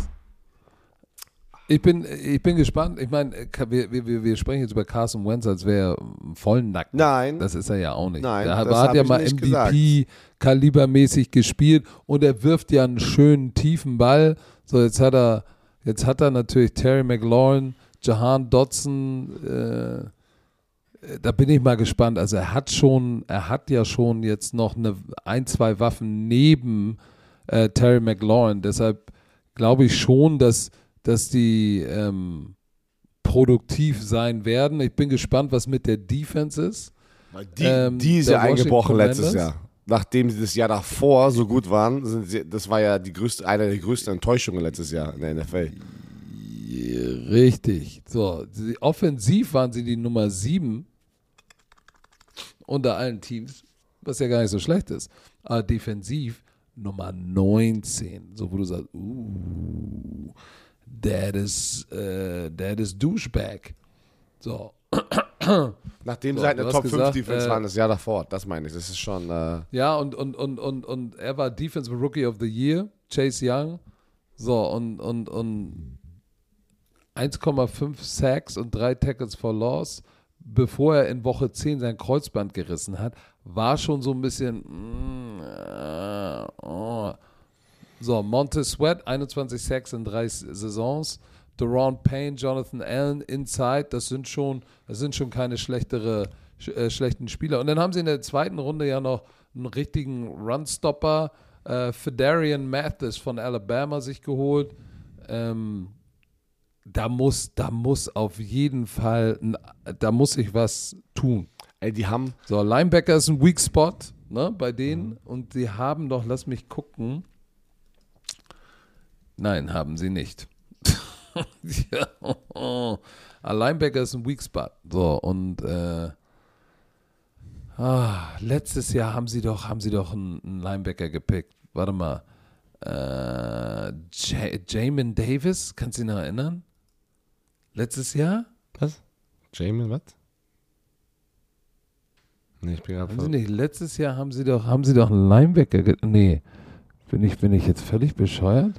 Ich bin, ich bin gespannt. Ich meine, wir, wir, wir sprechen jetzt über Carson Wentz, als wäre er vollen Nacken. Nein. Das ist er ja auch nicht. Nein, er hat, ja mal. MVP-Kalibermäßig gespielt und er wirft ja einen schönen tiefen Ball. So, jetzt hat er, jetzt hat er natürlich Terry McLaurin, Jahan Dodson, äh, da bin ich mal gespannt. Also er hat schon, er hat ja schon jetzt noch eine, ein, zwei Waffen neben äh, Terry McLaurin. Deshalb glaube ich schon, dass, dass die ähm, produktiv sein werden. Ich bin gespannt, was mit der Defense ist. Die, ähm, die ist ja eingebrochen letztes? Jahr. Nachdem sie das Jahr davor so gut waren, sie, das war ja die größte, eine der größten Enttäuschungen letztes Jahr in der NFL. Richtig. So, offensiv waren sie die Nummer 7 unter allen Teams, was ja gar nicht so schlecht ist. Aber defensiv Nummer 19. So, wo du sagst, uh, that is, uh, that is Douchebag. So. *clears throat* Nachdem So, sie halt eine Top 5 gesagt, Defense äh, waren, das Jahr davor. Das meine ich. Das ist schon. Äh, Ja, und, und, und, und, und er war Defensive Rookie of the Year, Chase Young. So, und, und, und 1,5 Sacks und 3 Tackles for Loss, bevor er in Woche 10 sein Kreuzband gerissen hat, war schon so ein bisschen. mm, äh, oh. So, Montez Sweat, 21 Sacks in drei Saisons. Deron Payne, Jonathan Allen, Inside, das sind schon, das sind schon keine schlechtere, sch äh, schlechten Spieler. Und dann haben sie in der zweiten Runde ja noch einen richtigen Runstopper, äh, Fedarian Mathis von Alabama sich geholt. Ähm, da muss, da muss auf jeden Fall, da muss sich was tun. ey, die haben. So, Linebacker ist ein Weak Spot ne, bei denen und sie haben doch, lass mich gucken. Nein, haben sie nicht. *laughs* ja. Ah, Linebacker ist ein Weak Spot. So, und äh, ah, letztes Jahr haben sie doch, haben sie doch einen, einen Linebacker gepickt. Warte mal. Äh, Ja- Jamin Davis, kannst du dich noch erinnern? Letztes Jahr? Was? Jamin, was? Nee, ich bin Haben sie nicht, letztes Jahr haben sie doch, haben sie doch einen Linebacker, nee, bin ich, bin ich jetzt völlig bescheuert?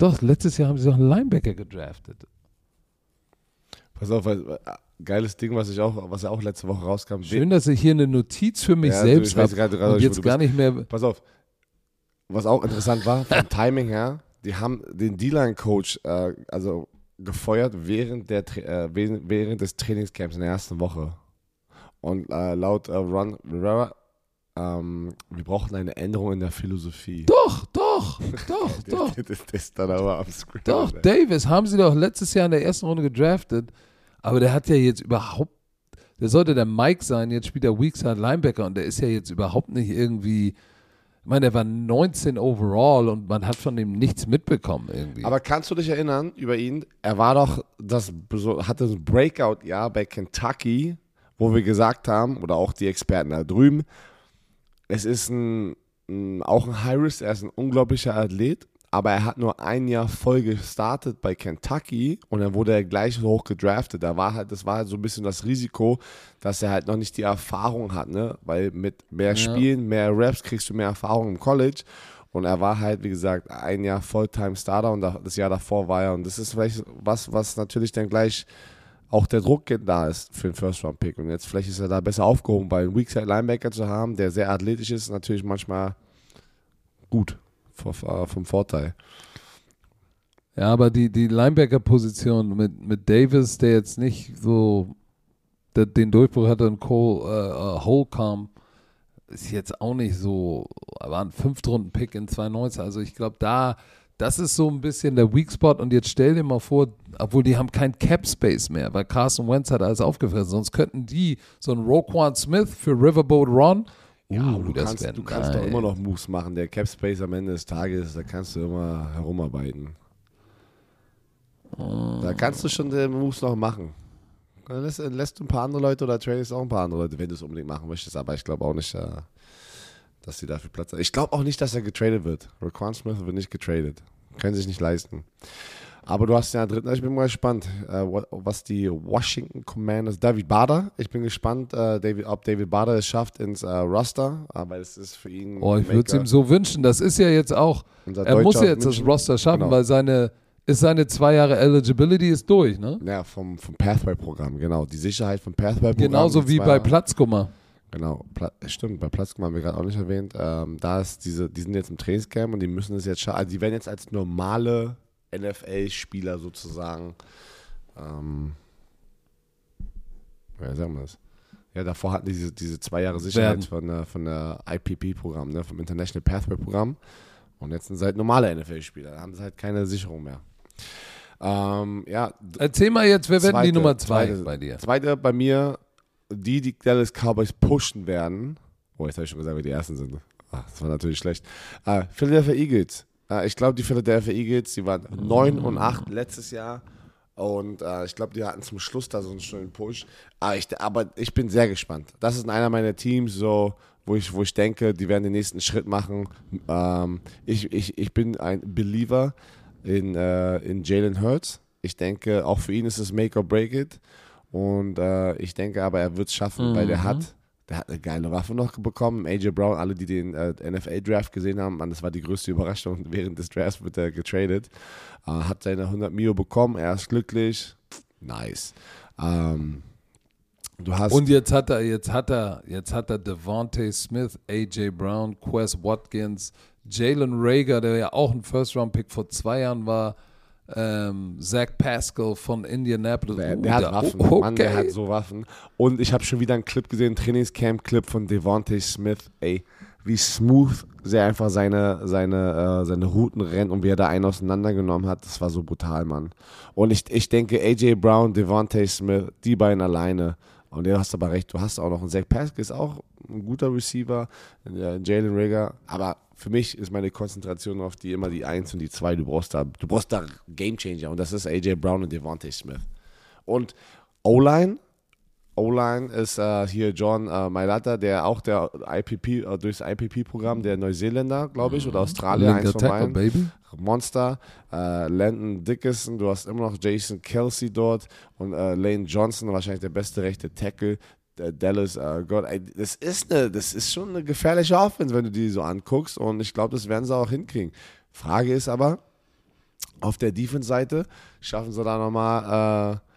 Doch, letztes Jahr haben sie doch einen Linebacker gedraftet. Pass auf, weil, äh, geiles Ding, was ich auch, was ja auch letzte Woche rauskam. Schön, dass ich hier eine Notiz für mich Ja, selbst habe und jetzt gar nicht mehr, Pass auf. Was auch interessant war, vom *laughs* Timing her, die haben den D-Line-Coach äh, also gefeuert während, der, äh, während, während des Trainingscamps in der ersten Woche. Und äh, laut äh, Ron Rivera, ähm, wir brauchen eine Änderung in der Philosophie. doch, doch, doch, *laughs* doch, das, ist dann aber am Screen. doch, Davis haben sie doch letztes Jahr in der ersten Runde gedraftet, aber der hat ja jetzt überhaupt, der sollte der Mike sein, jetzt spielt er Weakside Linebacker und der ist ja jetzt überhaupt nicht irgendwie, ich meine, der war 19 overall und man hat von dem nichts mitbekommen irgendwie. Aber kannst du dich erinnern über ihn? Er war doch, das hatte ein Breakout-Jahr bei Kentucky, wo wir gesagt haben, oder auch die Experten da drüben, es ist ein auch ein High-Risk, er ist ein unglaublicher Athlet, aber er hat nur ein Jahr voll gestartet bei Kentucky und dann wurde er gleich hoch gedraftet. Da war halt, das war halt so ein bisschen das Risiko, dass er halt noch nicht die Erfahrung hat, ne? Weil mit mehr Spielen, mehr Raps kriegst du mehr Erfahrung im College. Und er war halt, wie gesagt, ein Jahr Fulltime-Starter und das Jahr davor war er. Und das ist vielleicht was, was natürlich dann gleich auch der Druck da ist für den First-Round-Pick. Und jetzt vielleicht ist er da besser aufgehoben, weil einen Weakside-Linebacker zu haben, der sehr athletisch ist, natürlich manchmal gut vom Vorteil. Ja, aber die, die Linebacker-Position mit, mit Davis, der jetzt nicht so den Durchbruch hatte und Cole äh, äh, Holcomb, ist jetzt auch nicht so, war ein Fünftrunden-Pick in 2019. Also ich glaube, da, das ist so ein bisschen der Weak Spot. Und jetzt stell dir mal vor, obwohl die haben kein Cap-Space mehr, weil Carson Wentz hat alles aufgefressen. Sonst könnten die so einen Roquan Smith für Riverboat Ron. Ja, Uh, du kannst, du kannst doch immer noch Moves machen. Der Cap Space am Ende des Tages, da kannst du immer herumarbeiten. Da kannst du schon den Moves noch machen. Dann lässt, lässt du ein paar andere Leute oder tradest auch ein paar andere Leute, wenn du es unbedingt machen möchtest. Aber ich glaube auch nicht, äh, dass sie dafür Platz haben. Ich glaube auch nicht, dass er getradet wird. Raquan Smith wird nicht getradet. Können sich nicht leisten. Aber du hast ja einen dritten, ich bin mal gespannt, äh, wa- was die Washington Commanders, David Bader, ich bin gespannt, äh, ob David Bader es schafft ins äh, Roster, aber es ist für ihn. Oh, ich würde es ihm so wünschen. Das ist ja jetzt auch, Unser er muss ja jetzt das München. Roster schaffen, Genau. weil seine, ist seine zwei Jahre Eligibility ist durch, ne? Ja, vom, vom Pathway-Programm, genau. Die Sicherheit vom Pathway-Programm. Genauso wie bei Platzkummer. Genau, Pla stimmt, bei Platzkummer haben wir gerade auch nicht erwähnt. Ähm, da ist diese, die sind jetzt im Trainingscamp und die müssen es jetzt schaffen. Also die werden jetzt als normale NFL-Spieler sozusagen, ähm, ja, sagen wir das? Ja, davor hatten die diese, diese zwei Jahre Sicherheit von der, von der IPP-Programm, ne, vom International Pathway-Programm. Und jetzt sind sie halt normale NFL-Spieler. Da haben sie halt keine Sicherung mehr. Ähm, ja, Erzähl mal jetzt, wer werden die Zweite- Nummer zwei zweite- bei dir? Zweite bei mir, die die Dallas Cowboys pushen werden. Oh, jetzt habe ich schon gesagt, wer die ersten sind. Ach, das war natürlich schlecht. Äh, Philadelphia Eagles. Äh, ich glaube, die Philadelphia Eagles, die waren 9 und 8 letztes Jahr. Und äh, ich glaube, die hatten zum Schluss da so einen schönen Push. Aber ich, aber ich bin sehr gespannt. Das ist einer meiner Teams, so, wo, ich, wo ich denke, die werden den nächsten Schritt machen. Ähm, ich, ich, ich bin ein Believer in, äh, in Jalen Hurts. Ich denke, auch für ihn ist es Make or Break It. Und äh, ich denke aber, er wird es schaffen, mhm. weil der hat, der hat eine geile Waffe noch bekommen. AJ Brown, alle, die den äh, NFL-Draft gesehen haben, man, das war die größte Überraschung. *laughs* Während des Drafts wird er getradet. Äh, hat seine 100 Mio bekommen, er ist glücklich. Nice. Ähm, du hast Und jetzt hat er, jetzt hat er, jetzt hat er Devontae Smith, AJ Brown, Quest Watkins, Jalen Rager, der ja auch ein First-Round-Pick vor zwei Jahren war ähm, Zach Pascal von Indianapolis. Der, der hat Waffen. Okay. Mann, der hat so Waffen. Und ich habe schon wieder einen Clip gesehen, Trainingscamp-Clip von Devontae Smith. Ey, wie smooth der einfach seine, seine, äh, seine Routen rennt und wie er da einen auseinandergenommen hat. Das war so brutal, Mann. Und ich, ich denke, AJ Brown, Devontae Smith, die beiden alleine. Und du hast aber recht, du hast auch noch einen Zach Pascal, ist auch ein guter Receiver, Jalen Rigger. Aber für mich ist meine Konzentration auf die immer die 1 und die 2. Du brauchst da, du brauchst da Game Changer und das ist AJ Brown und Devontae Smith. Und O-Line, O-Line ist äh, hier John äh, Mailata, der auch der IPP, äh, durchs IPP-Programm, der Neuseeländer, glaube ich, oder mhm. Australier, eins von beiden. Baby. Monster, äh, Landon Dickerson, du hast immer noch Jason Kelsey dort und äh, Lane Johnson, wahrscheinlich der beste rechte Tackle. Dallas, uh, Gott, das ist, eine, das ist schon eine gefährliche Offense, wenn du die so anguckst. Und ich glaube, das werden sie auch hinkriegen. Frage ist aber, auf der Defense-Seite schaffen sie da nochmal äh,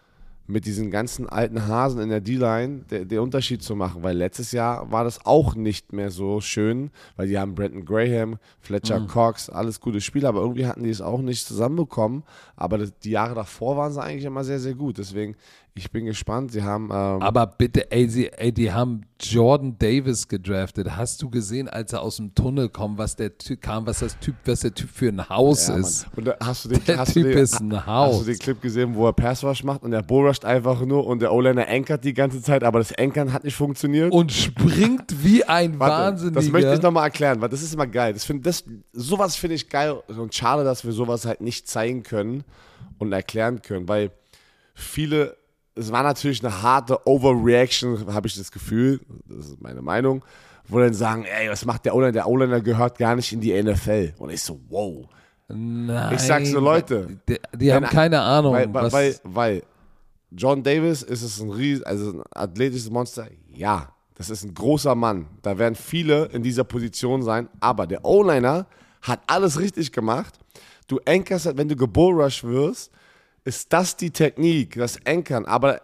mit diesen ganzen alten Hasen in der D-Line den Unterschied zu machen, weil letztes Jahr war das auch nicht mehr so schön, weil die haben Brandon Graham, Fletcher mhm. Cox, alles gute Spieler, aber irgendwie hatten die es auch nicht zusammenbekommen. Aber die Jahre davor waren sie eigentlich immer sehr, sehr gut. Deswegen, ich bin gespannt. Sie haben. Ähm aber bitte, ey, sie, ey, die haben Jordan Davis gedraftet. Hast du gesehen, als er aus dem Tunnel kam, was der Typ kam, was das Typ, was der Typ für ein Haus ja, ist? Und da hast du den, der Typ den, ist ein Haus. Hast du den Clip gesehen, wo er Passwash macht und der Bullrusht einfach nur und der O-Liner ankert die ganze Zeit, aber das Ankern hat nicht funktioniert. Und springt wie ein Warte, Wahnsinniger. Das möchte ich nochmal erklären, weil das ist immer geil. Das find, das, sowas finde ich geil und schade, dass wir sowas halt nicht zeigen können und erklären können, weil viele es war natürlich eine harte Overreaction, habe ich das Gefühl, das ist meine Meinung, wo dann sagen, ey, was macht der O-Liner? Der O-Liner gehört gar nicht in die NFL. Und ich so, wow. Nein. Ich sag so, Leute. Die, die haben keine Ahnung. Weil, weil, weil, weil, John Davis ist es ein ries, also ein athletisches Monster. Ja, das ist ein großer Mann. Da werden viele in dieser Position sein. Aber der O-Liner hat alles richtig gemacht. Du ankerst, wenn du gebullrush wirst, ist das die Technik, das Ankern. Aber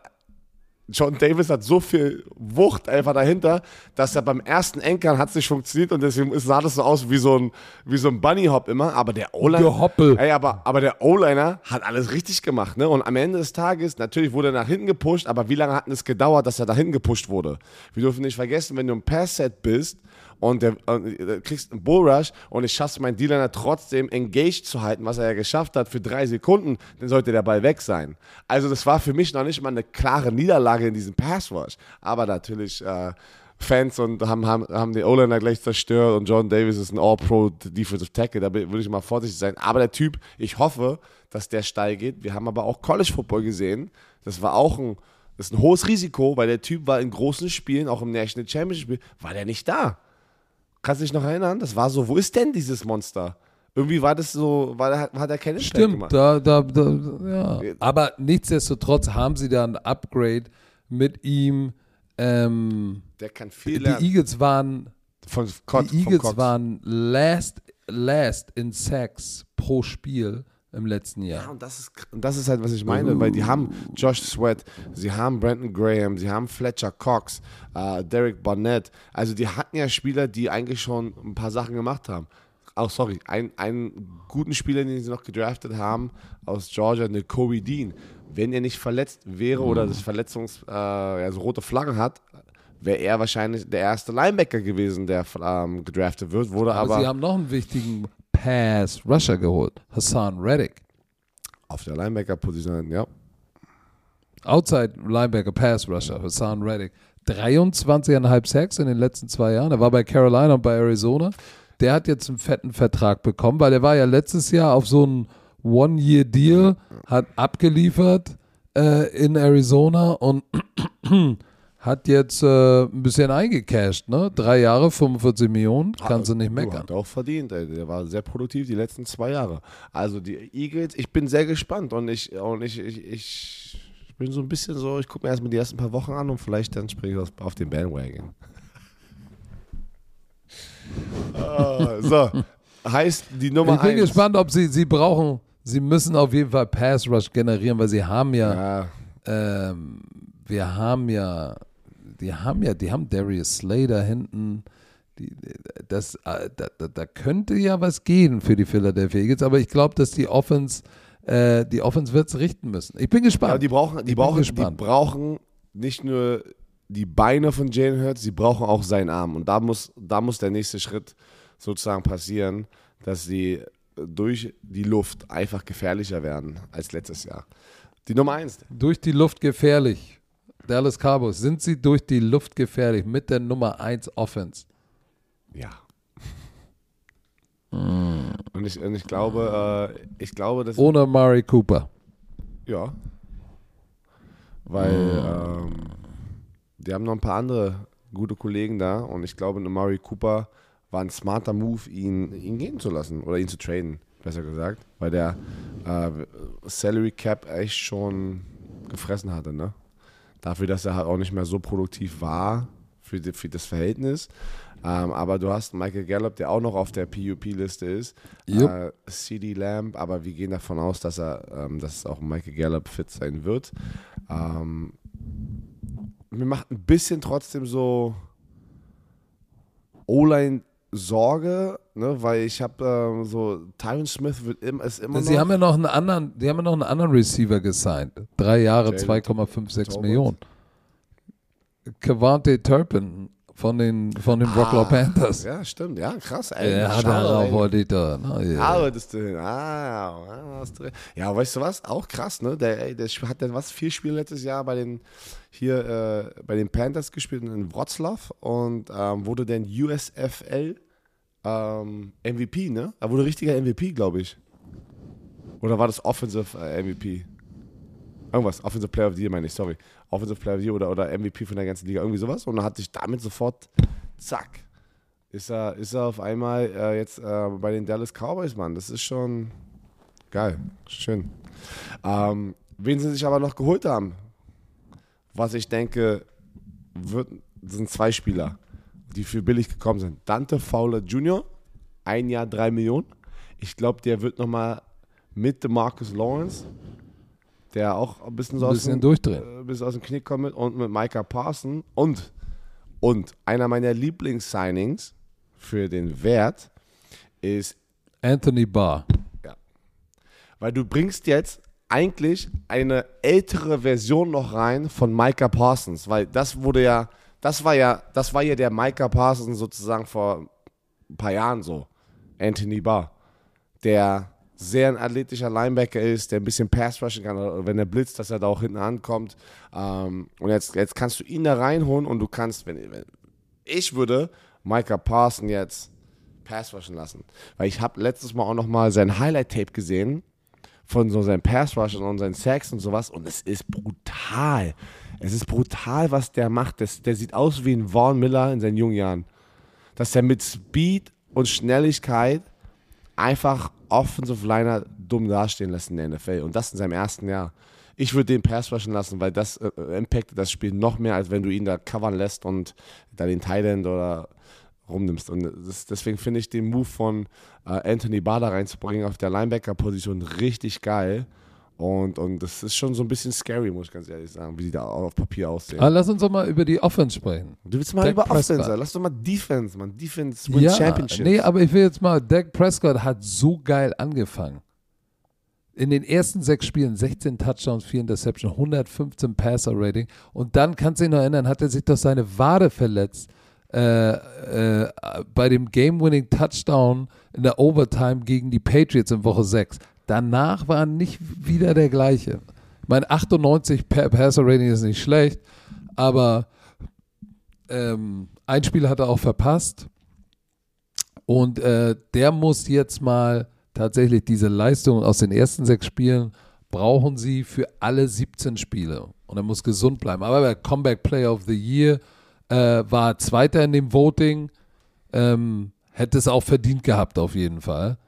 John Davis hat so viel Wucht einfach dahinter, dass er beim ersten Ankern hat es nicht funktioniert und deswegen sah das so aus wie so ein, wie so ein Bunny Hop immer. Aber der O-Liner, ey, aber, aber der O-Liner hat alles richtig gemacht, ne? Und am Ende des Tages, natürlich wurde er nach hinten gepusht, aber wie lange hat es gedauert, dass er da hinten gepusht wurde? Wir dürfen nicht vergessen, wenn du im Pass-Set bist, und der, äh, kriegst einen Bullrush und ich schaffe meinen Dealer trotzdem engaged zu halten, was er ja geschafft hat für drei Sekunden, dann sollte der Ball weg sein. Also das war für mich noch nicht mal eine klare Niederlage in diesem Passwash, aber natürlich äh, Fans und haben, haben, haben den O-Liner gleich zerstört und John Davis ist ein All-Pro Defensive Tackle, da würde ich mal vorsichtig sein. Aber der Typ, ich hoffe, dass der steil geht. Wir haben aber auch College Football gesehen. Das war auch ein, das ist ein hohes Risiko, weil der Typ war in großen Spielen, auch im National Championship war der nicht da. Kannst du dich noch erinnern? Das war so, wo ist denn dieses Monster? Irgendwie war das so, war, hat er keine Stimmt, da, da, da, ja. Aber nichtsdestotrotz haben sie da ein Upgrade mit ihm. Ähm, Der kann viel Die lernen. Eagles waren, von Kotz, die Eagles waren last, last in Sacks pro Spiel im letzten Jahr. Ja, und das ist, und das ist halt, was ich meine, uh. weil die haben Josh Sweat, sie haben Brandon Graham, sie haben Fletcher Cox, äh, Derek Barnett. Also die hatten ja Spieler, die eigentlich schon ein paar Sachen gemacht haben. Auch, oh, sorry, ein, einen guten Spieler, den sie noch gedraftet haben aus Georgia, eine Corey Dean. Wenn er nicht verletzt wäre oder das Verletzungs, äh, also rote Flaggen hat, wäre er wahrscheinlich der erste Linebacker gewesen, der ähm, gedraftet wird, wurde aber, aber sie haben noch einen wichtigen Pass Rusher geholt. Hassan Reddick. Auf der Linebacker-Position, ja. Outside Linebacker Pass Rusher, Hassan Reddick. 23,5 Sacks in den letzten zwei Jahren. Er war bei Carolina und bei Arizona. der hat jetzt einen fetten Vertrag bekommen, weil der war ja letztes Jahr auf so einen One-Year-Deal, hat abgeliefert äh, in Arizona und hat jetzt äh, ein bisschen eingecashed, ne? Drei Jahre, 45 Millionen, kannst du nicht meckern. Hat auch verdient, ey. der war sehr produktiv die letzten zwei Jahre. Also die Eagles, ich bin sehr gespannt und ich, und ich, ich, ich bin so ein bisschen so, ich gucke mir erstmal die ersten paar Wochen an und vielleicht dann springe ich auf, auf den Bandwagon. *laughs* Ah, so, heißt die Nummer Ich bin eins. gespannt, ob sie, sie brauchen, sie müssen auf jeden Fall Pass Rush generieren, weil sie haben ja, Ja, ähm, wir haben ja, die haben ja, die haben Darius Slay da hinten. Die, das, äh, da, da, da könnte ja was gehen für die Philadelphia Eagles, aber ich glaube, dass die Offense, äh, die Offense wird es richten müssen. Ich bin gespannt. aber die brauchen, die brauchen, die gespannt. brauchen nicht nur die Beine von Jalen Hurts, sie brauchen auch seinen Arm. Und da muss, da muss der nächste Schritt sozusagen passieren, dass sie durch die Luft einfach gefährlicher werden als letztes Jahr. Die Nummer eins. durch die Luft gefährlich. Dallas Cowboys, sind sie durch die Luft gefährlich mit der Nummer 1 Offense? Ja. Und ich, und ich glaube, äh, ich glaube, dass Ohne Mari Cooper. ja, weil ähm, die haben noch ein paar andere gute Kollegen da und ich glaube, Murray Cooper war ein smarter Move, ihn, ihn gehen zu lassen oder ihn zu traden, besser gesagt, weil der äh, Salary Cap echt schon gefressen hatte, ne? Dafür, dass er halt auch nicht mehr so produktiv war für, die, für das Verhältnis. Ähm, aber du hast Michael Gallup, der auch noch auf der PUP-Liste ist. Jupp. Äh, CD Lamb, aber wir gehen davon aus, dass er, ähm, dass auch Michael Gallup fit sein wird. Ähm, mir macht ein bisschen trotzdem so O-Line Sorge, ne, weil ich habe ähm, so Tyron Smith wird im, ist immer Sie noch haben ja noch einen anderen, die haben ja noch einen anderen Receiver gesigned. Drei Jahre, Jalen 2,56 Tolbert. Millionen. Cavante Turpin von den, von den Brocklaw Panthers. ja stimmt, ja krass. Ey, Ja, ey. wollte ich da. Arbeitest du hin. Ah, ja, weißt du was? Auch krass, ne? Der, ey, der hat dann was vier Spiele letztes Jahr bei den hier äh, bei den Panthers gespielt in Wroclaw und ähm, wurde dann USFL ähm, MVP, ne? Er wurde richtiger MVP, glaube ich. Oder war das Offensive äh, MVP? Irgendwas, Offensive Player of the Year meine ich, sorry. Offensive Player of the Year oder, oder MVP von der ganzen Liga, irgendwie sowas. Und dann hat sich damit sofort, zack, ist er, ist er auf einmal äh, jetzt äh, bei den Dallas Cowboys, Mann. Das ist schon geil, schön. Ähm, wen sie sich aber noch geholt haben, was ich denke, wird, sind zwei Spieler, die für billig gekommen sind. Dante Fowler Jr., ein Jahr drei Millionen. Ich glaube, der wird nochmal mit Marcus Lawrence, der auch ein bisschen so Ein aus bisschen dem, durchdrehen. äh, bisschen aus dem Knick kommt und mit Micah Parson und, und einer meiner Lieblings-Signings für den Wert ist, Anthony Barr. weil du bringst jetzt eigentlich eine ältere Version noch rein von Micah Parsons, weil das wurde ja, das war ja, das war ja der Micah Parsons sozusagen vor ein paar Jahren so, Anthony Barr, der sehr ein athletischer Linebacker ist, der ein bisschen Pass rushen kann, wenn er blitzt, dass er da auch hinten ankommt. Ähm, und jetzt, jetzt kannst du ihn da reinholen und du kannst, wenn, ich würde Micah Parson jetzt Pass rushen lassen, weil ich habe letztes Mal auch noch mal sein Highlight Tape gesehen von so seinen Pass Rushen und seinen Sacks und sowas und es ist brutal. Es ist brutal, was der macht. Das, der sieht aus wie ein Vaughn Miller in seinen jungen Jahren. Dass er mit Speed und Schnelligkeit einfach Offensive Liner dumm dastehen lässt in der NFL und das in seinem ersten Jahr. Ich würde den Pass rushen lassen, weil das äh, impactet das Spiel noch mehr, als wenn du ihn da covern lässt und da den End oder rumnimmst. Und das, deswegen finde ich den Move von äh, Anthony da reinzubringen auf der Linebacker-Position richtig geil. Und, und das ist schon so ein bisschen scary, muss ich ganz ehrlich sagen, wie die da auf Papier aussehen. Ah, lass uns doch mal über die Offense sprechen. du willst mal Dak über Prescott. Offense, lass doch mal Defense, man. Defense wins Ja, Championships. nee, aber ich will jetzt mal, Dak Prescott hat so geil angefangen. In den ersten sechs Spielen 16 Touchdowns, 4 Interceptions, 115 Passer-Rating. Und dann, kannst du dich noch erinnern, hat er sich doch seine Wade verletzt äh, äh, bei dem Game-Winning-Touchdown in der Overtime gegen die Patriots in Woche 6. Danach war nicht wieder der gleiche. Mein 98 Pa- Passer-Rating ist nicht schlecht, aber ähm, ein Spiel hat er auch verpasst. Und äh, der muss jetzt mal tatsächlich diese Leistung aus den ersten sechs Spielen brauchen sie für alle 17 Spiele. Und er muss gesund bleiben. Aber der Comeback Player of the Year äh, war Zweiter in dem Voting. Ähm, hätte es auch verdient gehabt, auf jeden Fall.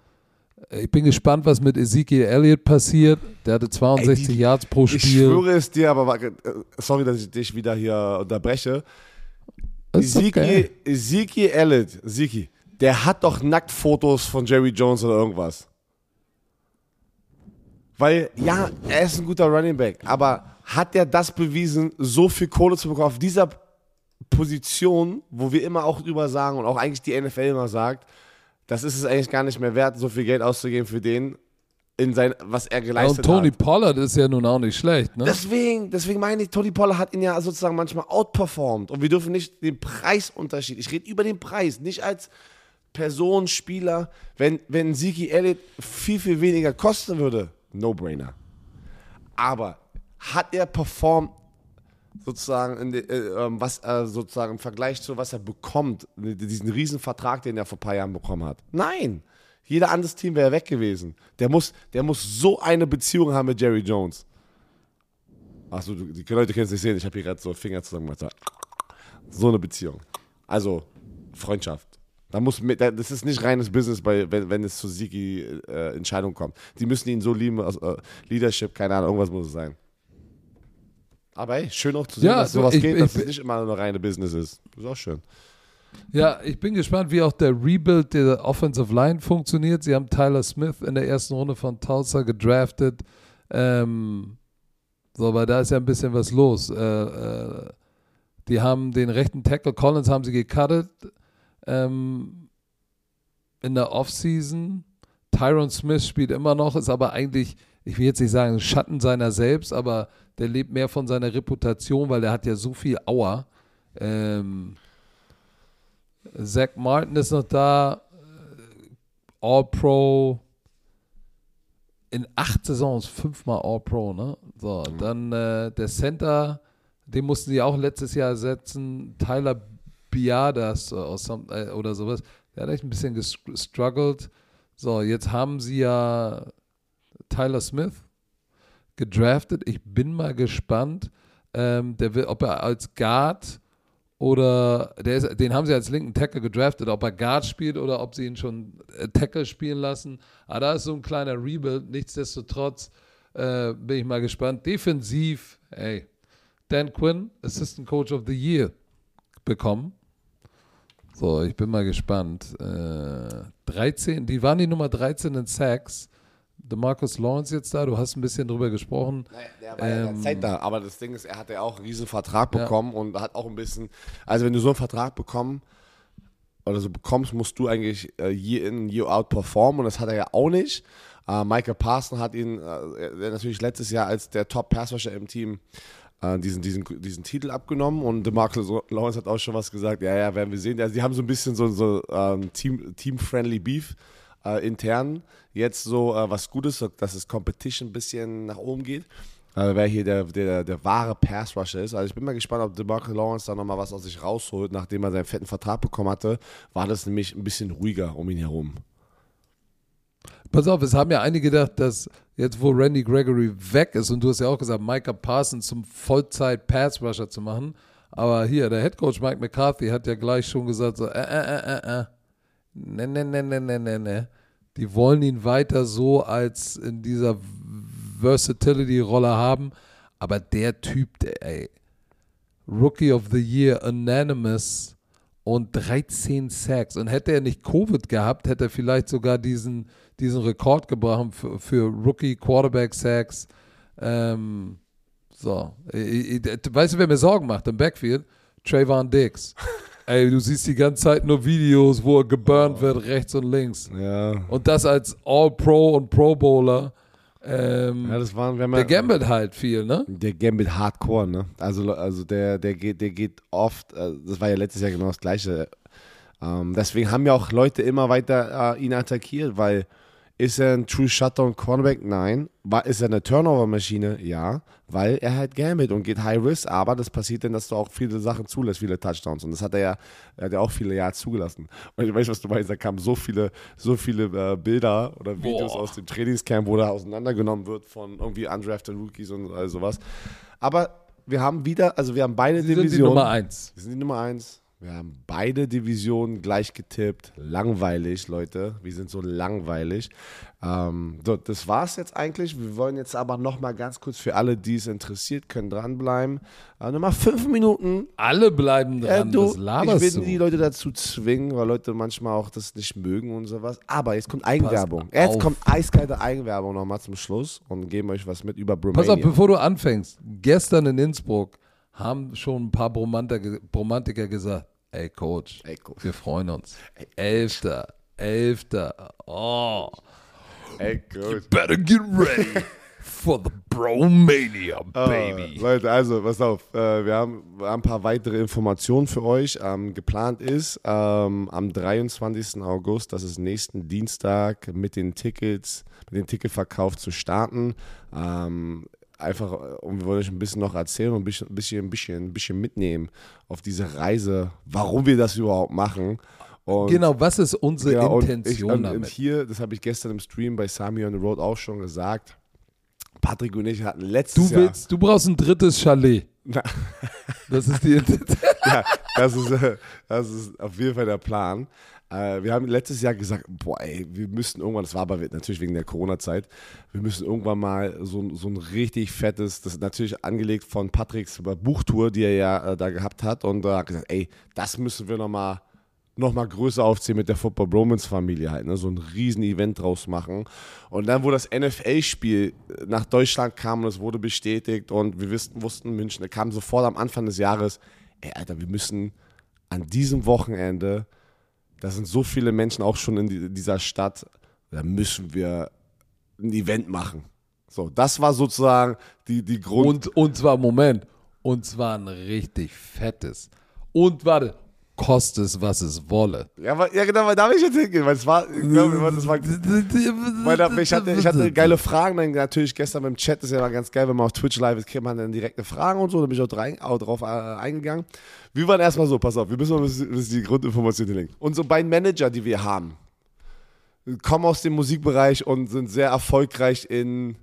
Ich bin gespannt, was mit Ezekiel Elliott passiert. Der hatte 62 Ey, die, Yards pro Spiel. Ich schwöre es dir, aber äh, sorry, dass ich dich wieder hier unterbreche. Ezekiel, okay. Ezekiel Elliott, Ziki, der hat doch Nacktfotos von Jerry Jones oder irgendwas. Weil, ja, er ist ein guter Running Back, aber hat er das bewiesen, so viel Kohle zu bekommen auf dieser Position, wo wir immer auch drüber sagen und auch eigentlich die NFL immer sagt, das ist es eigentlich gar nicht mehr wert, so viel Geld auszugeben für den, in sein, was er geleistet hat. Und Tony hat. Pollard ist ja nun auch nicht schlecht, ne? Deswegen, deswegen meine ich, Tony Pollard hat ihn ja sozusagen manchmal outperformed. Und wir dürfen nicht den Preisunterschied, ich rede über den Preis, nicht als Person, Spieler. Wenn, wenn Ziki Elliott viel, viel weniger kosten würde, No-Brainer. Aber hat er performt sozusagen, äh, ähm, was äh, sozusagen im Vergleich zu was er bekommt, diesen riesen Vertrag, den er vor ein paar Jahren bekommen hat? Nein. Jeder anderes Team wäre weg gewesen. Der muss, der muss so eine Beziehung haben mit Jerry Jones. Achso, die Leute können es nicht sehen. Ich habe hier gerade so Finger zusammen gemacht. So eine Beziehung. Also Freundschaft. Da muss, das ist nicht reines Business, bei, wenn, wenn es zu Sigi-Entscheidungen äh, kommt. Die müssen ihn so lieben, also, äh, Leadership, keine Ahnung, irgendwas muss es sein. Aber hey, schön auch zu sehen, ja, dass sowas ich, geht, dass ich, es nicht immer eine reine Business ist. Ist auch schön. Ja, ich bin gespannt, wie auch der Rebuild der Offensive Line funktioniert. Sie haben Tyler Smith in der ersten Runde von Tulsa gedraftet. Ähm, so, aber da ist ja ein bisschen was los. Äh, äh, die haben den rechten Tackle Collins haben sie gecuttet ähm, in der Offseason. Tyron Smith spielt immer noch, ist aber eigentlich, ich will jetzt nicht sagen, Schatten seiner selbst, aber der lebt mehr von seiner Reputation, weil der hat ja so viel Auer. Ähm, Zach Martin ist noch da, All-Pro, in acht Saisons fünfmal All-Pro, ne? So, mhm. dann äh, der Center, den mussten sie auch letztes Jahr ersetzen, Tyler Biadas äh, oder sowas. Der hat echt ein bisschen gestruggelt. So, jetzt haben sie ja Tyler Smith gedraftet. Ich bin mal gespannt, ähm, der will, ob er als Guard oder ist, den haben sie als linken Tackle gedraftet, ob er Guard spielt oder ob sie ihn schon äh, Tackle spielen lassen. Aber da ist so ein kleiner Rebuild. Nichtsdestotrotz äh, bin ich mal gespannt. Defensiv, ey, Dan Quinn, Assistant Coach of the Year bekommen. So, ich bin mal gespannt. Äh, 13, die waren die Nummer 13 in Sacks. Marcus Lawrence jetzt da, du hast ein bisschen drüber gesprochen. Naja, der war ähm, ja der Zeit da, aber das Ding ist, er hat ja auch einen riesen Vertrag bekommen ja. und hat auch ein bisschen, also wenn du so einen Vertrag bekommst, oder so bekommst, musst du eigentlich äh, year in, year out performen und das hat er ja auch nicht. Äh, Michael Parson hat ihn äh, natürlich letztes Jahr als der Top-Passwasher im Team äh, diesen, diesen, diesen Titel abgenommen und Marcus Lawrence hat auch schon was gesagt, ja, ja, werden wir sehen. Also die haben so ein bisschen so, so ähm, Team, Team-friendly Beef äh, intern. Jetzt so äh, was Gutes, dass es Competition ein bisschen nach oben geht. Äh, wer hier der, der, der wahre Pass-Rusher ist. Also ich bin mal gespannt, ob DeMarcus Lawrence da nochmal was aus sich rausholt. Nachdem er seinen fetten Vertrag bekommen hatte, war das nämlich ein bisschen ruhiger um ihn herum. Pass auf, es haben ja einige gedacht, dass jetzt, wo Randy Gregory weg ist, und du hast ja auch gesagt, Micah Parsons zum Vollzeit-Pass-Rusher zu machen, aber hier, der Headcoach Mike McCarthy hat ja gleich schon gesagt, so, äh, äh, äh, äh, äh. Ne, ne, ne, ne, ne, ne, ne. Die wollen ihn weiter so als in dieser Versatility-Rolle haben, aber der Typ, der, ey, Rookie of the Year, Anonymous und 13 Sacks. Und hätte er nicht Covid gehabt, hätte er vielleicht sogar diesen diesen Rekord gebracht für, für Rookie Quarterback Sacks. Ähm, so, weißt du, wer mir Sorgen macht im Backfield? Trayvon Diggs. *laughs* Ey, du siehst die ganze Zeit nur Videos, wo er geburnt oh. wird, rechts und links. Ja. Und das als All-Pro und Pro Bowler. Ähm, ja, das waren, wenn man, der gambelt halt viel, ne? Der gambelt hardcore, ne? Also, also der, der, geht, der geht oft, äh, das war ja letztes Jahr genau das Gleiche. Ähm, deswegen haben ja auch Leute immer weiter äh, ihn attackiert, weil Ist er ein True Shutdown Cornerback? Nein. Ist er eine Turnover-Maschine? Ja. Weil er halt gambelt und geht High Risk, aber das passiert dann, dass du auch viele Sachen zulässt, viele Touchdowns. Und das hat er ja, er hat ja auch viele Jahre zugelassen. Und ich weiß, was du meinst, da kamen so viele, so viele äh, Bilder oder Videos Boah. aus dem Trainingscamp, wo er auseinandergenommen wird von irgendwie undrafted Rookies und all sowas. Aber wir haben wieder, also wir haben beide Sie sind die Divisionen. Nummer eins. Wir sind die Nummer eins. Wir haben beide Divisionen gleich getippt. Langweilig, Leute. Wir sind so langweilig. Ähm, so, das war's jetzt eigentlich. Wir wollen jetzt aber noch mal ganz kurz für alle, die es interessiert, können dranbleiben. Äh, nochmal fünf Minuten. Alle bleiben Äh, dran. du, Was ich laberst will du? die Leute dazu zwingen, weil Leute manchmal auch das nicht mögen und sowas. Aber jetzt kommt Eigenwerbung. Jetzt kommt eiskalte Eigenwerbung nochmal zum Schluss und geben euch was mit über Pass auf, bevor du anfängst. Gestern in Innsbruck haben schon ein paar Bromantiker gesagt, ey Coach, Ey, Coach. wir freuen uns. Elfter, Elfter, oh, Ey, gut. better get ready for the Bromania, *laughs* Ah, baby. Leute, also, pass auf. Äh, wir, haben, ein paar weitere Informationen für euch. Ähm, geplant ist ähm, am 23. August, das ist nächsten Dienstag, mit den Tickets, mit dem Ticketverkauf zu starten. Einfach, äh, und wir wollen euch ein bisschen noch erzählen und ein bisschen, ein bisschen, ein bisschen, mitnehmen auf diese Reise, warum wir das überhaupt machen. Und Genau, was ist unsere ja, und Intention ich, und, damit? Und hier, das habe ich gestern im Stream bei Sami on the Road auch schon gesagt. Patrick und ich hatten letztes Du Jahr. willst, du brauchst ein drittes Chalet. Na, Das ist die Intention. *laughs* ja, das ist, äh, das ist auf jeden Fall der Plan. Äh, wir haben letztes Jahr gesagt, boah, ey, wir müssten irgendwann, das war aber natürlich wegen der Corona-Zeit, wir müssen irgendwann mal so, so ein richtig fettes, das ist natürlich angelegt von Patricks Buchtour, die er ja äh, da gehabt hat und da hat gesagt, ey, das müssen wir nochmal noch mal größer aufziehen mit der Football Bromance Familie halt, ne? so ein riesen Event draus machen. Und dann, wo das NFL-Spiel nach Deutschland kam und es wurde bestätigt und wir wussten, wussten München, kam sofort am Anfang des Jahres, ey, Alter, wir müssen an diesem Wochenende, da sind so viele Menschen auch schon in die, dieser Stadt, da müssen wir ein Event machen. So, das war sozusagen die, die Grund. Und, und zwar, Moment, und zwar ein richtig fettes. Und warte, koste es, was es wolle. Ja, weil, ja genau, weil da will ich jetzt hingehen, weil es war, ich glaube, das war Weil da, ich, hatte, ich hatte geile Fragen, dann natürlich gestern beim Chat, das ist ja mal ganz geil, wenn man auf Twitch live ist, kriegt man dann direkte Fragen und so, da bin ich auch, drein, auch drauf äh, eingegangen. Wir waren erstmal so, pass auf, wir müssen mal ein bisschen, die Grundinformationen hinlegen. Unsere beiden Manager, die wir haben, kommen aus dem Musikbereich und sind sehr erfolgreich in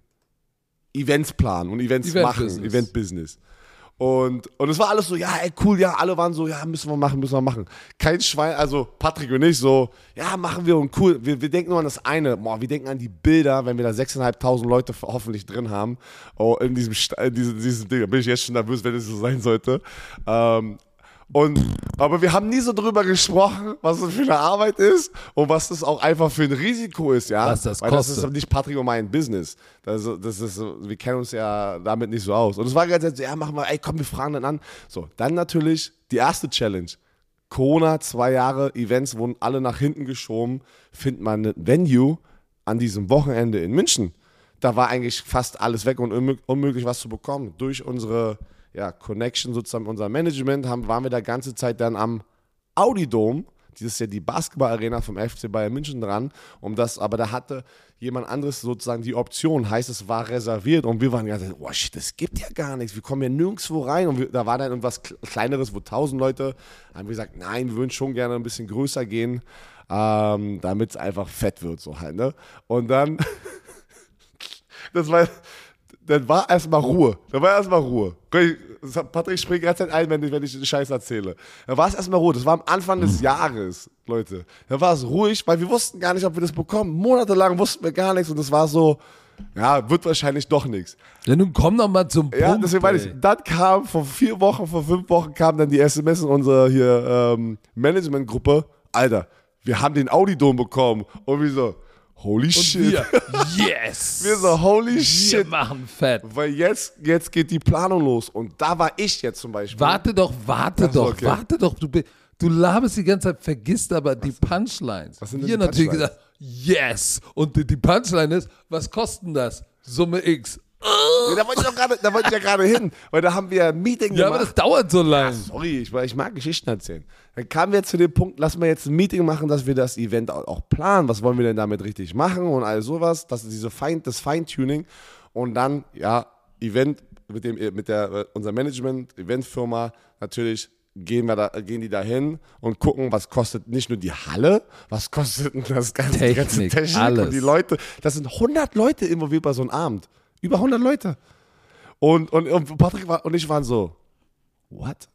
Events planen und Events machen, Event-Business. Und, und es war alles so, ja, ey, cool, ja, alle waren so, ja, müssen wir machen, müssen wir machen. Kein Schwein, also Patrick und ich so, ja, machen wir und cool. Wir, wir denken nur an das eine, boah, wir denken an die Bilder, wenn wir da 6.500 Leute hoffentlich drin haben, oh, in diesem, in diesem, diesem Ding. Da bin ich jetzt schon nervös, wenn es so sein sollte. Ähm, und, aber wir haben nie so drüber gesprochen, was das für eine Arbeit ist und was das auch einfach für ein Risiko ist, ja. Was das Weil das kostet. ist nicht Patrick und mein Business. Das, ist- das ist, wir kennen uns ja damit nicht so aus. Und es war ganz so, ja, machen wir, ey, komm, wir fragen dann an. So, dann natürlich die erste Challenge. Corona, zwei Jahre, Events wurden alle nach hinten geschoben. Findet man ein Venue an diesem Wochenende in München. Da war eigentlich fast alles weg und unmö- unmöglich, was zu bekommen. Durch unsere ja, Connection sozusagen, unser Management, haben, waren wir da ganze Zeit dann am Audi Dome. Das ist ja die Basketball-Arena vom FC Bayern München dran. Um das, aber da hatte jemand anderes sozusagen die Option. Heißt, es war reserviert und wir waren ja so, oh shit, das gibt ja gar nichts. Wir kommen ja nirgendwo rein. Und wir, da war dann irgendwas Kle- Kleineres, wo tausend Leute haben gesagt, nein, wir würden schon gerne ein bisschen größer gehen, ähm, damit es einfach fett wird, so halt, ne? Und dann, *laughs* das war, dann war erstmal Ruhe. Dann war erstmal Ruhe. Das Patrick springt die ganze Zeit ein, wenn ich, wenn ich den Scheiß erzähle. Dann war es erstmal Ruhe. Das war am Anfang des Jahres, Leute. Da war es ruhig, weil wir wussten gar nicht, ob wir das bekommen. Monatelang wussten wir gar nichts und es war so, ja, wird wahrscheinlich doch nichts. Ja, nun komm doch mal zum Ja, Punkt. deswegen meine ich, dann kam vor vier Wochen, vor fünf Wochen kam dann die SMS in unserer hier ähm, Managementgruppe. Alter, wir haben den Audi-Dom bekommen. Und wir so, holy Und shit. wir, *laughs* yes. Wir so, holy wir shit. machen fett. Weil jetzt, jetzt geht die Planung los. Und da war ich jetzt zum Beispiel. Warte doch, warte Ach doch, okay. warte doch. Du, du laberst die ganze Zeit, vergisst aber die Punchlines. was sind denn Wir die natürlich Punchlines? gesagt, yes. Und die, die Punchline ist, was kostet das? Summe X. Ja, da wollte ich, da wollte ich ja gerade hin, weil da haben wir ein Meeting Ja, gemacht. aber das dauert so lang. Sorry, ich, ich mag Geschichten erzählen. Dann kamen wir zu dem Punkt, lass mal jetzt ein Meeting machen, dass wir das Event auch, planen. Was wollen wir denn damit richtig machen und all sowas. Das ist diese Fein, das Feintuning. Und dann, ja, Event mit, dem, mit der, unser Management, Eventfirma, natürlich gehen, wir da, gehen die da hin und gucken, was kostet nicht nur die Halle, was kostet das ganze, die ganze Technik, Technik alles. und die Leute. Das sind 100 Leute involviert bei so einem Abend. Über 100 Leute. Und, und, und Patrick war, und ich waren so, what?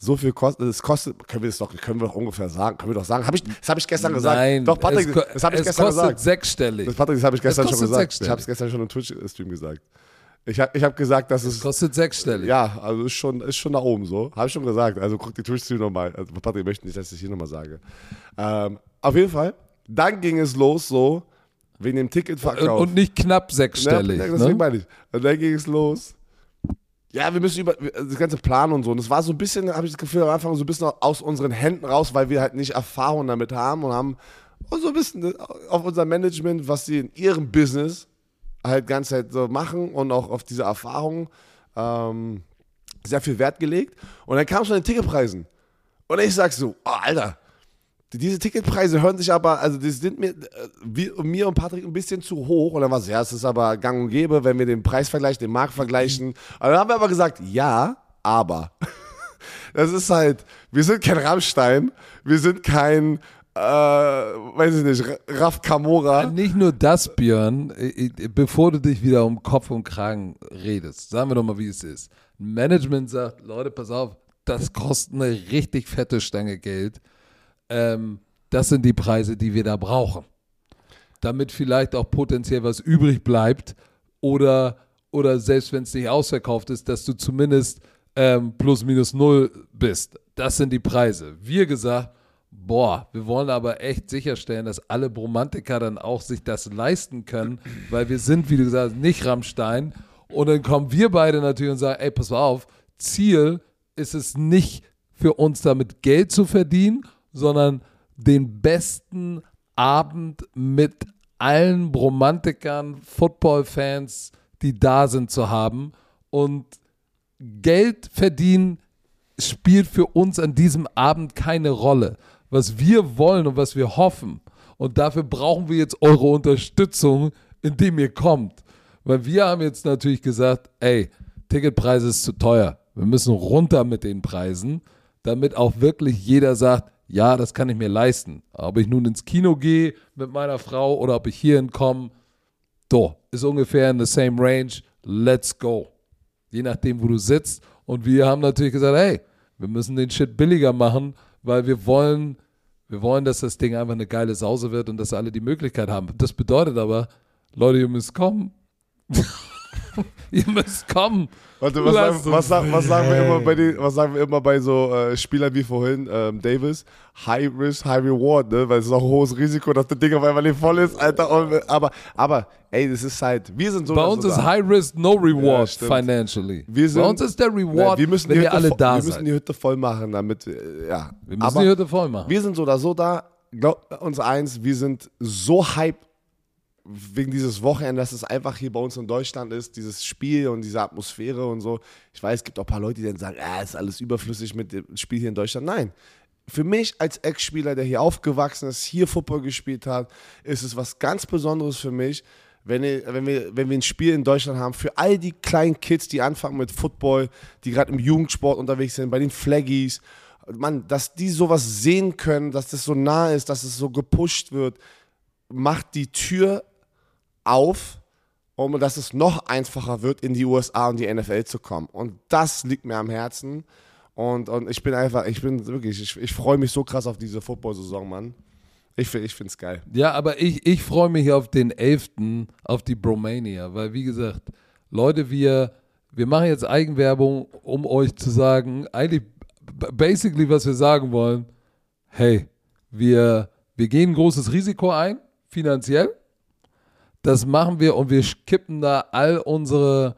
So viel kostet, es kostet, können wir das doch, können wir doch ungefähr sagen, können wir doch sagen, hab ich, das habe ich gestern gesagt. Nein, doch, Patrick, es, das habe ich es gestern kostet gesagt. sechsstellig. Das, Patrick, das habe ich gestern schon kostet gesagt. sechsstellig. Ich habe es gestern schon im Twitch-Stream gesagt. Ich habe ich hab gesagt, dass es, kostet sechsstellig. ja, also ist schon, ist schon da oben so. Habe ich schon gesagt. Also guck die Twitch-Stream nochmal. Also Patrick möchte nicht, dass ich das hier nochmal sage. Ähm, auf jeden Fall, dann ging es los so, wegen dem Und, Ticketverkauf. und nicht knapp sechsstellig. Ja, deswegen ne? meine ich. Und dann ging es los. Ja, wir müssen über das ganze Plan und so. Und es war so ein bisschen, habe ich das Gefühl, am Anfang so ein bisschen aus unseren Händen raus, weil wir halt nicht Erfahrung damit haben und haben so ein bisschen auf unser Management, was sie in ihrem Business halt ganze Zeit so machen und auch auf diese Erfahrung ähm, sehr viel Wert gelegt. Und dann kam es von den Ticketpreisen. Und ich sag so, oh, Alter, diese Ticketpreise hören sich aber, also die sind mir, äh, wie, mir und Patrick ein bisschen zu hoch. Und dann war es, ja, es ist aber gang und gäbe, wenn wir den Preisvergleich, den Markt vergleichen. Und dann haben wir aber gesagt, ja, aber. *laughs* Das ist halt, wir sind kein Rammstein, wir sind kein, äh, weiß ich nicht, Raf Kamora. Nicht nur das, Björn, äh, äh, bevor du dich wieder um Kopf und Kragen redest, sagen wir doch mal, wie es ist. Management sagt, Leute, pass auf, das kostet eine richtig fette Stange Geld. Ähm, das sind die Preise, die wir da brauchen. Damit vielleicht auch potenziell was übrig bleibt oder, oder selbst wenn es nicht ausverkauft ist, dass du zumindest ähm, plus minus null bist. Das sind die Preise. Wir gesagt, boah, wir wollen aber echt sicherstellen, dass alle Bromantiker dann auch sich das leisten können, weil wir sind, wie du gesagt hast, nicht Rammstein. Und dann kommen wir beide natürlich und sagen, ey, pass auf, Ziel ist es nicht für uns damit Geld zu verdienen, sondern den besten Abend mit allen Bromantikern, Football-Fans, die da sind, zu haben. Und Geld verdienen spielt für uns an diesem Abend keine Rolle. Was wir wollen und was wir hoffen, und dafür brauchen wir jetzt eure Unterstützung, indem ihr kommt. Weil wir haben jetzt natürlich gesagt, ey, Ticketpreis ist zu teuer. Wir müssen runter mit den Preisen, damit auch wirklich jeder sagt, ja, das kann ich mir leisten. Ob ich nun ins Kino gehe mit meiner Frau oder ob ich hierhin komme, do, ist ungefähr in the same range. Let's go. Je nachdem, wo du sitzt. Und wir haben natürlich gesagt, hey, wir müssen den Shit billiger machen, weil wir wollen, wir wollen, dass das Ding einfach eine geile Sause wird und dass alle die Möglichkeit haben. Das bedeutet aber, Leute, ihr müsst kommen. *laughs* *laughs* ihr müsst kommen. Warte, was, sagen, was, sagen, was, sagen wir immer bei den, was sagen wir immer bei so äh, Spielern wie vorhin, ähm, Davis? High Risk, High Reward, ne? Weil es ist auch ein hohes Risiko, dass das Ding auf einmal nicht voll ist, Alter. Und, aber, aber, ey, das ist halt, wir sind so Bei uns so ist da. High Risk, no Ja, reward stimmt. financially. Wir sind- Bei uns ist der Reward, Ja, wir müssen wenn ihr alle da Wir seid. müssen die Hütte voll machen, damit, äh, ja. wir müssen aber die Hütte voll machen. wir sind so oder so da. Glaubt uns eins, wir sind so hyped wegen dieses Wochenende, dass es einfach hier bei uns in Deutschland ist, dieses Spiel und diese Atmosphäre und so. Ich weiß, es gibt auch ein paar Leute, die dann sagen, ah, ist alles überflüssig mit dem Spiel hier in Deutschland. Nein. Für mich als Ex-Spieler, der hier aufgewachsen ist, hier Football gespielt hat, ist es was ganz Besonderes für mich, wenn, wenn, wir, wenn wir ein Spiel in Deutschland haben, für all die kleinen Kids, die anfangen mit Football, die gerade im Jugendsport unterwegs sind, bei den Flaggies, Mann, dass die sowas sehen können, dass das so nah ist, dass es so gepusht wird, macht die Tür auf, um dass es noch einfacher wird, in die USA und die NFL zu kommen. Und das liegt mir am Herzen. Und, und ich bin einfach, ich bin wirklich, ich, ich freue mich so krass auf diese Football-Saison, Mann. Ich, ich finde es geil. Ja, aber ich, ich freue mich auf den 11., auf die Bromania, weil wie gesagt, Leute, wir, wir machen jetzt Eigenwerbung, um euch zu sagen, eigentlich basically, was wir sagen wollen, hey, wir, wir gehen ein großes Risiko ein, finanziell. Das machen wir und wir kippen da all unsere,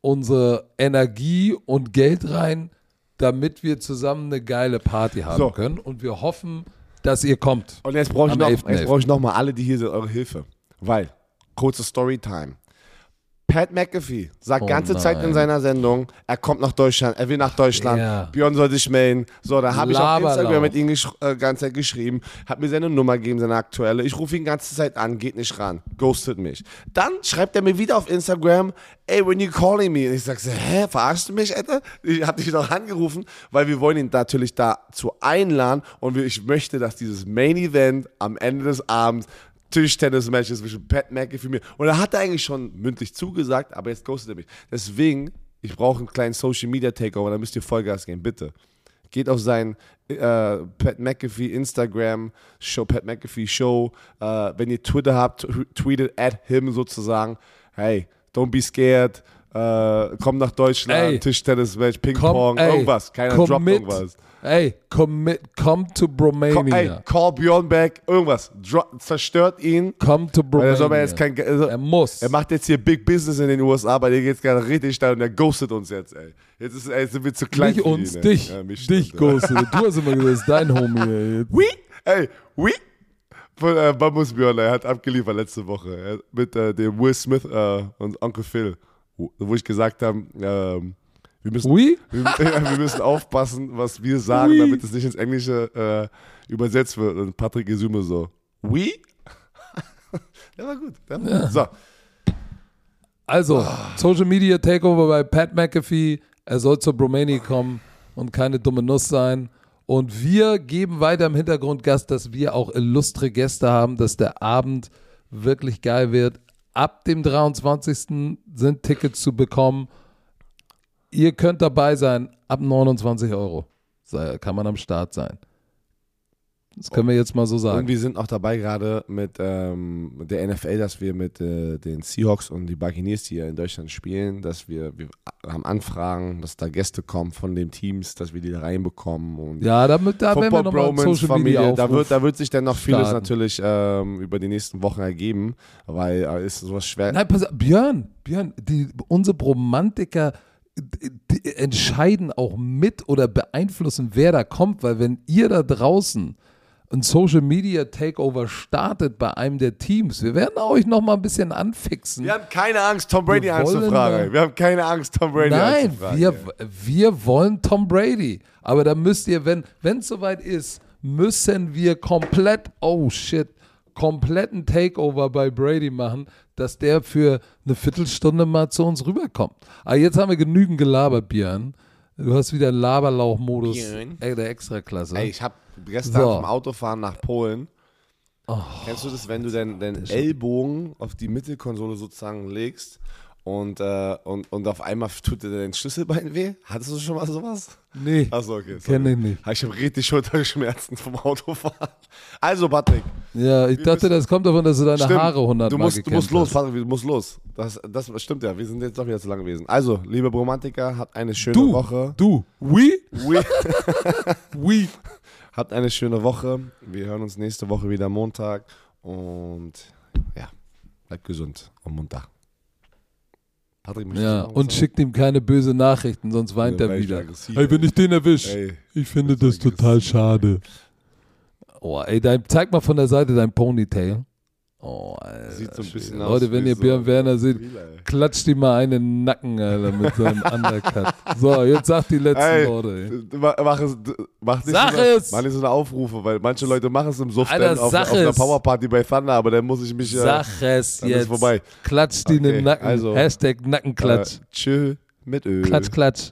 unsere Energie und Geld rein, damit wir zusammen eine geile Party haben So. können. Und wir hoffen, dass ihr kommt. Und jetzt brauche ich, Am noch, 11.11.. jetzt brauch ich noch mal alle, die hier sind, eure Hilfe. Weil, kurze Storytime. Pat McAfee sagt Oh ganze Zeit in nein. seiner Sendung, er kommt nach Deutschland, er will nach Deutschland, Ja. Björn soll sich melden. So, da habe ich auf. Instagram mit ihm äh, ganze Zeit geschrieben, hat mir seine Nummer gegeben, seine aktuelle. Ich rufe ihn ganze Zeit an, geht nicht ran, ghostet mich. Dann schreibt er mir wieder auf Instagram, ey, when you calling me? Und ich sag so, hä, verarschst du mich, Alter? Ich hab dich doch angerufen, weil wir wollen ihn natürlich dazu einladen und ich möchte, dass dieses Main Event am Ende des Abends Tischtennis-Match zwischen Pat McAfee und mir. Und er hat eigentlich schon mündlich zugesagt, aber jetzt ghostet er mich. Deswegen, ich brauche einen kleinen Social Media Takeover, da müsst ihr Vollgas geben, bitte. Geht auf sein äh, Pat McAfee Instagram, Show, Pat McAfee Show. Äh, wenn ihr Twitter habt, tw- tweetet at him sozusagen. Hey, don't be scared. Äh, komm nach Deutschland, Ey. Tischtennis-Match, Ping-Pong, irgendwas. Keiner droppt commit, irgendwas. Ey, commit, come to Bromania. Ko- ey, call Björn back, irgendwas. Dro zerstört ihn. come to Weil Bromania. er kein, also, er muss. er macht jetzt hier Big Business in den USA, aber der geht's gerade richtig steil und der ghostet uns jetzt, ey. Jetzt ist, ey, sind wir zu klein nicht für uns, ihn, dich. Ja, dich, stimmt. Ghosted. Du hast immer gesagt, das ist dein Homie. Ey. Jetzt- *laughs* Oui, ey, oui. Von äh, Bambus Björn, er hat abgeliefert letzte Woche er, mit äh, dem Will Smith äh, und Uncle Phil, wo, ich gesagt habe, ähm, wir müssen, Oui? *laughs* wir, wir müssen aufpassen, was wir sagen, Oui. damit es nicht ins Englische äh, übersetzt wird. Und Patrick Gesume so, oui? *laughs* der war gut. Der war gut. So, Also, Social Media Takeover bei Pat McAfee. Er soll zur Bromania kommen und keine dumme Nuss sein. Und wir geben weiter im Hintergrund Gas, dass wir auch illustre Gäste haben, dass der Abend wirklich geil wird. Ab dem 23. sind Tickets zu bekommen. Ihr könnt dabei sein, ab 29 Euro kann man am Start sein. Das können wir jetzt mal so und sagen. wir sind auch dabei gerade mit ähm, der NFL, dass wir mit äh, den Seahawks und die Buccaneers, die hier in Deutschland spielen, dass wir, wir haben Anfragen, dass da Gäste kommen von den Teams, dass wir die da reinbekommen. Und Ja, damit, da werden wir Football nochmal Social Media Familie, da Aufruf. wird, da wird sich dann noch vieles starten. natürlich ähm, über die nächsten Wochen ergeben, weil äh, ist sowas schwer. Nein, pass auf, Björn, Björn, die, unsere Romantiker die, die entscheiden auch mit oder beeinflussen, wer da kommt, weil wenn ihr da draußen ein Social Media Takeover startet bei einem der Teams, wir werden euch noch mal ein bisschen anfixen. Wir haben keine Angst, Tom Brady anzufragen. Wir haben keine Angst, Tom Brady Nein, anzufragen. wir, wir wollen Tom Brady. Aber da müsst ihr, wenn es soweit ist, müssen wir komplett, oh shit, kompletten Takeover bei Brady machen, dass der für eine Viertelstunde mal zu uns rüberkommt. Aber jetzt haben wir genügend gelabert, Björn. Du hast wieder einen Laberlauch-Modus ey, der Extraklasse. Ey, ich habe gestern So. vom Autofahren nach Polen. Kennst du das, wenn du deinen deinen Ellbogen auf die Mittelkonsole sozusagen legst und, äh, und, und auf einmal tut dir dein Schlüsselbein weh? Hattest du schon mal sowas? nee, Achso, okay. sorry. kenne ich nicht. Ich habe richtig Schulterschmerzen vom Autofahren. *laughs* Also, Patrick. Ja, ich dachte, müssen- das kommt davon, dass du deine Stimmt. Haare 100 du Mal musst, du musst los, hast. Patrick, du musst los. Das, das stimmt ja, wir sind jetzt doch wieder zu lange gewesen. Also, liebe Bromantiker, habt eine schöne Du, Woche. du, oui, Oui. oui. habt eine schöne Woche. Wir hören uns nächste Woche wieder Montag. Und ja, bleibt gesund und munter. Ja, und schickt ihm keine böse Nachrichten, sonst weint er wieder. Hey, wenn ich den erwische, Ey, ich finde das total schade. Oh, ey, dein, zeig mal von der Seite dein Ponytail. Oh, Alter. Sieht so ein bisschen Schwede. aus Leute, wenn ihr so Björn Werner seht, klatscht ihm mal einen Nacken, Alter, mit seinem *laughs* Undercut. So, jetzt sag die letzten Ey, Worte. Ey. Mach es, mach nicht, Sag so eine, es! mach nicht so eine Aufrufe, weil manche Leute machen es im Suff Alter, auf, auf einer! Powerparty bei Thunder, aber dann muss ich mich äh, Sag es dann ist jetzt. vorbei. Klatscht ihn in Okay, den Nacken. also, Hashtag Nackenklatsch. Äh, tschö mit Öl. Klatsch, klatsch.